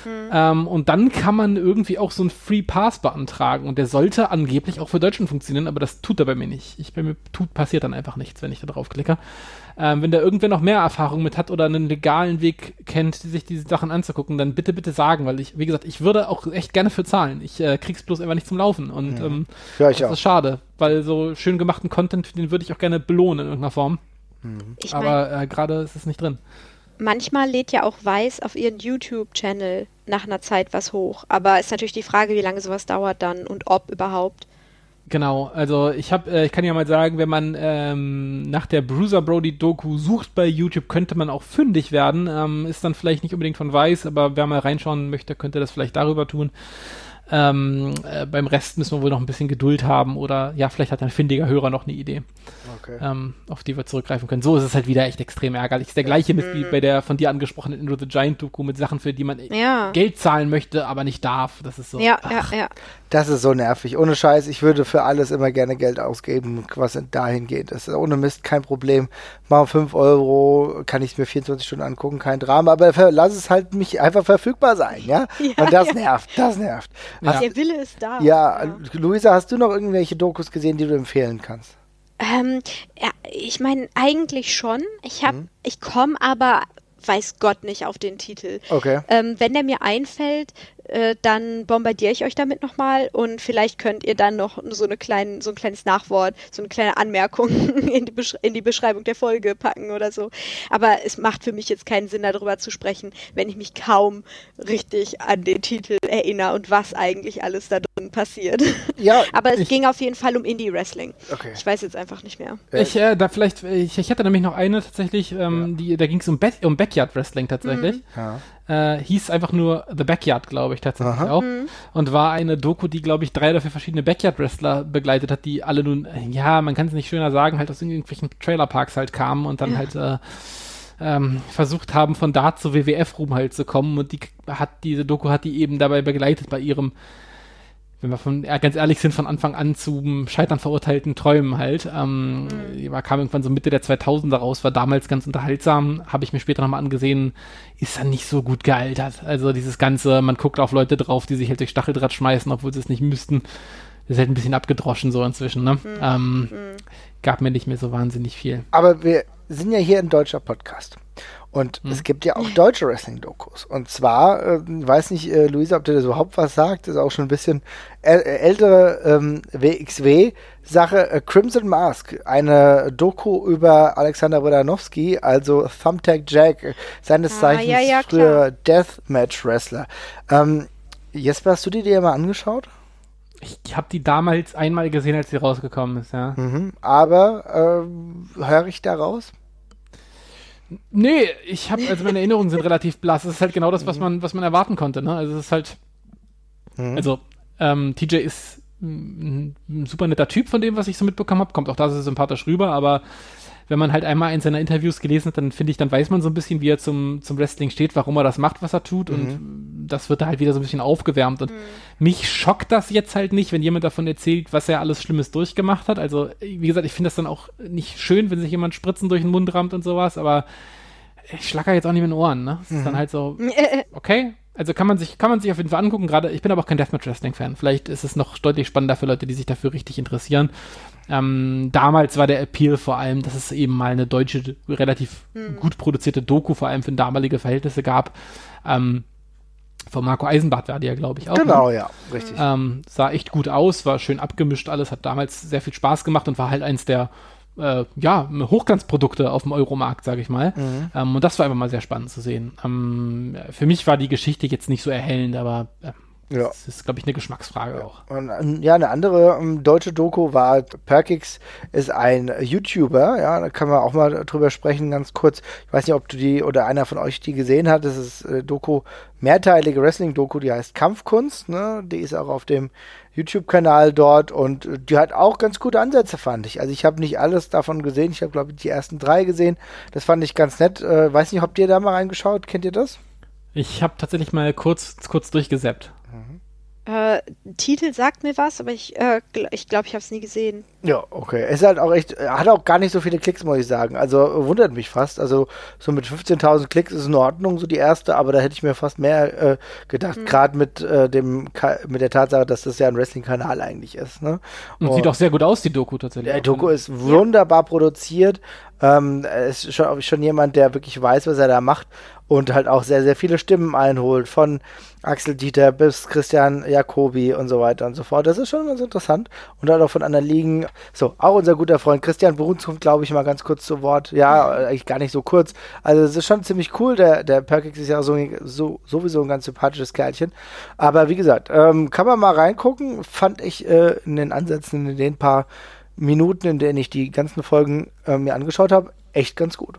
Speaker 3: Mhm. Ähm, und dann kann man irgendwie auch so einen Free Pass beantragen. Und der sollte angeblich auch für Deutschland funktionieren, aber das tut er bei mir nicht. Ich, bei mir tut, passiert dann einfach nichts, wenn ich da drauf klicke. Ähm, wenn da irgendwer noch mehr Erfahrung mit hat oder einen legalen Weg kennt, sich diese Sachen anzugucken, dann bitte, bitte sagen, weil ich, wie gesagt, ich würde auch echt gerne für zahlen. Ich äh, krieg's bloß einfach nicht zum Laufen. Und mhm. ähm, ja, das auch. ist schade, weil so schön gemachten Content, den würde ich auch gerne belohnen in irgendeiner Form. Mhm. Aber äh, gerade ist es nicht drin.
Speaker 4: Manchmal lädt ja auch Weiß auf ihren YouTube-Channel nach einer Zeit was hoch. Aber ist natürlich die Frage, wie lange sowas dauert dann und ob überhaupt.
Speaker 3: Genau, also ich habe, äh, ich kann ja mal sagen, wenn man ähm, nach der Bruiser Brody Doku sucht bei YouTube, könnte man auch fündig werden. Ähm, ist dann vielleicht nicht unbedingt von Weiß, aber wer mal reinschauen möchte, könnte das vielleicht darüber tun. Ähm, äh, beim Rest müssen wir wohl noch ein bisschen Geduld haben oder ja, vielleicht hat ein findiger Hörer noch eine Idee, okay. ähm, auf die wir zurückgreifen können. So ist es halt wieder echt extrem ärgerlich. Ist der gleiche Mist wie bei der von dir angesprochenen Into the Giant Doku mit Sachen, für die man ja. Geld zahlen möchte, aber nicht darf. Das ist so.
Speaker 4: Ja, ach. ja, ja.
Speaker 2: Das ist so nervig. Ohne Scheiß, ich würde für alles immer gerne Geld ausgeben, was dahin geht. Das ist ohne Mist kein Problem. Mal 5 Euro kann ich mir 24 Stunden angucken, kein Drama, aber lass es halt mich einfach verfügbar sein, ja? ja Und das ja. nervt, das nervt.
Speaker 4: Hast, Der Wille ist da.
Speaker 2: Ja, ja, Luisa, hast du noch irgendwelche Dokus gesehen, die du empfehlen kannst?
Speaker 4: Ähm, ja, ich meine, eigentlich schon. Ich habe, mhm. ich komme aber weiß Gott nicht auf den Titel.
Speaker 2: Okay.
Speaker 4: Ähm, wenn der mir einfällt, äh, dann bombardiere ich euch damit nochmal und vielleicht könnt ihr dann noch so, eine kleine, so ein kleines Nachwort, so eine kleine Anmerkung in die, in die Beschreibung der Folge packen oder so. Aber es macht für mich jetzt keinen Sinn, darüber zu sprechen, wenn ich mich kaum richtig an den Titel erinnere und was eigentlich alles da drin passiert.
Speaker 2: Ja,
Speaker 4: Aber es
Speaker 3: ich-
Speaker 4: ging auf jeden Fall um Indie-Wrestling.
Speaker 2: Okay.
Speaker 4: Ich weiß jetzt einfach nicht mehr.
Speaker 3: Ich, äh, da vielleicht, ich, ich hatte nämlich noch eine tatsächlich, ähm, die, da ging es um, um Backyard Wrestling tatsächlich.
Speaker 2: Ja.
Speaker 3: Äh, hieß einfach nur The Backyard, glaube ich, tatsächlich
Speaker 2: Aha.
Speaker 3: auch. Und war eine Doku, die, glaube ich, drei oder vier verschiedene Backyard-Wrestler begleitet hat, die alle nun, ja, man kann es nicht schöner sagen, halt aus irgendwelchen Trailerparks halt kamen und dann halt äh, ähm, versucht haben, von da zu WWF-Ruhm halt zu kommen. Und die hat, diese Doku hat die eben dabei begleitet bei ihrem wenn wir von, ja, ganz ehrlich sind, von Anfang an zum Scheitern verurteilten Träumen halt. Ähm, Die war, kam irgendwann so Mitte der 2000er raus, war damals ganz unterhaltsam, habe ich mir später nochmal angesehen, ist dann nicht so gut gealtert. Also dieses Ganze, man guckt auf Leute drauf, die sich halt durch Stacheldraht schmeißen, obwohl sie es nicht müssten. Das ist halt ein bisschen abgedroschen so inzwischen, ne? Ähm, Gab mir nicht mehr so wahnsinnig viel.
Speaker 2: Aber wir sind ja hier ein deutscher Podcast. Und
Speaker 3: Hm.
Speaker 2: es gibt ja auch deutsche Wrestling-Dokus. Und zwar, äh, weiß nicht, äh, Luisa, ob dir das überhaupt was sagt, ist auch schon ein bisschen äl ältere ähm, WXW-Sache. Äh, Crimson Mask, eine Doku über Alexander Bradanowski, also Thumbtack Jack, äh, seines
Speaker 4: Ah,
Speaker 2: Zeichens
Speaker 4: ja, ja,
Speaker 2: früher Deathmatch-Wrestler. Ähm, Jesper, hast du die dir mal angeschaut?
Speaker 3: Ich habe die damals einmal gesehen, als sie rausgekommen ist, ja.
Speaker 2: Mhm. Aber ähm, höre ich da raus?
Speaker 3: Nee, ich habe, also meine Erinnerungen sind relativ blass. Es ist halt genau das, was man, was man erwarten konnte, ne? Also es ist halt, also ähm, TJ ist ein, ein super netter Typ von dem, was ich so mitbekommen habe, kommt auch da sehr sympathisch rüber, aber wenn man halt einmal eins seiner Interviews gelesen hat, dann finde ich, dann weiß man so ein bisschen, wie er zum, zum Wrestling steht, warum er das macht, was er tut. Und das wird da halt wieder so ein bisschen aufgewärmt. Und mich schockt das jetzt halt nicht, wenn jemand davon erzählt, was er alles Schlimmes durchgemacht hat. Also, wie gesagt, ich finde das dann auch nicht schön, wenn sich jemand Spritzen durch den Mund rammt und sowas, aber ich schlacker jetzt auch nicht mit den Ohren, ne? Es ist dann halt so, okay. Also kann man sich, kann man sich auf jeden Fall angucken. Gerade, ich bin aber auch kein Deathmatch Wrestling Fan. Vielleicht ist es noch deutlich spannender für Leute, die sich dafür richtig interessieren. Ähm, damals war der Appeal vor allem, dass es eben mal eine deutsche, relativ gut produzierte Doku, vor allem für damalige Verhältnisse gab. Ähm, von Marco Eisenbart war die ja, glaube ich, auch.
Speaker 2: Genau,
Speaker 3: ne?
Speaker 2: ja, richtig.
Speaker 3: Ähm, sah echt gut aus, war schön abgemischt alles, hat damals sehr viel Spaß gemacht und war halt eins der äh, ja, Hochglanzprodukte auf dem Euromarkt, sage ich mal. Ähm, und das war einfach mal sehr spannend zu sehen. Ähm, für mich war die Geschichte jetzt nicht so erhellend, aber äh,
Speaker 2: Ja.
Speaker 3: das ist, glaube ich, eine Geschmacksfrage auch.
Speaker 2: Und, ähm, ja, eine andere ähm, deutsche Doku war, Perkix ist ein YouTuber, ja, da kann man auch mal drüber sprechen, ganz kurz. Ich weiß nicht, ob du die oder einer von euch die gesehen hat. Das ist äh, Doku, mehrteilige Wrestling-Doku, die heißt Kampfkunst, ne? Die ist auch auf dem YouTube-Kanal dort und äh, die hat auch ganz gute Ansätze, fand ich. Also ich habe nicht alles davon gesehen, ich habe, glaube ich, die ersten drei gesehen. Das fand ich ganz nett. Äh, weiß nicht, habt ihr da mal reingeschaut? Kennt ihr das?
Speaker 3: Ich habe tatsächlich mal kurz, kurz durchgesäppt.
Speaker 4: Äh, Titel sagt mir was, aber ich äh, gl ich, glaube, ich habe es nie gesehen.
Speaker 2: Ja, okay. Es ist halt auch echt, er hat auch gar nicht so viele Klicks, muss ich sagen. Also wundert mich fast. Also so mit 15.000 Klicks ist in Ordnung, so die erste, aber da hätte ich mir fast mehr äh, gedacht, gerade mit äh, dem mit der Tatsache, dass das ja ein Wrestling-Kanal eigentlich ist. Ne?
Speaker 3: Und sieht auch sehr gut aus, die Doku tatsächlich.
Speaker 2: Der Doku ist wunderbar produziert. Ähm, er ist schon, schon jemand, der wirklich weiß, was er da macht und halt auch sehr, sehr viele Stimmen einholt. Von Axel Dieter bis Christian Jacobi und so weiter und so fort. Das ist schon ganz interessant. Und halt auch von anderen Ligen. So, auch unser guter Freund Christian Bruns kommt, glaube ich, mal ganz kurz zu Wort. Ja, eigentlich gar nicht so kurz. Also, es ist schon ziemlich cool. Der, der Perkix ist ja so, so, sowieso ein ganz sympathisches Kerlchen. Aber wie gesagt, ähm, kann man mal reingucken. Fand ich äh, in den Ansätzen, in den paar Minuten, in denen ich die ganzen Folgen äh, mir angeschaut habe, echt ganz gut.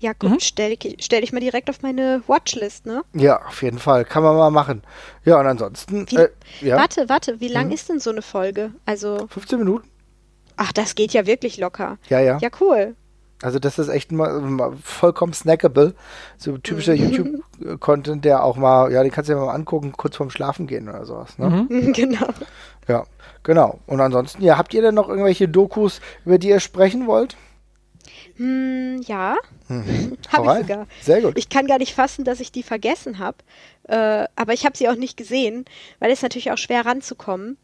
Speaker 4: Ja, gut, stelle ich, stell ich mal direkt auf meine Watchlist, ne?
Speaker 2: Ja, auf jeden Fall. Kann man mal machen. Ja, und ansonsten.
Speaker 4: Wie,
Speaker 2: Äh, ja,
Speaker 4: Warte, warte, wie lang ist denn so eine Folge? Also,
Speaker 2: 15 Minuten.
Speaker 4: Ach, das geht ja wirklich locker.
Speaker 2: Ja, ja.
Speaker 4: Ja, cool.
Speaker 2: Also das ist echt mal, mal vollkommen snackable. So typischer YouTube-Content, der auch mal, ja, den kannst du dir mal angucken, kurz vorm Schlafen gehen oder sowas. Ne?
Speaker 4: genau.
Speaker 2: Ja, genau. Und ansonsten, ja, habt ihr denn noch irgendwelche Dokus, über die ihr sprechen wollt?
Speaker 4: Hm, ja,
Speaker 2: Hau
Speaker 4: habe ich sogar.
Speaker 2: Sehr gut.
Speaker 4: Ich kann gar nicht fassen, dass ich die vergessen habe. Äh, aber ich habe sie auch nicht gesehen, weil es natürlich auch schwer ranzukommen.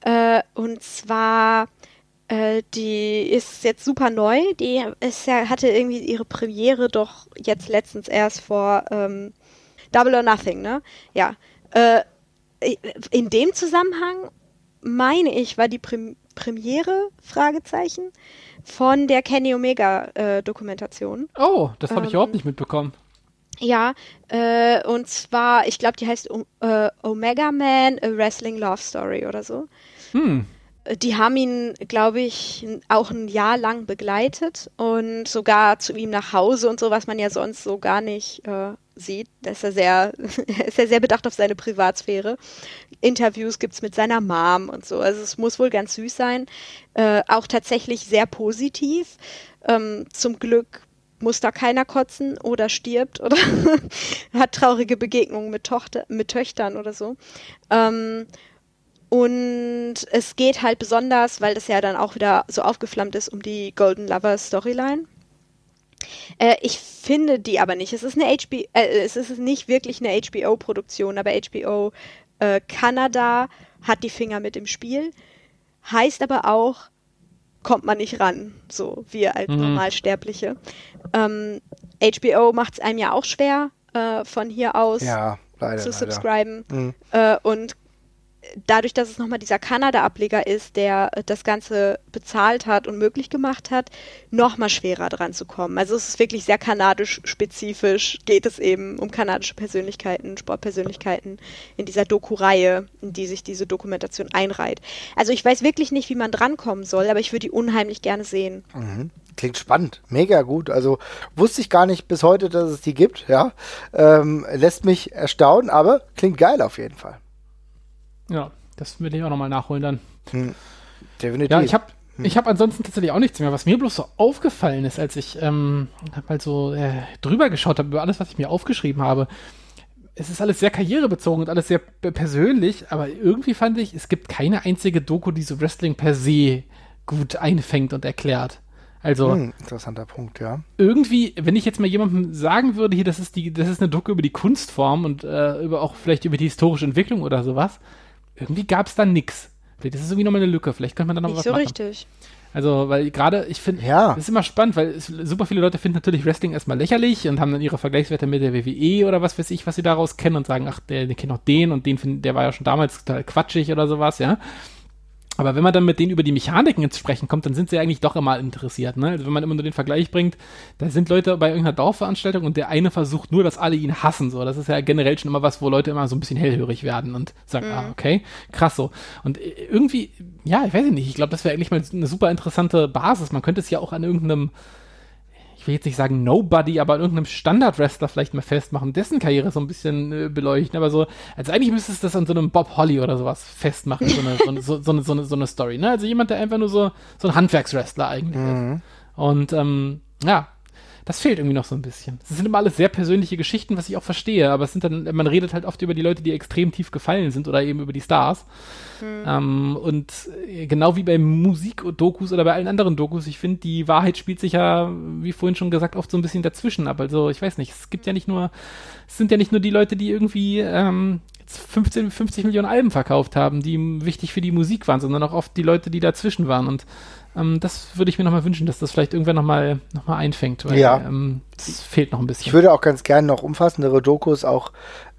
Speaker 4: Äh, und zwar Äh, die ist jetzt super neu. Die ist ja, hatte irgendwie ihre Premiere doch jetzt letztens erst vor ähm, Double or Nothing, ne? Ja. Äh, in dem Zusammenhang meine ich, war die Prim Premiere, Fragezeichen, von der Kenny Omega äh.
Speaker 3: Oh, das habe ich ähm, überhaupt nicht mitbekommen.
Speaker 4: Ja, äh, und zwar, ich glaube, die heißt äh, Omega Man, A Wrestling Love Story oder so. Hm. Die haben ihn, glaube ich, auch ein Jahr lang begleitet und sogar zu ihm nach Hause und so, was man ja sonst so gar nicht äh, sieht. Da ist er sehr, ist er sehr bedacht auf seine Privatsphäre. Interviews gibt es mit seiner Mom und so. Also es muss wohl ganz süß sein. Äh, auch tatsächlich sehr positiv. Ähm, zum Glück muss da keiner kotzen oder stirbt oder hat traurige Begegnungen mit, Tochter, mit Töchtern oder so. Ähm, und es geht halt besonders, weil das ja dann auch wieder so aufgeflammt ist, um die Golden Lover Storyline. Äh, ich finde die aber nicht. Es ist eine HBO, äh, es ist nicht wirklich eine HBO-Produktion, aber HBO äh, Kanada hat die Finger mit im Spiel. Heißt aber auch, kommt man nicht ran, so wir als mhm. Normalsterbliche. Ähm, HBO macht es einem ja auch schwer, äh, von hier aus
Speaker 2: ja, leider,
Speaker 4: zu subscriben. Mhm. Äh, und dadurch, dass es nochmal dieser Kanada-Ableger ist, der äh, das Ganze bezahlt hat und möglich gemacht hat, nochmal schwerer dran zu kommen. Also es ist wirklich sehr kanadisch-spezifisch, geht es eben um kanadische Persönlichkeiten, Sportpersönlichkeiten in dieser Doku-Reihe, in die sich diese Dokumentation einreiht. Also ich weiß wirklich nicht, wie man drankommen soll, aber ich würde die unheimlich gerne sehen.
Speaker 2: Mhm. Klingt spannend, mega gut. Also wusste ich gar nicht bis heute, dass es die gibt, ja. Ähm, lässt mich erstaunen, aber klingt geil auf jeden Fall.
Speaker 3: Ja, das will ich auch nochmal nachholen dann. Hm.
Speaker 2: Definitiv.
Speaker 3: Ja, ich habe hm. ich hab ansonsten tatsächlich auch nichts mehr. Was mir bloß so aufgefallen ist, als ich ähm, mal so äh, drüber geschaut habe über alles, was ich mir aufgeschrieben habe, es ist alles sehr karrierebezogen und alles sehr persönlich, aber irgendwie fand ich, es gibt keine einzige Doku, die so Wrestling per se gut einfängt und erklärt. Also hm,
Speaker 2: interessanter Punkt, ja.
Speaker 3: Irgendwie, wenn ich jetzt mal jemandem sagen würde, hier, das ist die, das ist eine Doku über die Kunstform und äh, über auch vielleicht über die historische Entwicklung oder sowas, irgendwie gab es da nichts. Vielleicht ist es irgendwie nochmal eine Lücke. Vielleicht könnte man da noch Nicht was so machen. richtig. Also, weil gerade, ich finde,
Speaker 2: ja.
Speaker 3: das ist immer spannend, weil es, super viele Leute finden natürlich Wrestling erstmal lächerlich und haben dann ihre Vergleichswerte mit der WWE oder was weiß ich, was sie daraus kennen und sagen, ach, der, der kennt noch den und den, find, der war ja schon damals total quatschig oder sowas, ja. Aber wenn man dann mit denen über die Mechaniken ins Sprechen kommt, dann sind sie eigentlich doch immer interessiert. Ne? Also wenn man immer nur den Vergleich bringt, da sind Leute bei irgendeiner Dorfveranstaltung und der eine versucht nur, dass alle ihn hassen. So, das ist ja generell schon immer was, wo Leute immer so ein bisschen hellhörig werden und sagen, mhm. ah, okay, krass so. Und irgendwie, ja, ich weiß nicht, ich glaube, das wäre eigentlich mal eine super interessante Basis. Man könnte es ja auch an irgendeinem ich will jetzt nicht sagen Nobody, aber an irgendeinem Standard-Wrestler vielleicht mal festmachen, dessen Karriere so ein bisschen äh, beleuchten, aber so, also eigentlich müsstest du das an so einem Bob Holly oder sowas festmachen, so eine, so, so, so, eine, so eine Story, ne? Also jemand, der einfach nur so, so ein Handwerkswrestler eigentlich mhm. ist. Und ähm, ja, das fehlt irgendwie noch so ein bisschen. Es sind immer alles sehr persönliche Geschichten, was ich auch verstehe, aber es sind dann, man redet halt oft über die Leute, die extrem tief gefallen sind oder eben über die Stars. Mhm. Ähm, und äh, genau wie bei Musik-Dokus oder bei allen anderen Dokus, ich finde, die Wahrheit spielt sich ja, wie vorhin schon gesagt, oft so ein bisschen dazwischen ab. Also, ich weiß nicht, es gibt ja nicht nur, es sind ja nicht nur die Leute, die irgendwie ähm, 15, 50 Millionen Alben verkauft haben, die wichtig für die Musik waren, sondern auch oft die Leute, die dazwischen waren. Und ähm, das würde ich mir nochmal wünschen, dass das vielleicht irgendwann nochmal noch mal einfängt, weil
Speaker 2: ja.
Speaker 3: ähm, das fehlt noch ein bisschen.
Speaker 2: Ich würde auch ganz gerne noch umfassendere Dokus auch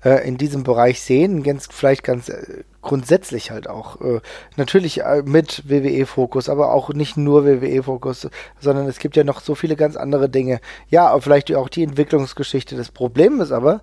Speaker 2: äh, in diesem Bereich sehen, ganz, vielleicht ganz äh, grundsätzlich halt auch. Äh, natürlich äh, mit WWE-Fokus, aber auch nicht nur WWE-Fokus, sondern es gibt ja noch so viele ganz andere Dinge. Ja, vielleicht auch die Entwicklungsgeschichte. Das Problem ist aber,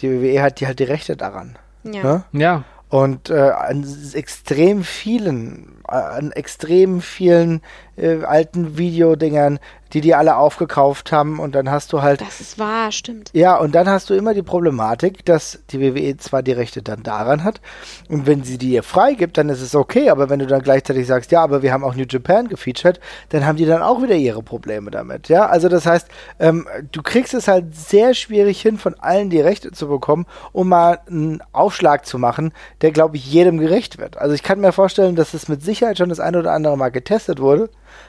Speaker 2: die WWE hat die halt die Rechte daran.
Speaker 3: Ja. Ne? Ja.
Speaker 2: Und äh, an extrem vielen, an extrem vielen äh, alten Videodingern die die alle aufgekauft haben und dann hast du halt.
Speaker 4: Das ist wahr, stimmt.
Speaker 2: Ja, und dann hast du immer die Problematik, dass die WWE zwar die Rechte dann daran hat und wenn sie die ihr freigibt, dann ist es okay, aber wenn du dann gleichzeitig sagst, ja, aber wir haben auch New Japan gefeatured, dann haben die dann auch wieder ihre Probleme damit, ja. Also das heißt, ähm, du kriegst es halt sehr schwierig hin, von allen die Rechte zu bekommen, um mal einen Aufschlag zu machen, der, glaube ich, jedem gerecht wird. Also ich kann mir vorstellen, dass es mit Sicherheit schon das eine oder andere Mal getestet wurde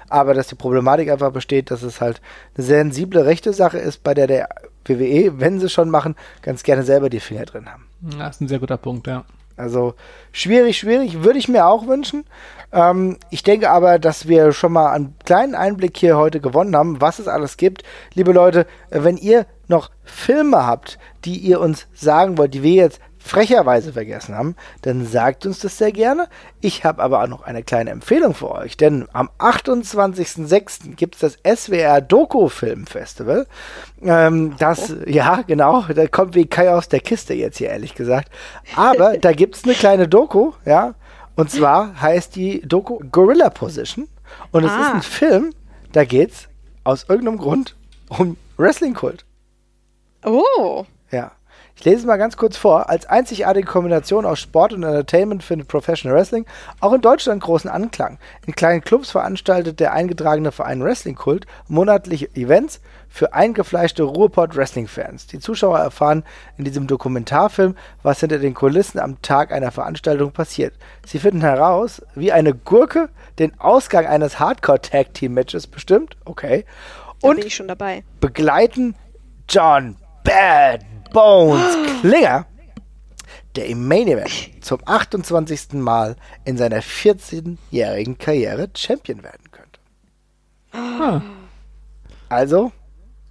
Speaker 2: aber dass die Problematik einfach besteht, dass es halt eine sensible rechte Sache ist, bei der der WWE, wenn sie schon machen, ganz gerne selber die Finger drin haben.
Speaker 3: Ja, ist ein sehr guter Punkt, ja.
Speaker 2: Also schwierig, schwierig, würde ich mir auch wünschen. Ähm, ich denke aber, dass wir schon mal einen kleinen Einblick hier heute gewonnen haben, was es alles gibt. Liebe Leute, wenn ihr noch Filme habt, die ihr uns sagen wollt, die wir jetzt frecherweise vergessen haben, dann sagt uns das sehr gerne. Ich habe aber auch noch eine kleine Empfehlung für euch, denn am 28.06. gibt es das SWR Doku Film Festival. Ähm, das, oh. ja, genau, da kommt wie Kai aus der Kiste jetzt hier, ehrlich gesagt. Aber da gibt es eine kleine Doku, ja, und zwar heißt die Doku Gorilla Position. Und es ah. ist ein Film, da geht's aus irgendeinem Grund um Wrestling-Kult.
Speaker 4: Oh.
Speaker 2: Ja. Ich lese es mal ganz kurz vor. Als einzigartige Kombination aus Sport und Entertainment findet Professional Wrestling auch in Deutschland großen Anklang. In kleinen Clubs veranstaltet der eingetragene Verein Wrestling Kult monatliche Events für eingefleischte Ruhrpott Wrestling Fans. Die Zuschauer erfahren in diesem Dokumentarfilm, was hinter den Kulissen am Tag einer Veranstaltung passiert. Sie finden heraus, wie eine Gurke den Ausgang eines Hardcore Tag Team Matches bestimmt. Okay.
Speaker 4: Und bin ich schon dabei.
Speaker 2: begleiten John Bad Bones Klinger, der im Main Event zum 28. Mal in seiner 14-jährigen Karriere Champion werden könnte. Ah. Also,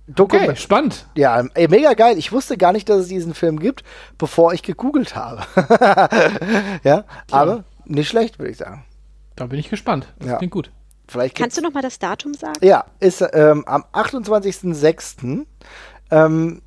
Speaker 3: Dokument. Okay, spannend.
Speaker 2: Ja, ey, mega geil. Ich wusste gar nicht, dass es diesen Film gibt, bevor ich gegoogelt habe. ja, aber nicht schlecht, würde ich sagen.
Speaker 3: Da bin ich gespannt. Das ja. klingt gut.
Speaker 4: Vielleicht Kannst du noch mal das Datum sagen?
Speaker 2: Ja, ist ähm, am 28.06. Ähm,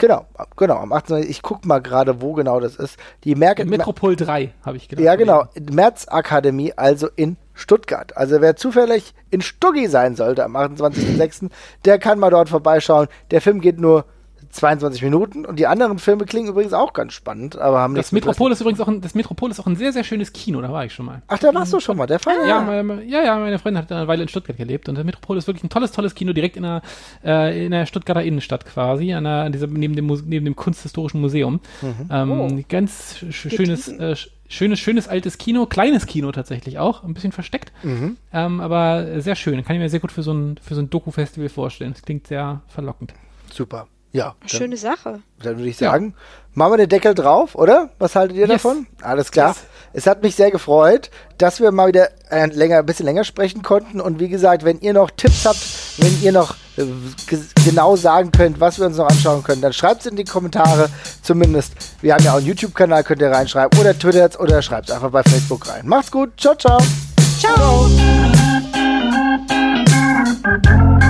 Speaker 2: Genau, genau. Am 18. Ich gucke mal gerade, wo genau das ist. Die Merk
Speaker 3: Metropol 3, habe ich gedacht.
Speaker 2: Ja, genau. Märzakademie, also in Stuttgart. Also wer zufällig in Stuggi sein sollte am 28.06., der kann mal dort vorbeischauen. Der Film geht nur 22 Minuten und die anderen Filme klingen übrigens auch ganz spannend, aber haben
Speaker 3: das Metropol ist übrigens auch ein, das Metropol ist auch ein sehr sehr schönes Kino, da war ich schon mal.
Speaker 2: Ach, da warst du schon mal, der Fall.
Speaker 3: Ja, meine, ja, ja, meine Freundin hat eine Weile in Stuttgart gelebt und der Metropol ist wirklich ein tolles tolles Kino direkt in der äh, in der Stuttgarter Innenstadt quasi, an der, an dieser, neben dem neben dem kunsthistorischen Museum. Mhm. Ähm, oh. Ganz sch schönes äh, schönes, schönes altes Kino, kleines Kino tatsächlich auch, ein bisschen versteckt, mhm. ähm, aber sehr schön. Kann ich mir sehr gut für so ein, für so ein Doku-Festival vorstellen. Das klingt sehr verlockend.
Speaker 2: Super. Ja.
Speaker 4: Dann, Schöne Sache.
Speaker 2: Dann würde ich sagen, ja. machen wir den Deckel drauf, oder? Was haltet ihr yes. davon? Alles klar. Yes. Es hat mich sehr gefreut, dass wir mal wieder ein, länger, ein bisschen länger sprechen konnten. Und wie gesagt, wenn ihr noch Tipps habt, wenn ihr noch äh, genau sagen könnt, was wir uns noch anschauen können, dann schreibt es in die Kommentare zumindest. Wir haben ja auch einen YouTube-Kanal, könnt ihr reinschreiben oder Twitter oder schreibt es einfach bei Facebook rein. Macht's gut. Ciao, ciao.
Speaker 4: Ciao. ciao.